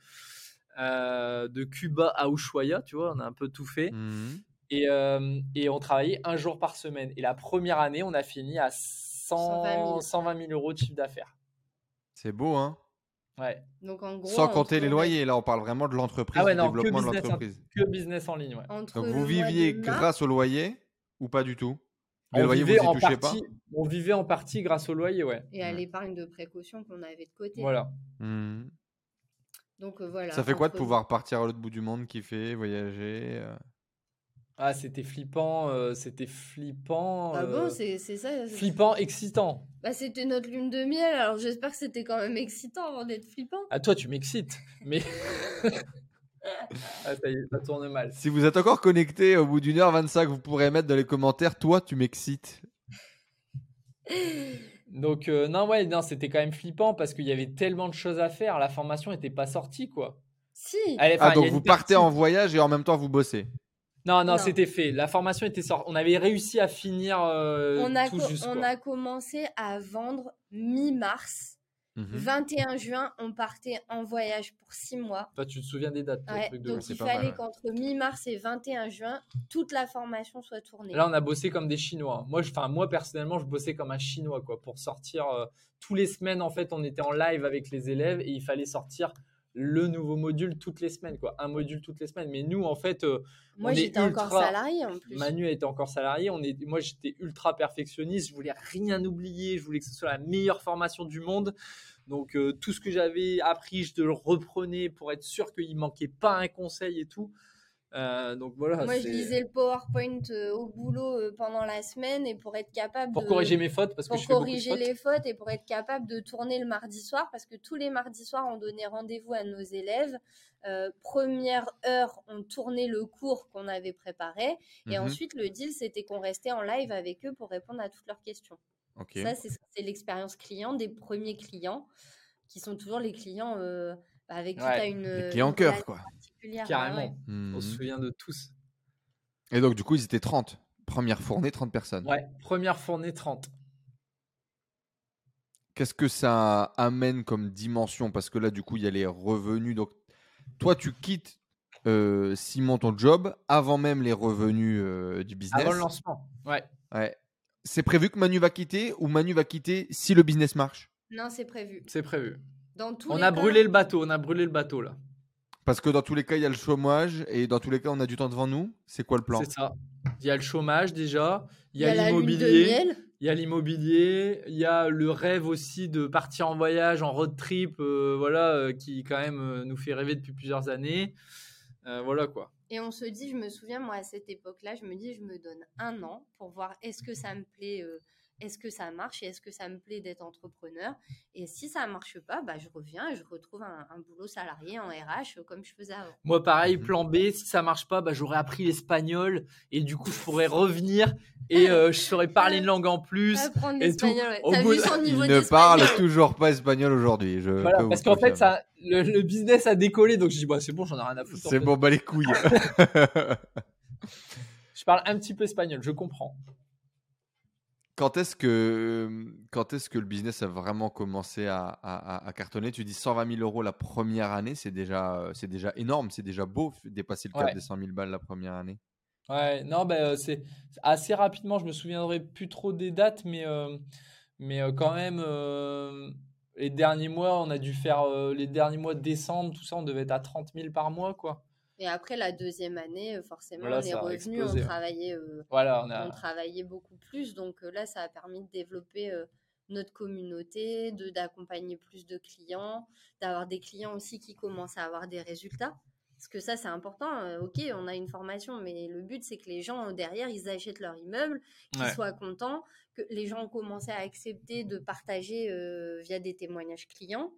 euh, de Cuba à Ushuaia, tu vois, on a un peu tout fait. Mhm. Et, euh, et on travaillait un jour par semaine. Et la première année, on a fini à 100 120 000. 120 000 euros de chiffre d'affaires. C'est beau, hein Ouais. Donc, en gros, Sans compter les le- loyers, là on parle vraiment de l'entreprise, Ah ouais, du non, que développement de business, l'entreprise. Que business en ligne, ouais. entre Donc vous viviez grâce au loyer ou pas du tout? Les On loyers, vous vivait, en partie, pas on vivait en partie grâce au loyer, ouais. et à l'épargne de précaution qu'on avait de côté. Voilà. Mhm. Donc euh, voilà. Ça fait quoi de pouvoir partir à l'autre bout du monde, kiffer, voyager euh? Ah, c'était flippant, euh, c'était flippant. Ah bon, c'est c'est ça. Flippant, excitant. Bah, c'était notre lune de miel, alors j'espère que c'était quand même excitant avant d'être flippant. À toi, tu m'excites, mais. ah, ça y est, ça tourne mal. Si vous êtes encore connecté au bout d'une heure 25, vous pourrez mettre dans les commentaires Toi, tu m'excites. Donc, euh, non, ouais, non, c'était quand même flippant parce qu'il y avait tellement de choses à faire. La formation n'était pas sortie, quoi. Si. Elle- enfin, Ah, donc vous partez en voyage et en même temps vous bossez. Non, non, Non. c'était fait. La formation était sortie. On avait réussi à finir euh, on a, tout co- juste. on quoi. a commencé à vendre mi-mars. Mhm. 21 juin, on partait en voyage pour 6 mois. Toi, tu te souviens des dates, toi, Ouais, truc de donc il fallait qu'entre mi-mars et 21 juin, toute la formation soit tournée. Là, on a bossé comme des Chinois. Moi, je, enfin, moi personnellement, je bossais comme un Chinois, quoi, pour sortir. euh, tous les semaines, en fait, on était en live avec les élèves et il fallait sortir le nouveau module toutes les semaines, quoi. Un module toutes les semaines. Mais nous, en fait, euh, Moi, j'étais encore salarié en plus. Manu était encore salarié. On est, moi, j'étais ultra perfectionniste. Je voulais rien oublier. Je voulais que ce soit la meilleure formation du monde. Donc, euh, tout ce que j'avais appris, je le reprenais pour être sûr qu'il manquait pas un conseil et tout. Euh, donc voilà. Moi, je lisais le PowerPoint euh, au boulot euh, pendant la semaine et pour être capable Pour de... corriger mes fautes, parce que pour je fais beaucoup de corriger fautes. les fautes et pour être capable de tourner le mardi soir, parce que tous les mardis soirs, on donnait rendez-vous à nos élèves. Première heure, on tournait le cours qu'on avait préparé. Et Mhm. ensuite, le deal, c'était qu'on restait en live avec eux pour répondre à toutes leurs questions. Ça, c'est l'expérience client des premiers clients, qui sont toujours les clients bah, avec qui Ouais, tu as une, clients une cœur, quoi. particulière. Carrément. Ouais. Mhm. On se souvient de tous. Et donc, du coup, ils étaient 30. Première fournée, 30 personnes. Ouais, première fournée 30. Qu'est-ce que ça amène comme dimension? Parce que là, du coup, il y a les revenus. Donc, toi, tu quittes, euh, Simon, ton job avant même les revenus euh, du business. Avant le lancement. Ouais. Ouais. C'est prévu que Manu va quitter ou Manu va quitter si le business marche? Non, c'est prévu. C'est prévu. Dans tous On les a cas- brûlé le bateau, on a brûlé le bateau là. Parce que dans tous les cas, il y a le chômage et dans tous les cas, on a du temps devant nous. C'est quoi le plan? C'est ça. Il y a le chômage déjà, il y a, l'immobilier, il y a l'immobilier, il y a le rêve aussi de partir en voyage, en road trip, euh, voilà, euh, qui quand même euh, nous fait rêver depuis plusieurs années. Euh, voilà quoi. Et on se dit, je me souviens, moi, à cette époque-là, je me dis, je me donne un an pour voir est-ce que ça me plaît, euh, est-ce que ça marche et est-ce que ça me plaît d'être entrepreneur. Et si ça marche pas, bah, je reviens et je retrouve un, un boulot salarié en RH euh, comme je faisais avant. Moi pareil, Mhm. plan B, si ça marche pas, bah, j'aurais appris l'espagnol et du coup je pourrais revenir et euh, je saurais parler une langue en plus. Apprendre et tout. l'espagnol, ouais. Au T'as bout vu de- son niveau Il ne parle toujours pas espagnol aujourd'hui. je Voilà, parce qu'en fait, ça, le, le business a décollé, donc je dis, bah, c'est bon, j'en ai rien à foutre. C'est bon, bah les couilles. Je parle un petit peu espagnol, je comprends. Quand est-ce que, quand est-ce que le business a vraiment commencé à, à- à- à cartonner? Tu dis 120 000 euros la première année, c'est déjà, euh, c'est déjà énorme, c'est déjà beau dépasser le cap Ouais. des 100 000 balles la première année. Ouais, non, bah, euh, c'est assez rapidement, je me souviendrai plus trop des dates, mais, euh, mais euh, quand même, euh, les derniers mois, on a dû faire euh, les derniers mois de décembre, tout ça, on devait être à 30 000 par mois, quoi. Et après la deuxième année, euh, forcément, Voilà, les revenus explosé, ont travaillé, euh, Voilà, on ont a. travaillé beaucoup plus. Donc euh, là, ça a permis de développer euh, notre communauté, de d'accompagner plus de clients, d'avoir des clients aussi qui commencent à avoir des résultats. Parce que ça, c'est important. Euh, ok, on a une formation, mais le but, c'est que les gens derrière, ils achètent leur immeuble, qu'ils Ouais. soient contents, que les gens ont commencé à accepter de partager euh, via des témoignages clients.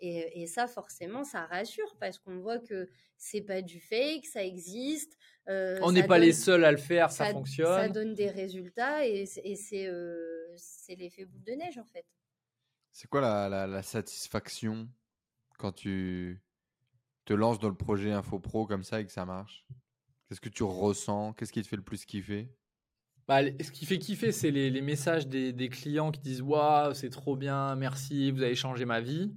Et, et ça, forcément, ça rassure parce qu'on voit que c'est pas du fake, ça existe. euh, On ça n'est pas donne- les seuls à le faire, ça, ça fonctionne. donne des résultats et, c'est- et c'est euh, c'est l'effet boule de neige en fait. C'est quoi la, la- la satisfaction quand tu te lances dans le projet Info Pro comme ça et que ça marche? Qu'est-ce que tu ressens? Qu'est-ce qui te fait le plus kiffer? Bah, ce qui fait kiffer, c'est les, les messages des, des clients qui disent Waouh, c'est trop bien, merci, vous avez changé ma vie.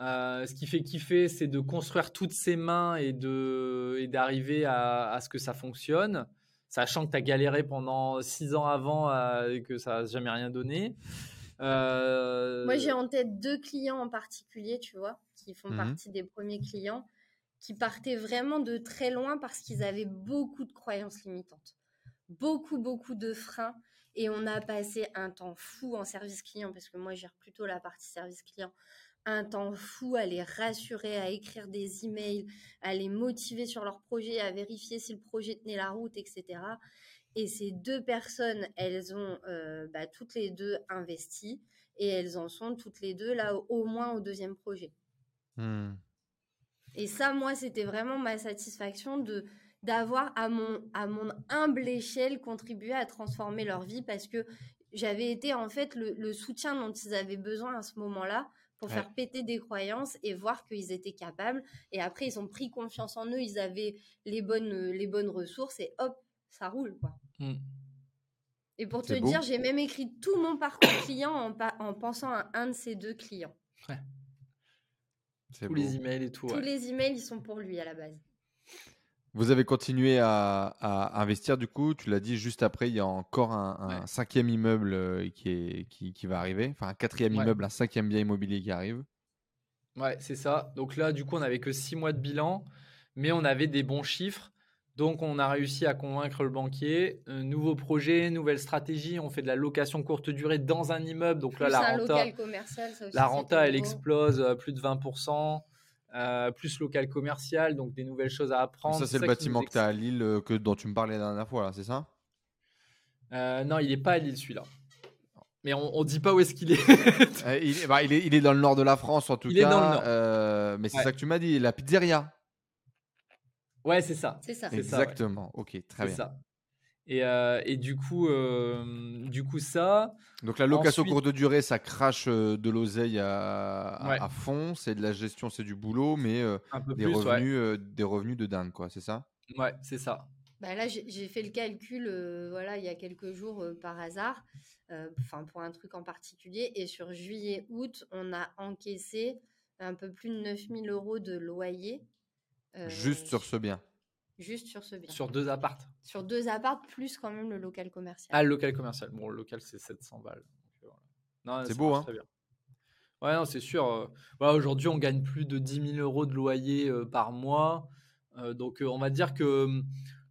Euh, ce qui fait kiffer, c'est de construire toutes ses mains et de et d'arriver à, à ce que ça fonctionne, sachant que tu as galéré pendant six ans avant euh, et que ça n'a jamais rien donné. Euh, Moi j'ai en tête deux clients en particulier, tu vois, qui font Mhm. partie des premiers clients, qui partaient vraiment de très loin parce qu'ils avaient beaucoup de croyances limitantes, beaucoup beaucoup de freins. Et on a passé un temps fou en service client, parce que moi je gère plutôt la partie service client, un temps fou à les rassurer, à écrire des emails, à les motiver sur leur projet, à vérifier si le projet tenait la route, etc. Et ces deux personnes, elles ont euh, bah, toutes les deux investi et elles en sont toutes les deux là au, moins au deuxième projet. Hmm. Et ça, moi, c'était vraiment ma satisfaction de d'avoir à mon, à mon humble échelle contribué à transformer leur vie parce que j'avais été en fait le, le soutien dont ils avaient besoin à ce moment-là pour Ouais. faire péter des croyances et voir qu'ils étaient capables. Et après, ils ont pris confiance en eux, ils avaient les bonnes, les bonnes ressources et hop, ça roule quoi. Hmm. Et pour te beau. dire, j'ai même écrit tout mon parcours client en, pa- en pensant à un de ces deux clients. C'est tous beau. les emails et tout. Tous ouais. les emails, ils sont pour lui à la base. Vous avez continué à, à investir du coup, tu l'as dit juste après, il y a encore un, un Ouais. cinquième immeuble euh, qui, est, qui, qui va arriver, enfin un quatrième Ouais. immeuble, un cinquième bien immobilier qui arrive. Ouais, c'est ça. Donc là, du coup, on n'avait que six mois de bilan, mais on avait des bons chiffres. Donc, on a réussi à convaincre le banquier. Un nouveau projet, nouvelle stratégie. On fait de la location courte durée dans un immeuble. Donc là, Plus la un renta, local commercial, ça aussi, la renta, elle explose à plus de 20%. Euh, plus local commercial, donc des nouvelles choses à apprendre. Ça, c'est le bâtiment que tu as à Lille, euh, que, dont tu me parlais la dernière fois, là, c'est ça? Euh, Non, il n'est pas à Lille, celui-là. Mais on, ne dit pas où est-ce qu'il est. Bah, il, est, il, est, dans le nord de la France, en tout il cas. Est dans le nord. mais c'est ça que tu m'as dit, la pizzeria. Ouais, c'est ça. C'est ça. Exactement. Ok, très bien. Ça. Et, euh, et, du coup, euh, du coup ça. Donc la location Ensuite... courte durée, ça crache euh, de l'oseille à, à, à, fond. C'est de la gestion, c'est du boulot, mais des, plus, revenus, ouais. des revenus de dingue, quoi. C'est ça? Ouais, c'est ça. Bah là, j'ai fait le calcul, voilà, il y a quelques jours par hasard, enfin pour un truc en particulier. Et sur juillet-août, on a encaissé un peu plus de 9000 euros de loyer. Juste sur ce bien. Juste sur ce bien. Sur deux appartes. Sur deux appartes, plus quand même le local commercial. Ah, le local commercial. Bon, le local, c'est 700 balles. C'est beau, hein très bien. Ouais, non, c'est sûr. Voilà, Aujourd'hui, on gagne plus de 10 000 euros de loyer euh, par mois. Euh, donc, euh, on va dire que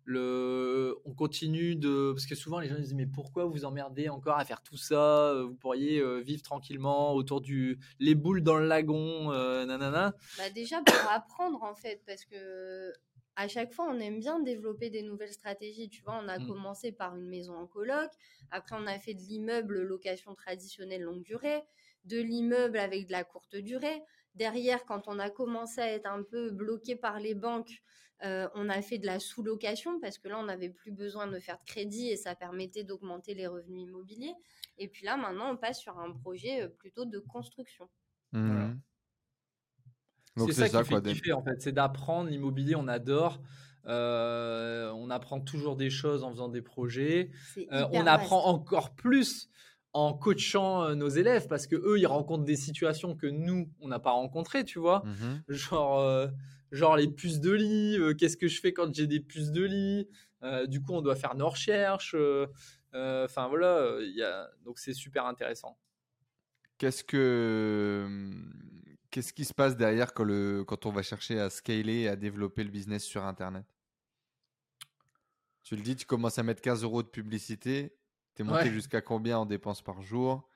le... on continue de. Parce que souvent, les gens disent Mais pourquoi vous emmerdez encore à faire tout ça Vous pourriez vivre tranquillement autour du. Les boules dans le lagon, nanana. Bah, déjà, pour apprendre, en fait, parce que à chaque fois, on aime bien développer des nouvelles stratégies. Tu vois, on a mmh. commencé par une maison en coloc. Après, on a fait de l'immeuble location traditionnelle longue durée, de l'immeuble avec de la courte durée. Derrière, quand on a commencé à être un peu bloqué par les banques, euh, on a fait de la sous-location parce que là, on n'avait plus besoin de faire de crédit et ça permettait d'augmenter les revenus immobiliers. Et puis là, maintenant, on passe sur un projet plutôt de construction. Mmh. Voilà. C'est ça, ça, qui fait kiffer, en fait. C'est d'apprendre l'immobilier, on adore. Euh, on apprend toujours des choses en faisant des projets. Euh, on apprend vaste. encore plus en coachant euh, nos élèves parce que eux, ils rencontrent des situations que nous, on n'a pas rencontrées, tu vois. Mmh Genre, euh, genre les puces de lit. euh, Qu'est-ce que je fais quand j'ai des puces de lit Euh, Du coup, on doit faire nos recherches. euh, Enfin voilà, il y a... donc c'est super intéressant. Qu'est-ce que Qu'est-ce qui se passe derrière quand, le, quand on va chercher à scaler et à développer le business sur Internet? Tu le dis, tu commences à mettre 15 euros de publicité. Tu es monté Ouais. jusqu'à combien en dépenses par jour?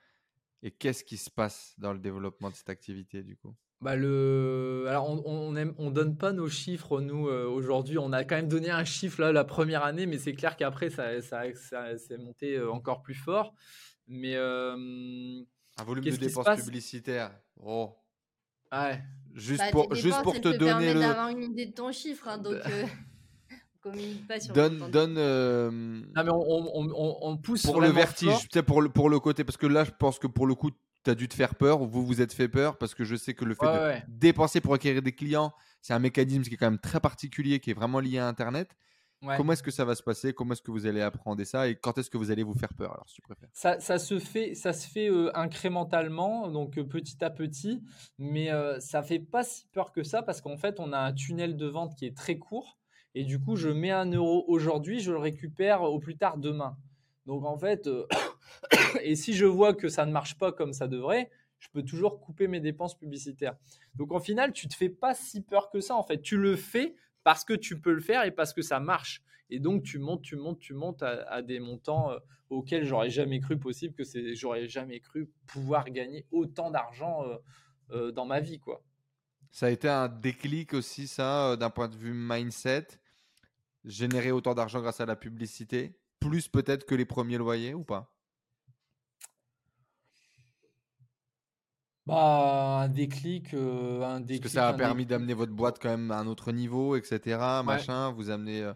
Et qu'est-ce qui se passe dans le développement de cette activité du coup? Bah le... Alors, on, on, aime- on donne pas nos chiffres, nous, euh, aujourd'hui. On a quand même donné un chiffre là, la première année, mais c'est clair qu'après, ça, ça, ça, c'est monté euh, encore plus fort. Mais. euh, Un volume de dépenses publicitaires? Oh, ouais. juste Bah, pour, juste elles te donner le. d'avoir une idée de ton chiffre, hein, donc euh, on communique pas sur le Donne, montant. donne euh, Non, mais on, on, on, on pousse pour le vertige, pour le, pour le côté. Parce que là, je pense que pour le coup, tu as dû te faire peur. Vous vous êtes fait peur parce que je sais que le fait Ouais, de ouais. dépenser pour acquérir des clients, c'est un mécanisme qui est quand même très particulier, qui est vraiment lié à Internet. Ouais. Comment est-ce que ça va se passer? Comment est-ce que vous allez apprendre ça? Et quand est-ce que vous allez vous faire peur Alors, si tu préfères? Ça, ça se fait, ça se fait euh, incrémentalement, donc euh, petit à petit, mais euh, ça fait pas si peur que ça parce qu'en fait, on a un tunnel de vente qui est très court et du coup, je mets un euro aujourd'hui, je le récupère au plus tard demain. Donc en fait, euh, et si je vois que ça ne marche pas comme ça devrait, je peux toujours couper mes dépenses publicitaires. Donc en final, tu te fais pas si peur que ça. En fait, tu le fais parce que tu peux le faire et parce que ça marche. Et donc tu montes, tu montes, tu montes à, des montants euh, auxquels j'aurais jamais cru possible que c'est, j'aurais jamais cru pouvoir gagner autant d'argent euh, euh, dans ma vie, quoi. Ça a été un déclic aussi, ça, d'un point de vue mindset. Générer autant d'argent grâce à la publicité. Plus peut-être que les premiers loyers ou pas? Bah un déclic, euh, un Parce déclic. que ça a un permis déclic. d'amener votre boîte quand même à un autre niveau, etc. Machin, vous amenez euh,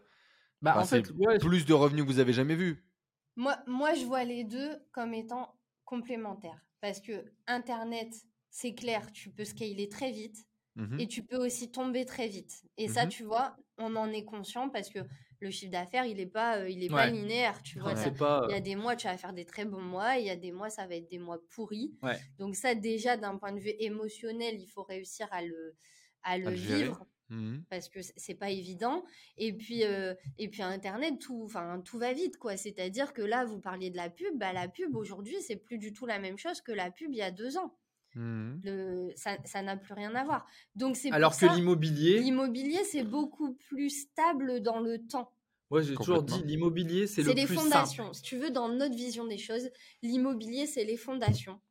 Bah enfin, en c'est fait, ouais, plus de revenus que vous avez jamais vu. Moi, moi, je vois les deux comme étant complémentaires. Parce que Internet, c'est clair, tu peux scaler très vite Mhm. et tu peux aussi tomber très vite. Et ça, Mhm. tu vois, on en est conscient parce que le chiffre d'affaires, il n'est pas, euh, il est pas linéaire. Tu vois, ça- pas. il y a des mois, tu vas faire des très bons mois, il y a des mois, ça va être des mois pourris. Ouais. Donc ça, déjà, d'un point de vue émotionnel, il faut réussir à le, à le vivre Mhm. parce que c'est pas évident. Et puis, euh, et puis Internet, tout, enfin, tout va vite, quoi. C'est-à-dire que là, vous parliez de la pub, bah, la pub aujourd'hui, c'est plus du tout la même chose que la pub il y a deux ans. Le, ça, ça n'a plus rien à voir. Donc c'est Alors que l'immobilier, l'immobilier, c'est beaucoup plus stable dans le temps. moi j'ai toujours dit l'immobilier c'est le C'est les plus fondations. simple. Si tu veux, dans notre vision des choses, l'immobilier, c'est les fondations.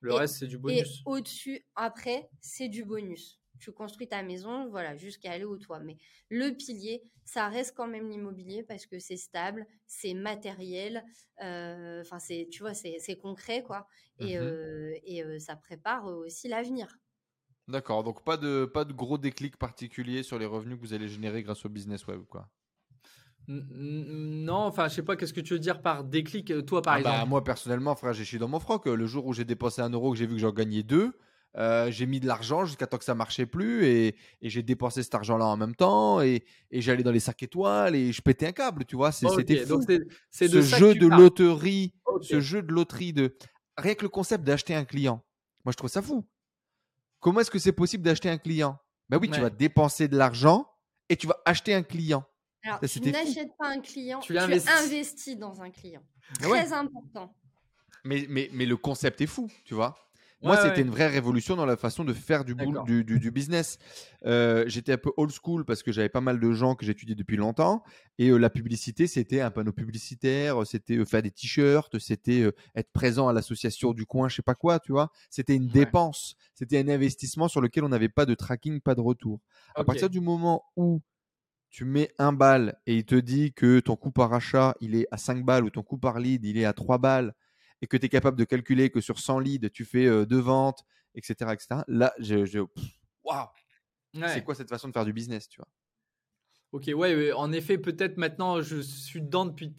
Le Et- reste c'est du Et bonus. au-dessus, après, c'est du bonus. Tu construis ta maison, voilà, jusqu'à aller au toit. Mais le pilier, ça reste quand même l'immobilier parce que c'est stable, c'est matériel, euh, enfin, c'est, tu vois, c'est, concret, quoi. Et, mmh et ça prépare aussi l'avenir. D'accord, donc pas de, pas de gros déclic particulier sur les revenus que vous allez générer grâce au business web, quoi. Non, enfin, je sais pas, qu'est-ce que tu veux dire par déclic, toi, par ah bah, exemple? Moi, personnellement, frère, j'ai chié dans mon froc. Le jour où j'ai dépensé un euro, que j'ai vu que j'en gagnais deux, euh, j'ai mis de l'argent jusqu'à temps que ça marchait plus et, j'ai dépensé cet argent-là en même temps et, j'allais dans les sacs étoiles et je pétais un câble, tu vois. C'était fou. C'est ce jeu de loterie, ce jeu de loterie de rien que le concept d'acheter un client. Moi, je trouve ça fou. Comment est-ce que c'est possible d'acheter un client? Ben oui, tu vas dépenser de l'argent et tu vas acheter un client. Alors, tu n'achètes pas un client, tu, investis. dans un client. Très important. Mais, mais, mais le concept est fou, tu vois. Moi, c'était une vraie révolution dans la façon de faire du, du, du, business. Euh, j'étais un peu old school parce que j'avais pas mal de gens que j'étudiais depuis longtemps. Et euh, la publicité, c'était un panneau publicitaire, c'était euh, faire des t-shirts, c'était être présent à l'association du coin, je sais pas quoi, tu vois. C'était une dépense, c'était un investissement sur lequel on n'avait pas de tracking, pas de retour. À partir du moment où tu mets un bal et il te dit que ton coût par achat, il est à 5 balles ou ton coût par lead, il est à 3 balles et que tu es capable de calculer que sur 100 leads, tu fais euh, deux ventes, etc. etc. là, je, waouh, c'est quoi cette façon de faire du business, tu vois? Ok, ouais, en effet, peut-être maintenant, je suis dedans depuis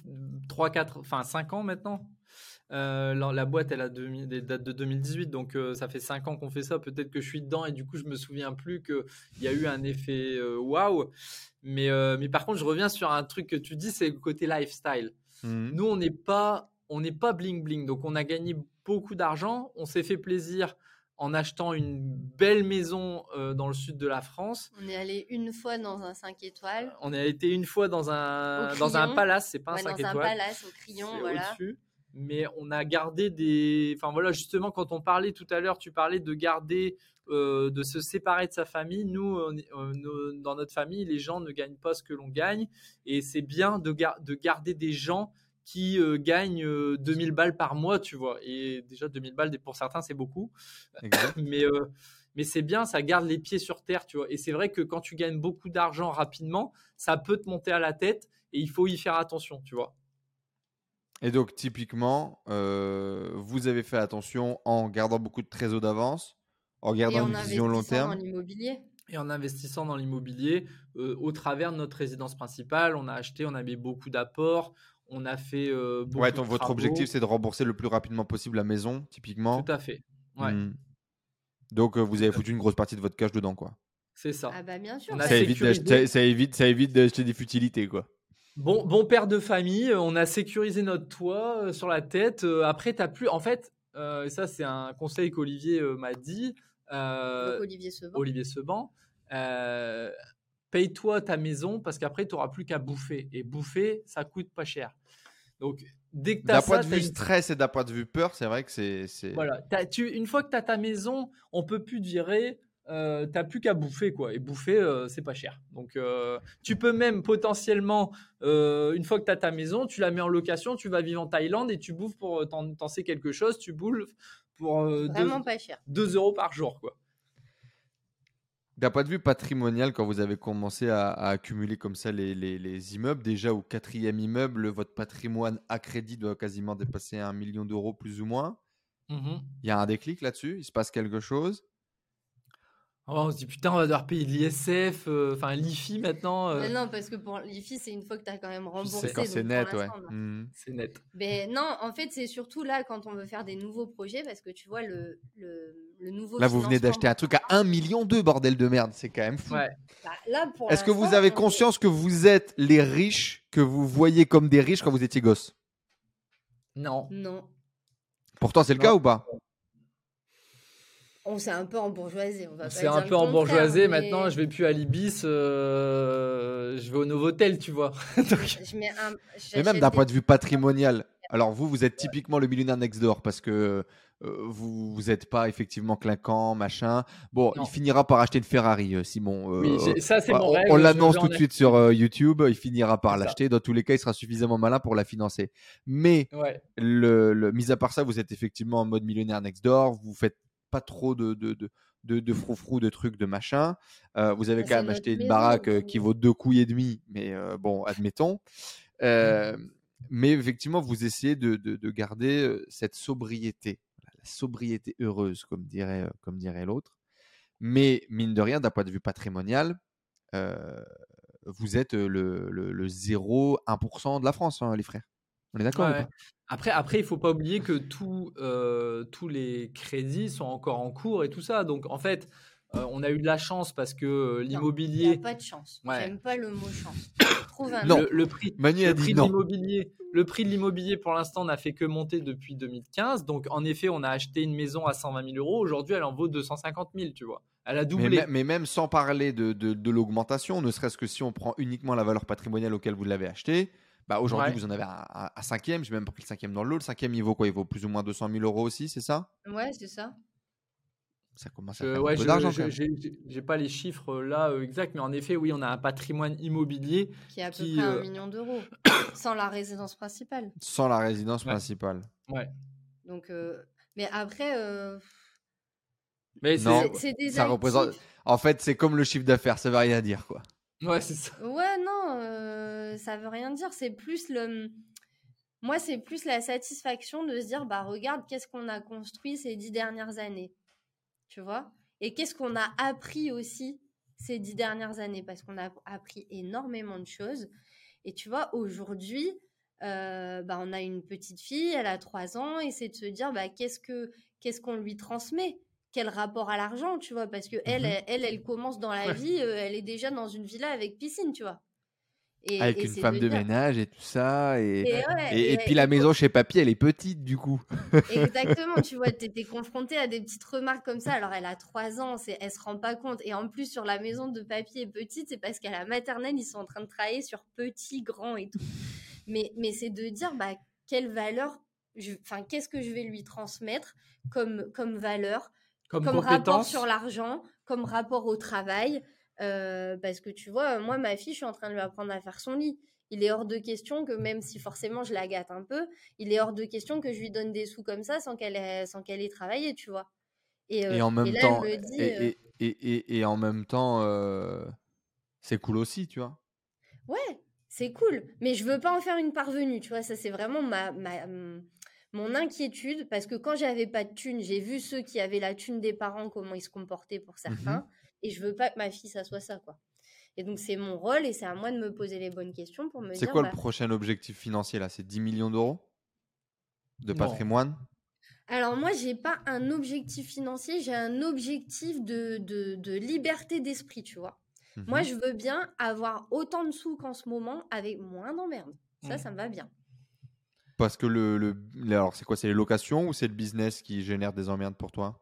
3, 4, enfin 5 ans maintenant. Euh, la, boîte, elle a des dates de 2018, donc euh, ça fait 5 ans qu'on fait ça. Peut-être que je suis dedans et du coup, je me souviens plus qu'il y a eu un effet waouh. Mais, mais par contre, je reviens sur un truc que tu dis, c'est le côté lifestyle. Mmh. Nous, on n'est pas on n'est pas bling bling. Donc on a gagné beaucoup d'argent, on s'est fait plaisir en achetant une belle maison euh, dans le sud de la France. On est allé une fois dans un 5 étoiles. On est été une fois dans un, dans un palace, c'est pas un 5 étoiles. Dans un palace au Crillon, voilà. Mais on a gardé des. Enfin voilà, justement, quand on parlait tout à l'heure, tu parlais de garder, euh, de se séparer de sa famille. Nous, dans notre famille, les gens ne gagnent pas ce que l'on gagne. Et c'est bien de, de garder des gens qui euh, gagnent 2000 euh, balles par mois, tu vois. Et déjà, 2000 balles, pour certains, c'est beaucoup. mais euh, mais c'est bien, ça garde les pieds sur terre, tu vois. Et c'est vrai que quand tu gagnes beaucoup d'argent rapidement, ça peut te monter à la tête et il faut y faire attention, tu vois. Et donc, typiquement, vous avez fait attention en gardant beaucoup de trésors d'avance, en gardant une vision long terme. En immobilier. Et en investissant dans l'immobilier, au travers de notre résidence principale, on a acheté, on a mis beaucoup d'apports, on a fait euh, beaucoup ouais, votre objectif, c'est de rembourser le plus rapidement possible la maison, typiquement. Tout à fait. Ouais. Hmm. Donc, euh, vous avez foutu une grosse partie de votre cash dedans, quoi. C'est ça. Ah bah bien sûr. ça, évite ça, évite, ça évite d'acheter des futilités, quoi. Bon, bon père de famille, on a sécurisé notre toit euh, sur la tête. après, tu plus. En fait, ça, c'est un conseil qu'Olivier m'a dit. Olivier Seban. Olivier Seban paye-toi ta maison parce qu'après, tu n'auras plus qu'à bouffer. Et bouffer, ça coûte pas cher. Donc, dès que tu as D'un point de vue stress et d'un point de vue peur, c'est vrai que c'est. Voilà. Tu, une fois que tu as ta maison, on peut plus te virer. Euh, t'as plus qu'à bouffer quoi et bouffer euh, c'est pas cher donc euh, tu peux même potentiellement euh, une fois que tu as ta maison tu la mets en location tu vas vivre en Thaïlande et tu bouffes pour t'en sais quelque chose tu bouffes pour vraiment pas cher 2 euros par jour quoi d'un point de vue patrimonial, quand vous avez commencé à, accumuler comme ça les, immeubles, déjà au quatrième immeuble, votre patrimoine à crédit doit quasiment dépasser un million d'euros plus ou moins. Mmh Il y a un déclic là-dessus? Il se passe quelque chose? On se dit putain, on va devoir payer de l'ISF, euh, enfin l'IFI maintenant. Euh. non, parce que pour l'IFI, c'est une fois que tu as quand même remboursé. C'est net, ouais. Mmh. C'est net. Mais non, en fait, c'est surtout là quand on veut faire des nouveaux projets, parce que tu vois, le, le, le nouveau. Là, vous venez d'acheter un truc à 1 million de bordel de merde, c'est quand même fou. Ouais. Bah, Est-ce que vous avez conscience que vous êtes les riches que vous voyez comme des riches quand vous étiez gosse? Non. Non. Pourtant, c'est le cas ou pas? On s'est un peu embourgeoisé. C'est un peu embourgeoisé. Maintenant, je vais plus à l'Ibis, euh, je vais au Novotel, tu vois. je mets Mais même d'un point de vue patrimonial. Alors vous, vous êtes typiquement le millionnaire next door parce que euh, vous vous n'êtes pas effectivement clinquant, machin. Bon, il finira par acheter une Ferrari, euh, Simon. oui, ça c'est mon On, l'annonce tout de suite sur YouTube. Il finira par l'acheter. Dans tous les cas, il sera suffisamment malin pour la financer. Mais le, le, mis à part ça, vous êtes effectivement en mode millionnaire next door. Vous faites pas trop de, de, de, de, de froufrou, de trucs, de machin. Euh, vous avez Bah, quand même acheté une baraque euh, qui vaut deux couilles et demi, mais euh, bon, admettons. Euh, mais effectivement, vous essayez de, de, de garder euh, cette sobriété, la sobriété heureuse, comme dirait, euh, comme dirait l'autre. Mais mine de rien, d'un point de vue patrimonial, euh, vous êtes euh, le, le, le 0,1% de la France, hein, les frères. On est d'accord ou pas? Après, après, il faut pas oublier que tout, euh, tous les crédits sont encore en cours et tout ça. Donc, en fait, euh, on a eu de la chance parce que euh, Il n'y a l'immobilier, pas de chance. Ouais. J'aime pas le mot chance. Trouve un Non. le, le prix, Manu a le dit prix de non. l'immobilier, le prix de l'immobilier pour l'instant n'a fait que monter depuis 2015. Donc, en effet, on a acheté une maison à 120 000 euros. Aujourd'hui, elle en vaut 250 000, tu vois. Elle a doublé. mais même sans parler de, de, de l'augmentation, ne serait-ce que si on prend uniquement la valeur patrimoniale auquel vous l'avez acheté, bah aujourd'hui Ouais. vous en avez à, à cinquième, j'ai même pas pris le cinquième dans le lot. Le cinquième il vaut quoi? Il vaut plus ou moins 200 000 euros aussi, c'est ça? Ouais, c'est ça. Ça commence à faire ouais, un peu je- d'argent je- quand même. j'ai pas les chiffres euh, là euh, exacts, mais en effet, oui, on a un patrimoine immobilier. Qui est à peu Qui, près un euh, million d'euros. sans la résidence principale. Sans la résidence Ouais. principale. Ouais. Donc, euh, mais après, euh, Mais c'est- Non, des ça représente-. En fait, c'est comme le chiffre d'affaires, ça veut rien dire quoi. Ouais, c'est ça. Ouais, non, euh, ça veut rien dire. C'est plus le. Moi, c'est plus la satisfaction de se dire, bah regarde, qu'est-ce qu'on a construit ces dix dernières années, tu vois? Et qu'est-ce qu'on a appris aussi ces dix dernières années? Parce qu'on a appris énormément de choses. Et tu vois, aujourd'hui, euh, bah, on a une petite fille, elle a trois ans, et c'est de se dire, bah qu'est-ce que qu'est-ce qu'on lui transmet? Quel rapport à l'argent, tu vois, parce que elle, Mhm. elle, elle, elle commence dans la Ouais. vie, euh, elle est déjà dans une villa avec piscine, tu vois. Et, Avec et une femme de ménage et tout ça. Et, Et, ouais, puis la maison chez papy, elle est petite du coup. Exactement, tu vois, t'étais confronté à des petites remarques comme ça. Alors, elle a trois ans, c'est, elle se rend pas compte. Et en plus, sur la maison de papy est petite, c'est parce qu'à la maternelle, ils sont en train de travailler sur petit, grand et tout. Mais, mais c'est de dire, bah, quelle valeur, enfin, qu'est-ce que je vais lui transmettre comme, comme valeur, Comme, comme rapport sur l'argent, comme rapport au travail. euh, parce que tu vois, moi, ma fille, je suis en train de lui apprendre à faire son lit. Il est hors de question que, même si forcément je la gâte un peu, il est hors de question que je lui donne des sous comme ça sans qu'elle ait, sans qu'elle ait travaillé, tu vois. Et, euh, Et en même là, temps, elle me dit, et, euh, et, et, et- et en même temps, euh, c'est cool aussi, tu vois. ouais, c'est cool, mais je veux pas en faire une parvenue, tu vois. Ça, c'est vraiment ma, ma, hum, mon inquiétude, parce que quand j'avais pas de thune, j'ai vu ceux qui avaient la thune des parents, comment ils se comportaient pour certains, et je veux pas que ma fille, ça soit ça, quoi. Et donc, c'est mon rôle, et c'est à moi de me poser les bonnes questions pour me C'est dire, quoi bah, le prochain objectif financier là? C'est 10 millions d'euros? De Non. patrimoine? Alors moi, j'ai pas un objectif financier, j'ai un objectif de, de, de liberté d'esprit, tu vois. Moi, Mhm. je veux bien avoir autant de sous qu'en ce moment avec moins d'emmerdes. Ça, Mm. ça me va bien. Parce que le, le, alors c'est quoi C'est les locations ou c'est le business qui génère des emmerdes pour toi?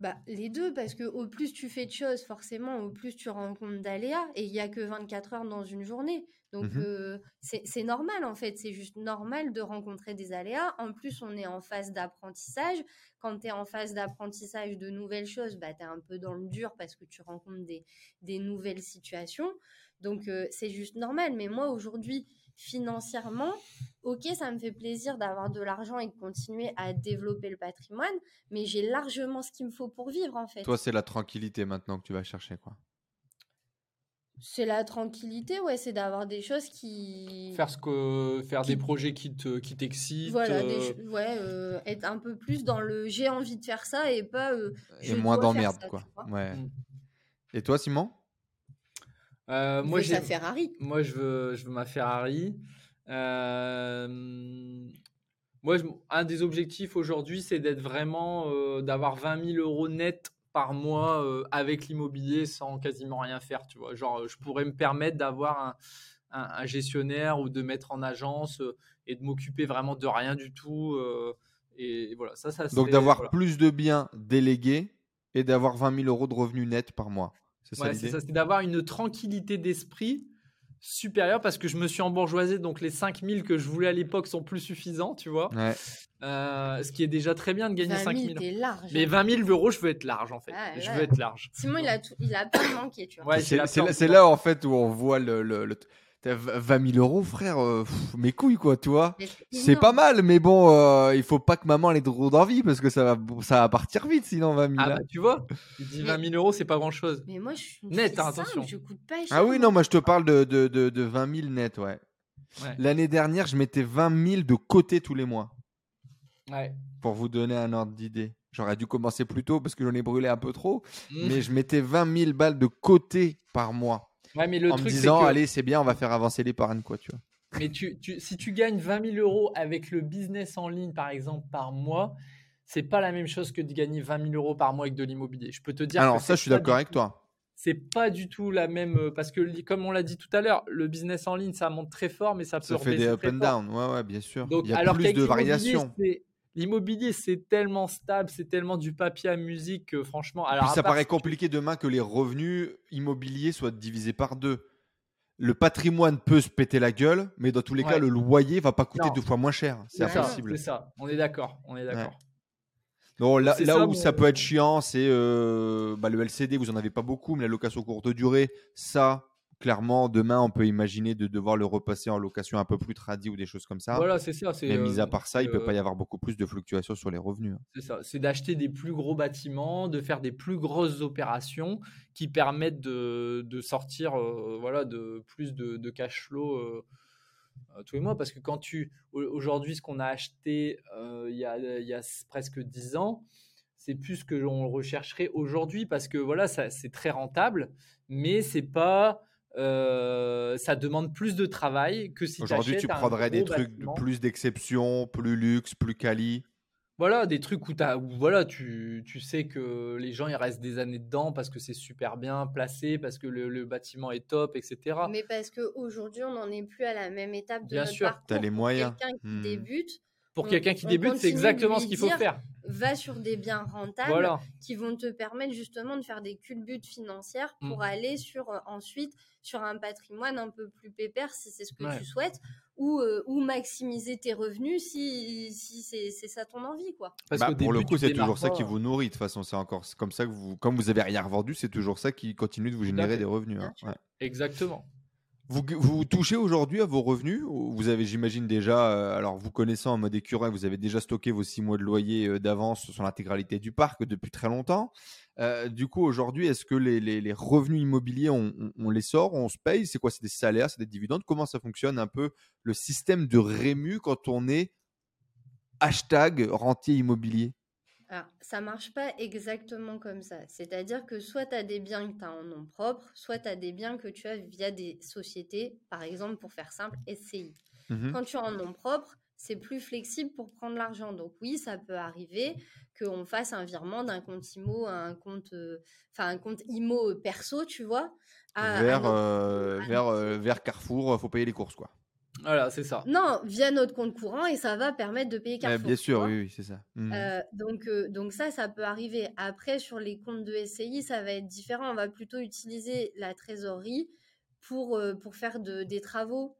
Bah, les deux, parce que au plus tu fais de choses, forcément, au plus tu compte d'aléas. Et il n'y a que 24 heures dans une journée. Donc, Mhm. euh, c'est c'est normal, en fait. C'est juste normal de rencontrer des aléas. En plus, on est en phase d'apprentissage. Quand tu es en phase d'apprentissage de nouvelles choses, bah, tu es un peu dans le dur parce que tu rencontres des, des nouvelles situations. Donc, euh, c'est juste normal. Mais moi, aujourd'hui, financièrement, ok, ça me fait plaisir d'avoir de l'argent et de continuer à développer le patrimoine, mais j'ai largement ce qu'il me faut pour vivre en fait. Toi, c'est la tranquillité maintenant que tu vas chercher, quoi. C'est la tranquillité, ouais, c'est d'avoir des choses qui. Faire, ce que, faire Qui- des projets qui te- qui t'excitent. Voilà, euh, des ch- ouais, euh, être un peu plus dans le j'ai envie de faire ça et pas. euh, Et moins ça, quoi. Ouais. Mm. Et toi, Simon? Euh, moi, veut sa j'ai- Ferrari. Moi, je veux, je veux ma Ferrari. Euh, moi, je- un des objectifs aujourd'hui, c'est d'être vraiment, euh, d'avoir 20 000 euros net par mois euh, avec l'immobilier sans quasiment rien faire. Tu vois, genre, je pourrais me permettre d'avoir un, un- un gestionnaire ou de mettre en agence euh, et de m'occuper vraiment de rien du tout. euh, et voilà, ça, ça. Donc d'avoir voilà. plus de biens délégués et d'avoir 20 000 euros de revenus nets par mois. C'est ça Ouais, c'est ça, c'est d'avoir une tranquillité d'esprit supérieure parce que je me suis embourgeoisé, donc les 5000 que je voulais à l'époque sont plus suffisants, tu vois. Ouais. Euh, ce qui est déjà très bien de gagner 20 000, 5000. t'es large. Mais hein. 20 000 euros, je veux être large en fait. Ouais, je ouais. veux être large. Simon, il a, tout, il a pas manqué, tu vois. Ouais, c'est là, c'est là, en fait où on voit le, le- le- 20 000 euros, frère, euh, pff, mes couilles, quoi, tu vois. C'est pas mal, mais bon, euh, il faut pas que maman ait trop d'envie parce que ça va, ça va partir vite sinon 20 000. Ah là. bah tu vois, tu dis 20 000 euros, c'est pas grand chose. Mais moi, je suis Net, hein, simple, attention. Je coûte pas cher. Ah oui, non, moi je te parle de, de, de, de 20 000 net, ouais. Ouais. L'année dernière, je mettais 20 000 de côté tous les mois Ouais. pour vous donner un ordre d'idée. J'aurais dû commencer plus tôt parce que j'en ai brûlé un peu trop, Mm. mais je mettais 20 000 balles de côté par mois Ouais, mais le en truc, me c'est disant, que- allez, c'est bien, on va faire avancer l'épargne, quoi, tu vois. Mais tu, tu- si tu gagnes 20 000 euros avec le business en ligne, par exemple, par mois, c'est pas la même chose que de gagner 20 000 euros par mois avec de l'immobilier. Je peux te dire. Alors, que ça, je suis d'accord avec toi. C'est pas du tout la même euh, parce que comme on l'a dit tout à l'heure, le business en ligne ça monte très fort, mais ça peut Ça fait des up and fort. down, ouais, ouais, bien sûr. Donc, Il y a alors plus de variations. L'immobilier, c'est tellement stable, c'est tellement du papier à musique que franchement. Alors, Puis ça part paraît compliqué demain que les revenus immobiliers soient divisés par deux. Le patrimoine peut se péter la gueule, mais dans tous les cas, le loyer va pas coûter Non. deux fois moins cher. C'est impossible. C'est ça, on est d'accord. On est d'accord. Non, là, C'est là ça, où ça peut être chiant, c'est euh, bah, le LCD, vous en avez pas beaucoup, mais la location courte durée, ça, clairement, demain, on peut imaginer de devoir le repasser en location un peu plus tradie ou des choses comme ça. Voilà, c'est ça. mais euh, mis à part ça, il peut euh, pas y avoir beaucoup plus de fluctuations sur les revenus. hein. C'est ça, c'est d'acheter des plus gros bâtiments, de faire des plus grosses opérations qui permettent de, de sortir euh, voilà, de plus de, de cash flow tous les mois. Parce que quand tu. au- Aujourd'hui, ce qu'on a acheté euh, il y, a, il y a s- presque 10 ans, c'est plus que l'on rechercherait aujourd'hui parce que voilà, c'est très rentable, mais c'est pas. Euh, ça demande plus de travail que si Aujourd'hui, tu prendrais des trucs bâtiment. plus d'exception, plus luxe, plus quali. Voilà, des trucs où, où voilà, tu, tu sais que les gens ils restent des années dedans parce que c'est super bien placé, parce que le, le bâtiment est top, etc. Mais parce qu'aujourd'hui, on n'en est plus à la même étape de Bien notre sûr, parcours. t'as les moyens. Quelqu'un qui Hmm. débute Pour on- quelqu'un qui on débute, c'est exactement ce qu'il faut faire. va sur des biens rentables Voilà, qui vont te permettre justement de faire des culbutes financières pour Mm. aller sur euh, ensuite sur un patrimoine un peu plus pépère si c'est ce que Ouais. tu souhaites ou, euh, ou maximiser tes revenus si, si c'est c'est ça ton envie quoi. parce Bah, pour le début, coup, c'est toujours ça qui vous nourrit. De toute façon, c'est encore c'est comme ça que vous, comme vous avez rien revendu, c'est toujours ça qui continue de vous générer des revenus. Hein. Ouais. Exactement. Vous, touchez aujourd'hui à vos revenus ou Vous avez, j'imagine déjà, euh, alors vous connaissant en mode écureuil, vous avez déjà stocké vos six mois de loyer euh, d'avance sur l'intégralité du parc depuis très longtemps. Euh, du coup, aujourd'hui, est-ce que les, revenus immobiliers, on- on les sort, on se paye? C'est quoi? C'est des salaires, c'est des dividendes? Comment ça fonctionne un peu le système de rému quand on est hashtag rentier immobilier? Alors, ça marche pas exactement comme ça. C'est-à-dire que soit tu as des biens que tu as en nom propre, soit tu as des biens que tu as via des sociétés, par exemple, pour faire simple, SCI. Mhm. Quand tu as en nom propre, c'est plus flexible pour prendre l'argent. Donc oui, ça peut arriver qu'on fasse un virement d'un compte IMO à un compte, euh, enfin un compte IMO perso, tu vois, à- à vers, notre- euh, vers, euh, vers Carrefour, faut payer les courses, quoi. Voilà, c'est ça. Non, via notre compte courant et ça va permettre de payer Carrefour. bien tu sûr, oui, oui, c'est ça. Mhm. Euh, donc, euh, donc ça, ça peut arriver. Après, sur les comptes de SCI, ça va être différent. On va plutôt utiliser la trésorerie pour, euh, pour faire de, des travaux.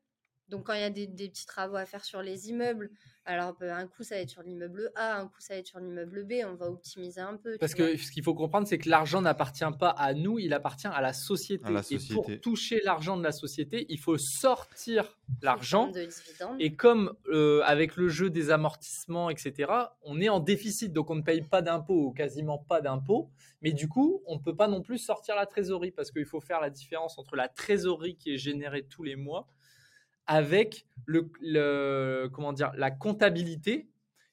Donc, quand il y a des, des petits travaux à faire sur les immeubles, alors euh, un coup, ça va être sur l'immeuble A, un coup, ça va être sur l'immeuble B, on va optimiser un peu. Parce que ce qu'il faut comprendre, c'est que l'argent n'appartient pas à nous, il appartient à la société. À la Et pour toucher l'argent de la société, il faut sortir l'argent. Et comme euh, avec le jeu des amortissements, etc., on est en déficit, donc on ne paye pas d'impôts ou quasiment pas d'impôts. Mais du coup, on ne peut pas non plus sortir la trésorerie parce qu'il faut faire la différence entre la trésorerie qui est générée tous les mois avec le, le- comment dire, la comptabilité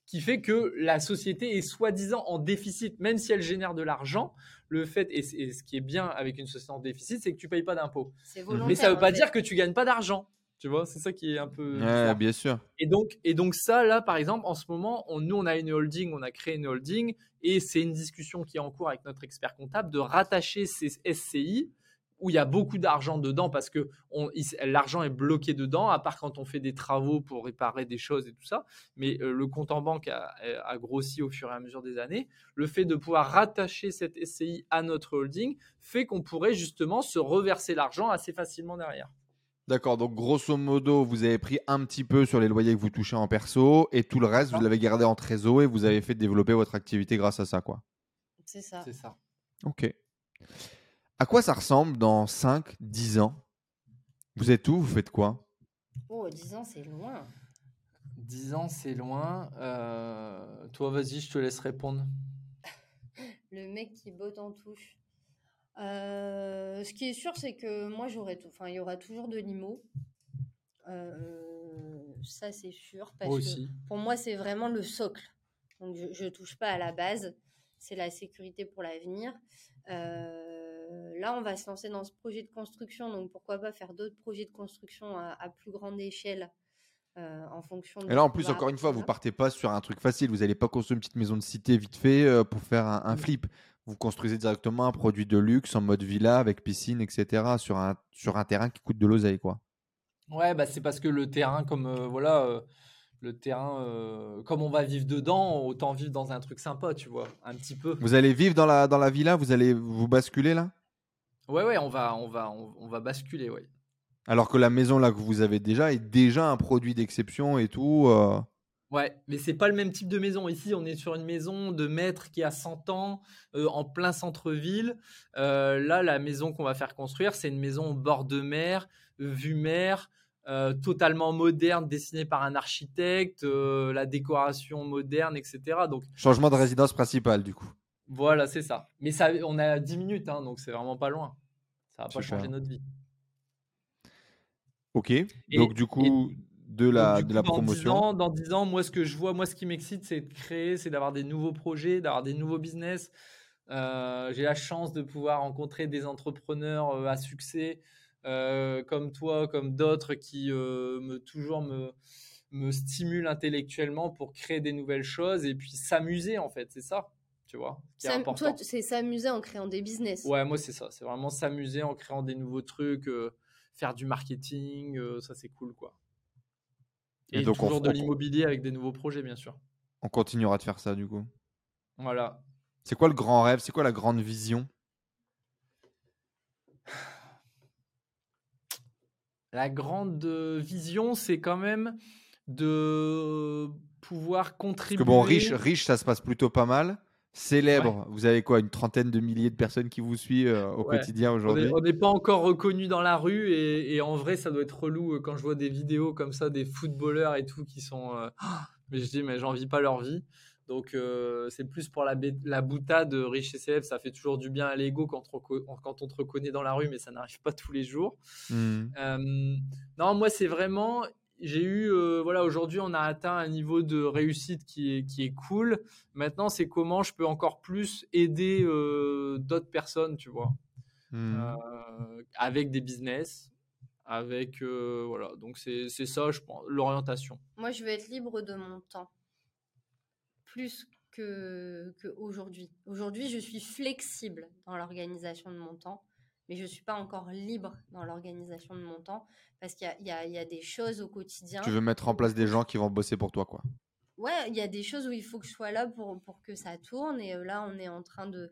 qui fait que la société est soi-disant en déficit, même si elle génère de l'argent. Le fait, et, ce qui est bien avec une société en déficit, c'est que tu payes pas d'impôts. Mais ça ne veut en pas fait. dire que tu gagnes pas d'argent. Tu vois, c'est ça qui est un peu. Ouais, bien sûr. Et donc, et donc ça, là, par exemple, en ce moment, on, nous, on a une holding, on a créé une holding, et c'est une discussion qui est en cours avec notre expert comptable de rattacher ces SCI où il y a beaucoup d'argent dedans parce que l'argent est bloqué dedans, à part quand on fait des travaux pour réparer des choses et tout ça. Mais euh, le compte en banque a, a grossi au fur et à mesure des années. Le fait de pouvoir rattacher cette SCI à notre holding fait qu'on pourrait justement se reverser l'argent assez facilement derrière. D'accord, donc grosso modo, vous avez pris un petit peu sur les loyers que vous touchez en perso et tout le reste, vous l'avez gardé en trésor et vous avez fait développer votre activité grâce à ça, quoi. C'est ça. C'est ça. Ok. À quoi ça ressemble dans 5, 10 ans? Vous êtes où? Vous faites quoi? Oh, 10 ans, c'est loin. 10 ans, c'est loin. Euh, toi, vas-y, je te laisse répondre. Le mec qui botte en touche. Euh, ce qui est sûr, c'est que moi, j'aurais tout. Enfin, il y aura toujours de l'IMO. Euh, ça, c'est sûr. Parce Moi que aussi. pour moi, c'est vraiment le socle. Donc, je ne touche pas à la base. C'est la sécurité pour l'avenir. Euh, là, on va se lancer dans ce projet de construction. Donc, pourquoi pas faire d'autres projets de construction à, à plus grande échelle euh, en fonction de. Et là, en plus, va encore une fois, vous partez pas sur un truc facile. Vous n'allez pas construire une petite maison de cité vite fait euh, pour faire un, un Mm. flip. Vous construisez directement un produit de luxe en mode villa avec piscine, etc. sur un, sur un terrain qui coûte de l'oseille, quoi. Ouais, bah c'est parce que le terrain, comme euh, voilà, euh, le terrain, euh, comme on va vivre dedans, autant vivre dans un truc sympa, tu vois, un petit peu. Vous allez vivre dans la, dans la villa Vous allez vous basculer là? Ouais, ouais, on va, on va, on, on va basculer, ouais. Alors que la maison là que vous avez déjà est déjà un produit d'exception et tout. euh. Ouais, mais c'est pas le même type de maison. Ici, on est sur une maison de maître qui a 100 ans, euh, en plein centre-ville. Euh, là, la maison qu'on va faire construire, c'est une maison au bord de mer, vue mer, totalement moderne, dessinée par un architecte, la décoration moderne, etc. Donc Changement de résidence principale, du coup. Voilà, c'est ça. Mais ça, on a 10 minutes, hein, donc c'est vraiment pas loin. Ça va pas changer notre vie. Ok. Donc, du coup, de la, Donc, dans 10 promotion. ans, dans 10 ans, moi, ce que je vois, moi, ce qui m'excite, c'est de créer, c'est d'avoir des nouveaux projets, d'avoir des nouveaux business. Euh, j'ai la chance de pouvoir rencontrer des entrepreneurs euh, à succès, euh, comme toi, comme d'autres, qui euh, me, toujours me, me stimulent intellectuellement pour créer des nouvelles choses et puis s'amuser, en fait. C'est ça, tu vois, qui est Sam- important. toi, c'est s'amuser en créant des business. Ouais, moi, c'est ça. C'est vraiment s'amuser en créant des nouveaux trucs, euh, faire du marketing, euh, ça, c'est cool, quoi. Et Et, donc, on toujours f- de on- l'immobilier avec des nouveaux projets, bien sûr. On continuera de faire ça, du coup. Voilà. C'est quoi le grand rêve? C'est quoi la grande vision? La grande euh, vision, c'est quand même de pouvoir Parce contribuer. que bon, riche, riche, ça se passe plutôt pas mal. Célèbre, vous avez quoi Une trentaine de milliers de personnes qui vous suivent euh, au Ouais. quotidien aujourd'hui? on n'est pas encore reconnu dans la rue et, et en vrai, ça doit être relou euh, quand je vois des vidéos comme ça, des footballeurs et tout qui sont. euh, mais je dis, mais j'en vis pas leur vie. Donc, euh, c'est plus pour la, la boutade riche et célèbre. Ça fait toujours du bien à l'ego quand, quand on te reconnaît dans la rue, mais ça n'arrive pas tous les jours. Euh, non, moi, c'est vraiment. J'ai eu. euh, voilà, aujourd'hui, on a atteint un niveau de réussite qui est, qui est cool. Maintenant, c'est comment je peux encore plus aider euh, d'autres personnes, tu vois, Hmm. euh, avec des business. Avec. euh, voilà, donc c'est c'est ça, je pense, l'orientation. Moi, je veux être libre de mon temps. Plus que, que aujourd'hui. Aujourd'hui, je suis flexible dans l'organisation de mon temps, mais je ne suis pas encore libre dans l'organisation de mon temps parce qu'il y a, y y des choses au quotidien. Tu veux mettre en place des gens qui vont bosser pour toi, quoi. Ouais, il y a des choses où il faut que je sois là pour, pour que ça tourne. Et euh, là, on est en train de.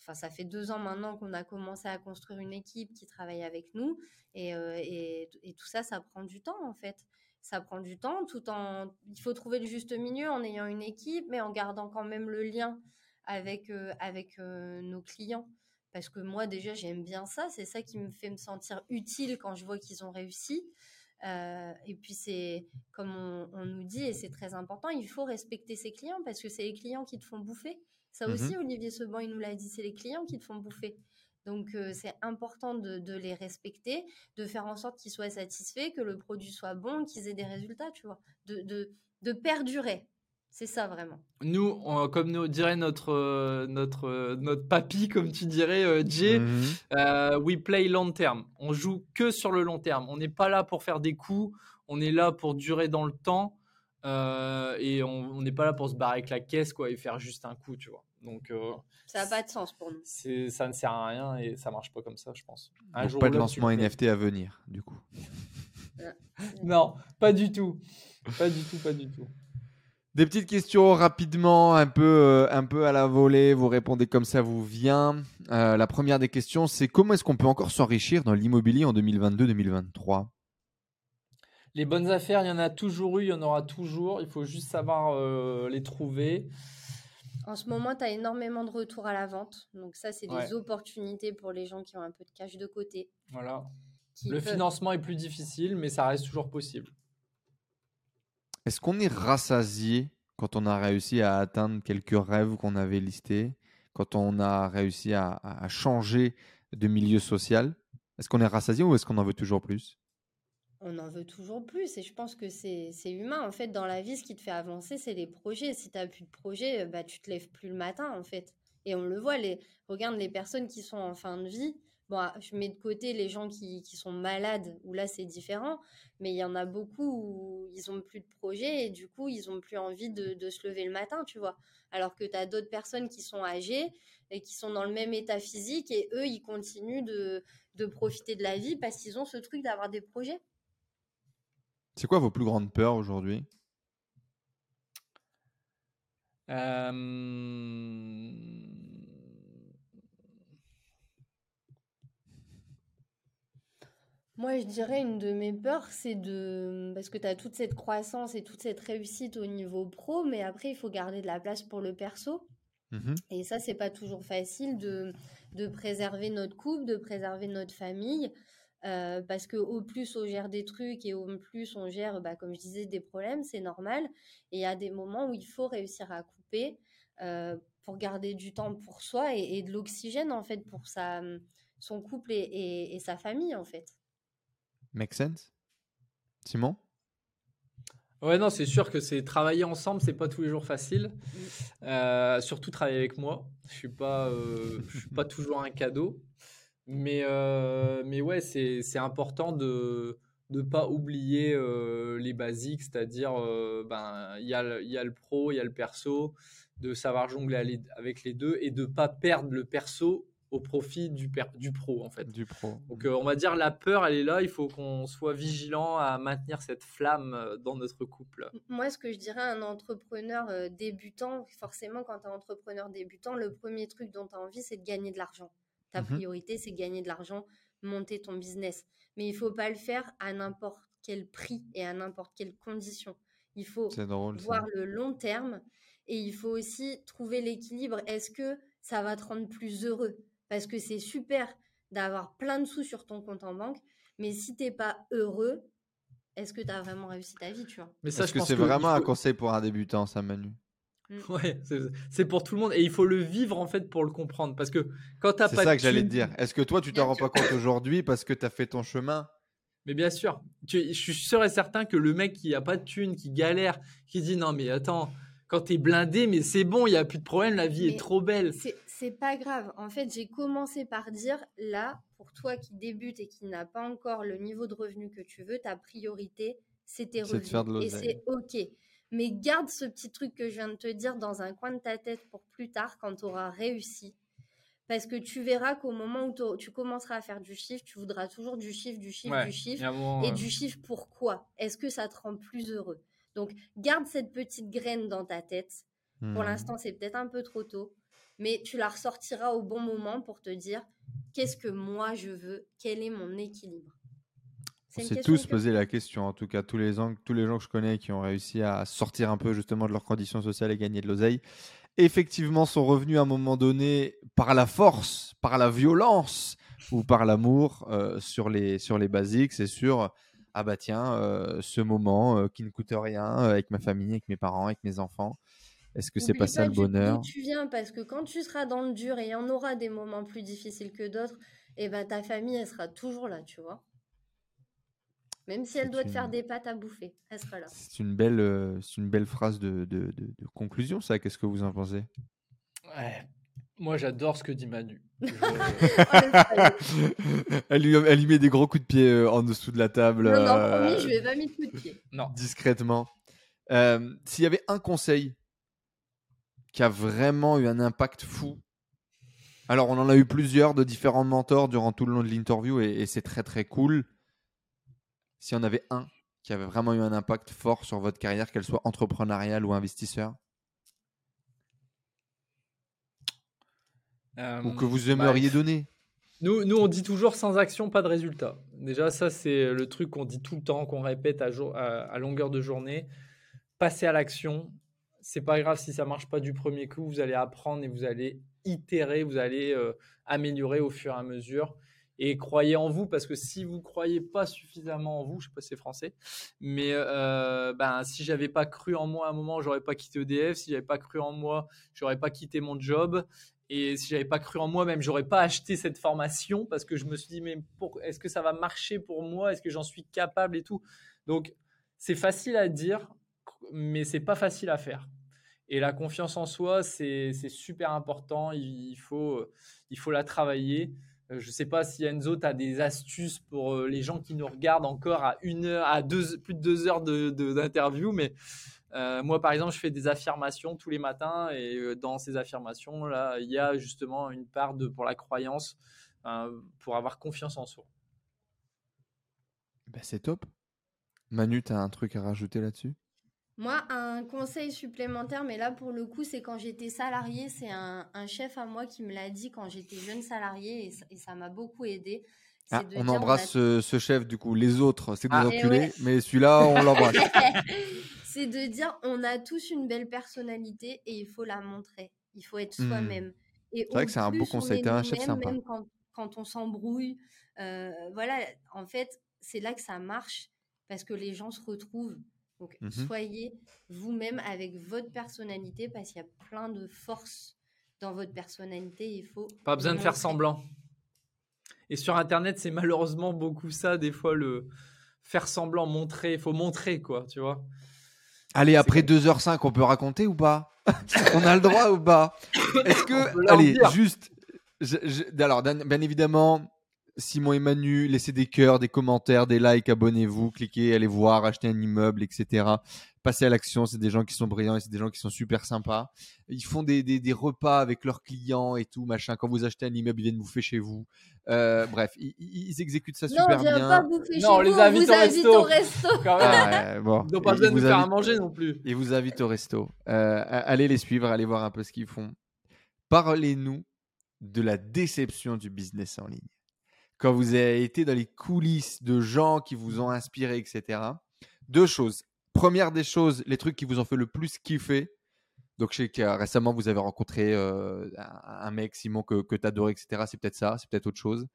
Enfin, ça fait deux ans maintenant qu'on a commencé à construire une équipe qui travaille avec nous. Et, euh, et, et tout ça, ça prend du temps, en fait. Ça prend du temps, tout en. Il faut trouver le juste milieu en ayant une équipe, mais en gardant quand même le lien avec, euh, avec euh, nos clients. Parce que moi, déjà, j'aime bien ça. C'est ça qui me fait me sentir utile quand je vois qu'ils ont réussi. Euh, et puis, c'est comme on, on nous dit, et c'est très important, il faut respecter ses clients parce que c'est les clients qui te font bouffer. Ça Mhm. aussi, Olivier Seban, il nous l'a dit, c'est les clients qui te font bouffer. Donc, euh, c'est important de, de les respecter, de faire en sorte qu'ils soient satisfaits, que le produit soit bon, qu'ils aient des résultats, tu vois, de, de, de perdurer. C'est ça vraiment. Nous, on- comme nous dirait notre, euh, notre, euh, notre papy, comme tu dirais, euh, Jay, Mhm. Euh, we play long term. On joue que sur le long terme. On n'est pas là pour faire des coups. On est là pour durer dans le temps. Euh, et on n'est pas là pour se barrer avec la caisse quoi, et faire juste un coup, tu vois. Donc, euh, Ça n'a pas de sens pour nous. c'est, ça ne sert à rien et ça marche pas comme ça, je pense. Un Donc, jour pas de lancement. NFT à venir, du coup. Non, pas du tout. Pas du tout, pas du tout. Des petites questions rapidement, un peu, euh, un peu à la volée. Vous répondez comme ça vous vient. Euh, la première des questions, c'est comment est-ce qu'on peut encore s'enrichir dans l'immobilier en 2022-2023 Les bonnes affaires, il y en a toujours eu, il y en aura toujours. Il faut juste savoir euh, les trouver. En ce moment, tu as énormément de retours à la vente. Donc ça, c'est Ouais. des opportunités pour les gens qui ont un peu de cash de côté. Voilà. le financement est plus difficile, mais ça reste toujours possible. Est-ce qu'on est rassasié quand on a réussi à atteindre quelques rêves qu'on avait listés, quand on a réussi à, changer de milieu social? Est-ce qu'on est rassasié ou est-ce qu'on en veut toujours plus? On en veut toujours plus et je pense que c'est humain. En fait, dans la vie, ce qui te fait avancer, c'est les projets. Si tu n'as plus de projet, bah, tu te lèves plus le matin, en fait. Et on le voit, les, regarde les personnes qui sont en fin de vie, Bon, ah, je mets de côté les gens qui, sont malades, où là c'est différent, mais il y en a beaucoup où ils ont plus de projet et du coup ils ont plus envie de, se lever le matin, tu vois. Alors que tu as d'autres personnes qui sont âgées et qui sont dans le même état physique et eux ils continuent de, profiter de la vie parce qu'ils ont ce truc d'avoir des projets. C'est quoi vos plus grandes peurs aujourd'hui? Euh... Moi, je dirais une de mes peurs, c'est de... Parce que tu as toute cette croissance et toute cette réussite au niveau pro, mais après, il faut garder de la place pour le perso. Mmh et ça, c'est pas toujours facile de, de préserver notre couple, de préserver notre famille. Euh, parce que au plus on gère des trucs et au plus on gère, bah, comme je disais, des problèmes, c'est normal. Et il y a des moments où il faut réussir à couper euh, pour garder du temps pour soi et, de l'oxygène, en fait, pour sa, son couple et, et sa famille, en fait. Make sense? Simon? Ouais, non, c'est sûr que c'est travailler ensemble, c'est pas tous les jours facile. Euh, surtout travailler avec moi. Je suis pas, euh, je suis pas toujours un cadeau, mais euh, mais ouais, c'est important de ne pas oublier les basiques, c'est-à-dire ben il y a il y a le pro, il y a le perso, de savoir jongler avec les deux et de pas perdre le perso au profit du, du pro en fait. Du pro. Donc euh, on va dire la peur, elle est là. Il faut qu'on soit vigilant à maintenir cette flamme euh, dans notre couple. Moi, ce que je dirais à un entrepreneur euh, débutant, forcément, quand tu es entrepreneur débutant, le premier truc dont tu as envie, c'est de gagner de l'argent. Ta mhm. priorité, c'est gagner de l'argent, monter ton business. Mais il faut pas le faire à n'importe quel prix et à n'importe quelle condition. Il faut voir le long terme et il faut aussi trouver l'équilibre. Est-ce que ça va te rendre plus heureux? Parce que c'est super d'avoir plein de sous sur ton compte en banque, mais si t'es pas heureux, est-ce que tu as vraiment réussi ta vie, tu vois? Mais ça, je que c'est vraiment un conseil pour un débutant, ça, Manu? Mm. Ouais, c'est pour tout le monde et il faut le vivre en fait pour le comprendre parce que quand t'as pas. C'est ça que j'allais te dire. Est-ce que toi tu t'en rends pas compte aujourd'hui parce que tu as fait ton chemin? Mais bien sûr, je suis sûr et certain que le mec qui a pas de thune, qui galère, qui dit non mais attends, quand t'es blindé, mais c'est bon, il y a plus de problème, la vie est trop belle c'est pas grave. En fait, j'ai commencé par dire là, pour toi qui débute et qui n'a pas encore le niveau de revenu que tu veux, ta priorité, c'est tes revenus. et c'est OK. Mais garde ce petit truc que je viens de te dire dans un coin de ta tête pour plus tard quand tu auras réussi. Parce que tu verras qu'au moment où tu commenceras à faire du chiffre, tu voudras toujours du chiffre, du chiffre, du chiffre. et du chiffre, pourquoi Est-ce que ça te rend plus heureux? Donc, garde cette petite graine dans ta tête. Pour hmm. l'instant, c'est peut-être un peu trop tôt mais tu la ressortiras au bon moment pour te dire qu'est-ce que moi je veux, quel est mon équilibre? On s'est tous posé la question, en tout cas tous les, gens, tous les gens que je connais qui ont réussi à sortir un peu justement de leurs conditions sociales et gagner de l'oseille, effectivement sont revenus à un moment donné par la force, par la violence ou par l'amour euh, sur, les, sur les basiques, c'est sûr. Ah bah tiens, euh, ce moment euh, qui ne coûte rien avec ma famille, avec mes parents, avec mes enfants. Est-ce que c'est pas ça le bonheur? Tu viens? Parce que quand tu seras dans le dur et il y en aura des moments plus difficiles que d'autres, et eh ben ta famille elle sera toujours là, tu vois. Même si elle doit te faire des pâtes à bouffer, elle sera là. C'est une belle, euh, c'est une belle phrase de, de, de, conclusion, ça. Qu'est-ce que vous en pensez? Ouais. Moi, j'adore ce que dit Manu. elle, lui, elle lui met des gros coups de pied euh, en dessous de la table. Non, non, promis, je lui ai pas mis de coups de pied. Non. Discrètement. Euh, s'il y avait un conseil qui a vraiment eu un impact fou. Alors, on en a eu plusieurs de différents mentors durant tout le long de l'interview et, c'est très très cool. Si on avait un qui avait vraiment eu un impact fort sur votre carrière, qu'elle soit entrepreneuriale ou investisseur? Ou que vous aimeriez bah, donner? Nous, nous, on dit toujours sans action, pas de résultat. Déjà, ça, c'est le truc qu'on dit tout le temps, qu'on répète à, à longueur de journée. Passer à l'action, c'est pas grave si ça marche pas du premier coup, vous allez apprendre et vous allez itérer, vous allez euh, améliorer au fur et à mesure. et croyez en vous parce que si vous croyez pas suffisamment en vous, je sais pas si c'est français, mais euh, ben si j'avais pas cru en moi à un moment, j'aurais pas quitté EDF. Si j'avais pas cru en moi, j'aurais pas quitté mon job. Et si j'avais pas cru en moi, même j'aurais pas acheté cette formation parce que je me suis dit mais est-ce que ça va marcher pour moi? Est-ce que j'en suis capable et tout? Donc c'est facile à dire, mais c'est pas facile à faire. Et la confiance en soi, c'est super important. Il faut, il faut la travailler. Euh, je ne sais pas si Enzo, tu as des astuces pour euh, les gens qui nous regardent encore à une heure, à deux, plus de deux heures d'interview, mais euh, moi, par exemple, je fais des affirmations tous les matins et dans ces affirmations, là, il y a justement une part de, pour la croyance, pour avoir confiance en soi. Ben, c'est top. Manu, tu as un truc à rajouter là-dessus? Moi, un conseil supplémentaire, mais là pour le coup, c'est quand j'étais salarié, c'est un, chef à moi qui me l'a dit quand j'étais jeune salarié et, ça m'a beaucoup aidé. Ah, on embrasse ce, chef du coup. Les autres, c'est des ah, enculés, mais celui-là, on l'embrasse. c'est de dire on a tous une belle personnalité et il faut la montrer. Il faut être hmm. soi-même. C'est vrai que c'est un beau conseil. T'es un chef sympa. Même quand, on s'embrouille, euh, voilà, en fait, c'est là que ça marche parce que les gens se retrouvent. Donc, mmh soyez vous-même avec votre personnalité parce qu'il y a plein de forces dans votre personnalité. Il faut. Pas besoin de faire semblant. Et sur Internet, c'est malheureusement beaucoup ça, des fois, le faire semblant, montrer. Il faut montrer, quoi, tu vois. Allez, après 2h05, on peut raconter ou pas? On a le droit ou pas? Est-ce que. Allez, juste. alors, bien évidemment, Simon et Manu, laissez des cœurs, des commentaires, des likes, abonnez-vous, cliquez, allez voir, achetez un immeuble, etc. Passez à l'action, c'est des gens qui sont brillants et c'est des gens qui sont super sympas. Ils font des, des, repas avec leurs clients et tout, machin. Quand vous achetez un immeuble, ils viennent bouffer chez vous. Euh, bref, ils, exécutent ça super bien. Non, pas bouffer chez on les invite, au, resto. Ah, bon. Ils n'ont pas besoin de nous faire à manger non plus. Ils vous invitent au resto. Euh, allez les suivre, allez voir un peu ce qu'ils font. Parlez-nous de la déception du business en ligne quand vous avez été dans les coulisses de gens qui vous ont inspiré, etc. Deux choses. Première des choses, les trucs qui vous ont fait le plus kiffer. Donc, je sais que euh, récemment, vous avez rencontré euh, un mec, Simon, que, que tu adorais, etc. C'est peut-être ça, c'est peut-être autre chose.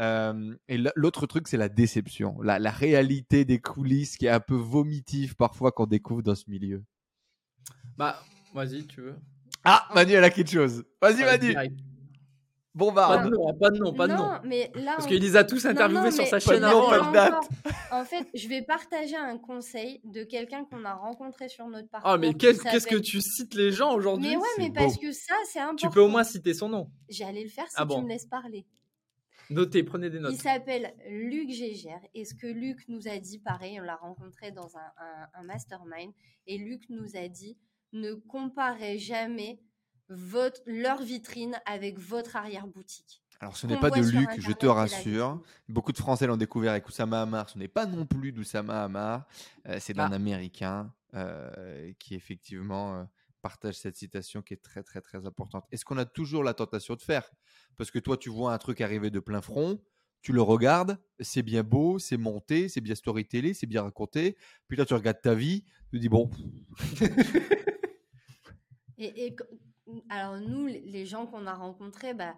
Euh, et l'autre truc, c'est la déception, la, la, réalité des coulisses qui est un peu vomitive parfois qu'on découvre dans ce milieu. Bah, vas-y, tu veux. Ah, Manu, elle a quelque chose. Vas-y, Manu. Bon bah pas de nom, pas de nom, pas de nom. Mais là, Parce qu'il les a tous interviewés sur sa chaîne avant. Pas de date. En fait, je vais partager un conseil de quelqu'un qu'on a rencontré sur notre parcours. Ah mais qu'est-ce que tu cites les gens aujourd'hui? Mais ouais, mais parce que ça, c'est important. Tu peux au moins citer son nom. J'allais le faire si ah tu me laisses parler. Notez, prenez des notes. Il s'appelle Luc Gégère. Et ce que Luc nous a dit, pareil, on l'a rencontré dans un, un mastermind. Et Luc nous a dit ne comparez jamais votre, leur vitrine avec votre arrière-boutique. Alors, ce n'est pas de Luc, je te rassure. Beaucoup de Français l'ont découvert avec Oussama Hamar. Ce n'est pas non plus d'Oussama Hamar. Euh, c'est d'un ah. Américain euh, qui, effectivement, euh, partage cette citation qui est très, très, très importante. Est-ce qu'on a toujours la tentation de faire? Parce que toi, tu vois un truc arriver de plein front, tu le regardes, c'est bien beau, c'est monté, c'est bien storytellé, c'est bien raconté. Puis là, tu regardes ta vie, tu dis bon. et, et alors nous, les gens qu'on a rencontrés, bah,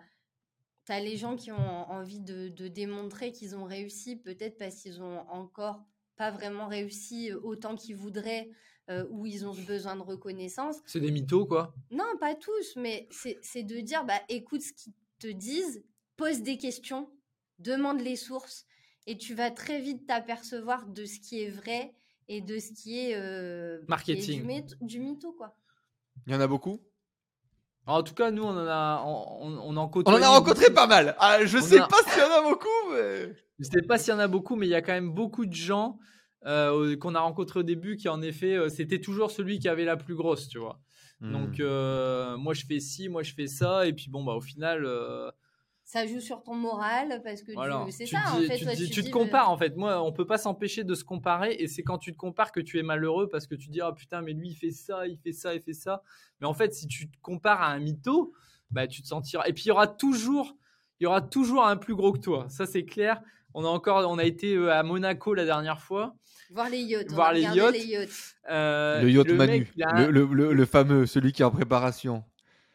tu as les gens qui ont envie de, démontrer qu'ils ont réussi, peut-être parce qu'ils ont encore pas vraiment réussi euh, autant qu'ils voudraient, euh, ou ils ont besoin de reconnaissance. C'est des mythos, quoi Non, pas tous, mais c'est de dire, bah, écoute ce qu'ils te disent, pose des questions, demande les sources, et tu vas très vite t'apercevoir de ce qui est vrai et de ce qui est, euh, Marketing. du, du mytho, quoi. Il y en a beaucoup? En tout cas, nous, on en a, on, on, en, on en a rencontré pas mal. Ah, je sais pas s'il y en a beaucoup, mais... Je sais pas s'il y en a beaucoup, mais il y a quand même beaucoup de gens euh, qu'on a rencontrés au début qui, en effet, euh, c'était toujours celui qui avait la plus grosse, tu vois. Hmm. Donc, euh, moi, je fais ci, moi, je fais ça, et puis bon, bah, au final, ça joue sur ton moral parce que c'est ça en fait. Tu, te compares en fait. Moi, on peut pas s'empêcher de se comparer et c'est quand tu te compares que tu es malheureux parce que tu dis ah putain mais lui il fait ça, il fait ça, il fait ça. Mais en fait, si tu te compares à un mytho, bah tu te sentiras. Et puis il y aura toujours, il y aura toujours un plus gros que toi. Ça c'est clair. On a encore, on a été euh, à Monaco la dernière fois. Voir les yachts. Voir les yachts. Les euh, le yacht Manu, le, le, le fameux, celui qui est en préparation.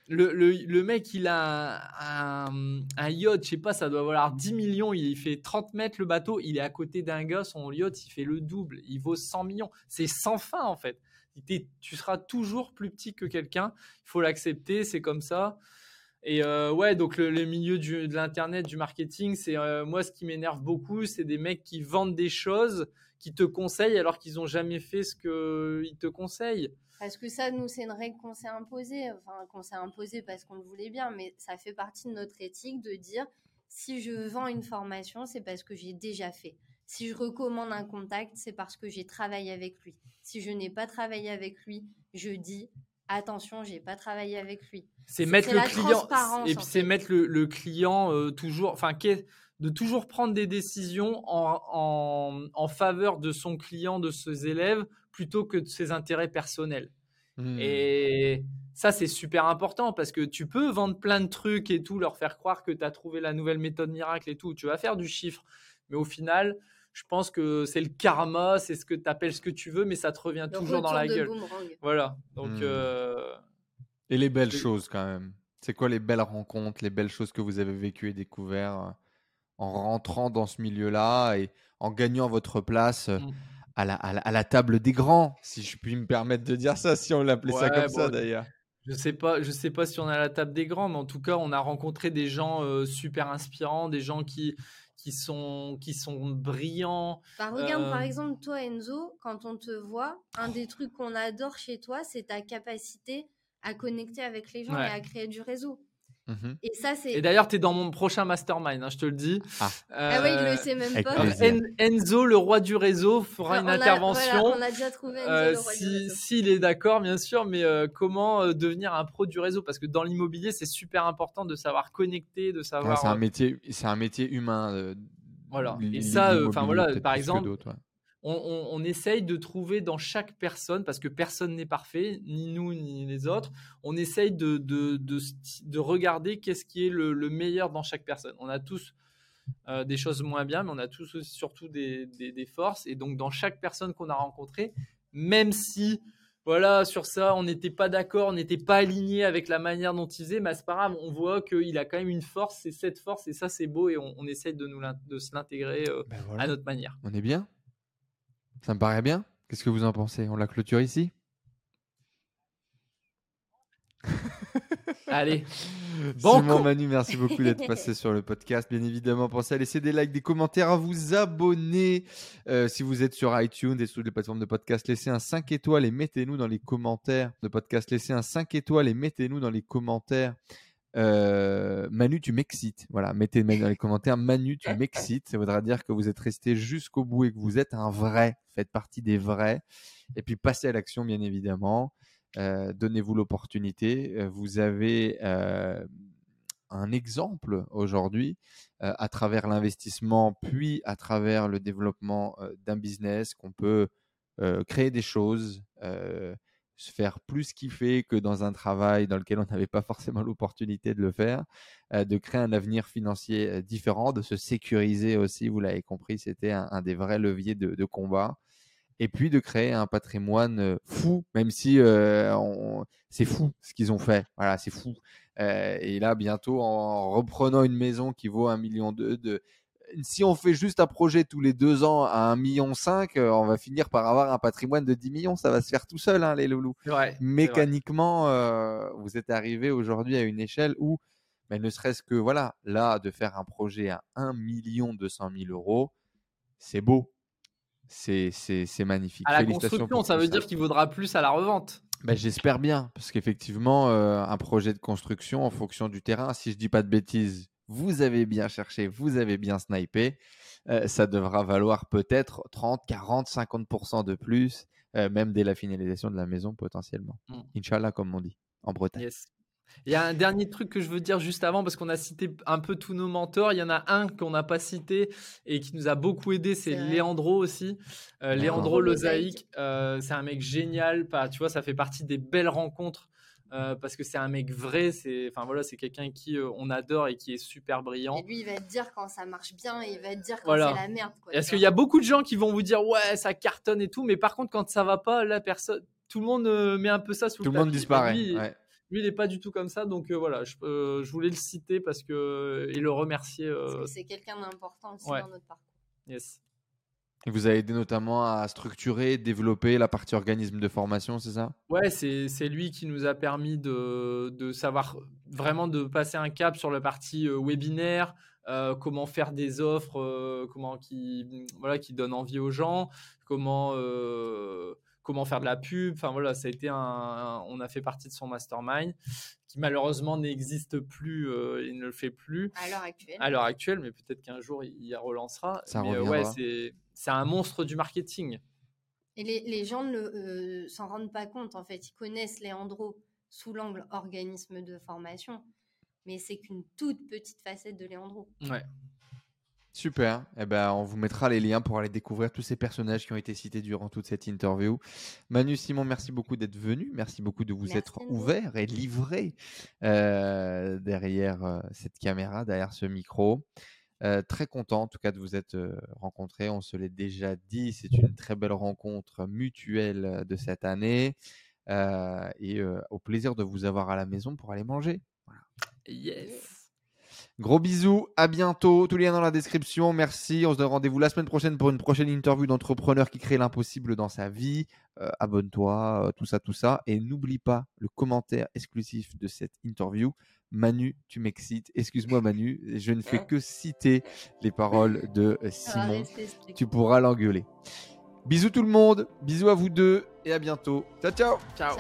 Le, le, mec, il a un, un, yacht, je sais pas, ça doit valoir 10 millions, il fait 30 mètres le bateau, il est à côté d'un gars, son yacht, il fait le double, il vaut 100 millions. C'est sans fin, en fait. Tu seras toujours plus petit que quelqu'un, il faut l'accepter, c'est comme ça. Et euh, ouais, donc le, milieu du, de l'internet, du marketing, c'est euh, moi ce qui m'énerve beaucoup, c'est des mecs qui vendent des choses, qui te conseillent alors qu'ils n'ont jamais fait ce qu'ils te conseillent. Parce que ça, nous, c'est une règle qu'on s'est imposée, enfin qu'on s'est imposée parce qu'on le voulait bien, mais ça fait partie de notre éthique de dire si je vends une formation, c'est parce que j'ai déjà fait. Si je recommande un contact, c'est parce que j'ai travaillé avec lui. Si je n'ai pas travaillé avec lui, je dis attention, j'ai pas travaillé avec lui. C'est mettre le client et puis c'est mettre le, client euh, toujours, enfin de toujours prendre des décisions en, en, faveur de son client, de ses élèves, plutôt que de ses intérêts personnels. Hmm. Et ça, c'est super important parce que tu peux vendre plein de trucs et tout, leur faire croire que tu as trouvé la nouvelle méthode miracle et tout. Tu vas faire du chiffre. Mais au final, je pense que c'est le karma, c'est ce que tu appelles ce que tu veux, mais ça te revient toujours dans la gueule. Voilà. Donc. Hmm. Euh, et les belles choses quand même. C'est quoi les belles rencontres, les belles choses que vous avez vécues et découvertes euh, en rentrant dans ce milieu-là et en gagnant votre place euh, hmm. à, la, à, la, table des grands, si je puis me permettre de dire ça, si on l'appelait ça comme ça d'ailleurs. Je sais pas, je sais pas si on est à la table des grands, mais en tout cas, on a rencontré des gens super inspirants, des gens qui qui sont, qui sont brillants. Bah, regarde, par euh, exemple, toi, Enzo, quand on te voit, un des trucs qu'on adore chez toi, c'est ta capacité à connecter avec les gens et à créer du réseau. Mmh et ça, c'est. Et d'ailleurs, tu es dans mon prochain mastermind, hein, je te le dis. Ah, ah oui, il le sait même pas. Enzo, le roi du réseau, fera une intervention. on a déjà trouvé Enzo, euh, le roi si, S'il est d'accord, bien sûr, mais euh, comment euh, devenir un pro du réseau? Parce que dans l'immobilier, c'est super important de savoir connecter, de savoir. c'est un métier, c'est un métier humain. voilà. Et ça, enfin voilà, par exemple on, essaye de trouver dans chaque personne, parce que personne n'est parfait, ni nous ni les autres, on essaye de, de, regarder qu'est-ce qui est le, meilleur dans chaque personne. On a tous euh, des choses moins bien, mais on a tous surtout des, forces. Et donc dans chaque personne qu'on a rencontrée, même si voilà, sur ça, on n'était pas d'accord, on n'était pas aligné avec la manière dont il faisait, mais c'est pas grave, on voit qu'il a quand même une force, c'est cette force, et ça c'est beau, et on, essaye de, nous de se l'intégrer euh, ben à notre manière. On est bien? Ça me paraît bien. Qu'est-ce que vous en pensez? On la clôture ici? Allez. Bon Simon Manu, merci beaucoup d'être passé sur le podcast. Bien évidemment, pensez à laisser des likes, des commentaires, à vous abonner. Euh, si vous êtes sur iTunes et sur les plateformes de podcast, laissez un 5 étoiles et mettez-nous dans les commentaires de podcast. Laissez un 5 étoiles et mettez-nous dans les commentaires euh, Manu, tu m'excites. Voilà, mettez dans les commentaires. Manu, tu m'excites. Ça voudra dire que vous êtes resté jusqu'au bout et que vous êtes un vrai. Faites partie des vrais. Et puis passez à l'action, bien évidemment. Euh, donnez-vous l'opportunité. Euh, vous avez un exemple aujourd'hui à travers l'investissement, puis à travers le développement d'un business qu'on peut créer des choses se faire plus kiffer que dans un travail dans lequel on n'avait pas forcément l'opportunité de le faire, euh, de créer un avenir financier euh, différent, de se sécuriser aussi, vous l'avez compris, c'était un, des vrais leviers de, combat. Et puis de créer un patrimoine euh, fou, même si c'est fou ce qu'ils ont fait. Voilà, c'est fou. et là, bientôt, en reprenant une maison qui vaut un million de, si on fait juste un projet tous les deux ans à 1,5 million, euh, on va finir par avoir un patrimoine de 10 millions. Ça va se faire tout seul, hein, les loulous. Mécaniquement, euh, vous êtes arrivé aujourd'hui à une échelle où, mais ne serait-ce que, voilà, là, de faire un projet à 1 million 200 000 euros, c'est beau. C'est magnifique. À la construction, ça veut dire qu'il vaudra plus à la revente. Ben, J'espère bien, parce qu'effectivement, euh, un projet de construction, en fonction du terrain, si je dis pas de bêtises, vous avez bien cherché, vous avez bien snipé, euh, ça devra valoir peut-être 30, 40, 50% de plus, euh, même dès la finalisation de la maison potentiellement. Mmh. Inch'Allah, comme on dit, en Bretagne. Il y a un dernier truc que je veux dire juste avant, parce qu'on a cité un peu tous nos mentors. Il y en a un qu'on n'a pas cité et qui nous a beaucoup aidé, c'est Léandro aussi. Euh, Léandro Lozaïque, c'est un mec génial. tu vois, ça fait partie des belles rencontres euh, parce que c'est un mec vrai, c'est enfin voilà, c'est quelqu'un qui euh, on adore et qui est super brillant. Et lui, il va te dire quand ça marche bien et il va te dire quand c'est la merde. Parce qu'il y a beaucoup de gens qui vont vous dire ouais, ça cartonne et tout, mais par contre quand ça va pas, la personne, tout le monde euh, met un peu ça sous tout le, monde disparaît. Lui, il n'est pas du tout comme ça, donc voilà, je, je, voulais le citer parce que et le remercier. C'est quelqu'un d'important aussi dans notre parcours. Yes. Et vous avez aidé notamment à structurer, développer la partie organisme de formation, c'est ça? Ouais, c'est lui qui nous a permis de, de, savoir vraiment de passer un cap sur la partie webinaire, euh, comment faire des offres, euh, comment qui voilà qui donnent envie aux gens, comment euh, comment faire de la pub. Enfin voilà, ça a été un, on a fait partie de son mastermind qui malheureusement n'existe plus, il ne le fait plus à l'heure actuelle. À l'heure actuelle, mais peut-être qu'un jour il, y relancera. Ça mais ouais, c'est c'est un monstre du marketing. Et les, les gens ne s'en rendent pas compte en fait. Ils connaissent Léandro sous l'angle organisme de formation mais c'est qu'une toute petite facette de Léandro. Ouais. Super. Eh ben, on vous mettra les liens pour aller découvrir tous ces personnages qui ont été cités durant toute cette interview. Manu Simon, merci beaucoup d'être venu. Merci beaucoup de vous être ouvert et livré euh, derrière euh, cette caméra, derrière ce micro. Euh, très content en tout cas de vous être rencontré. On se l'est déjà dit, c'est une très belle rencontre mutuelle de cette année. et au plaisir de vous avoir à la maison pour aller manger. Yes. Gros bisous, à bientôt. Tous les liens dans la description. Merci. On se donne rendez-vous la semaine prochaine pour une prochaine interview d'entrepreneur qui crée l'impossible dans sa vie. Euh, abonne-toi, tout ça, tout ça. Et n'oublie pas le commentaire exclusif de cette interview. Manu, tu m'excites. Excuse-moi, Manu, je ne fais que citer les paroles de euh, Simon. Tu pourras l'engueuler. Bisous tout le monde. Bisous à vous deux et à bientôt. Ciao, ciao. Ciao.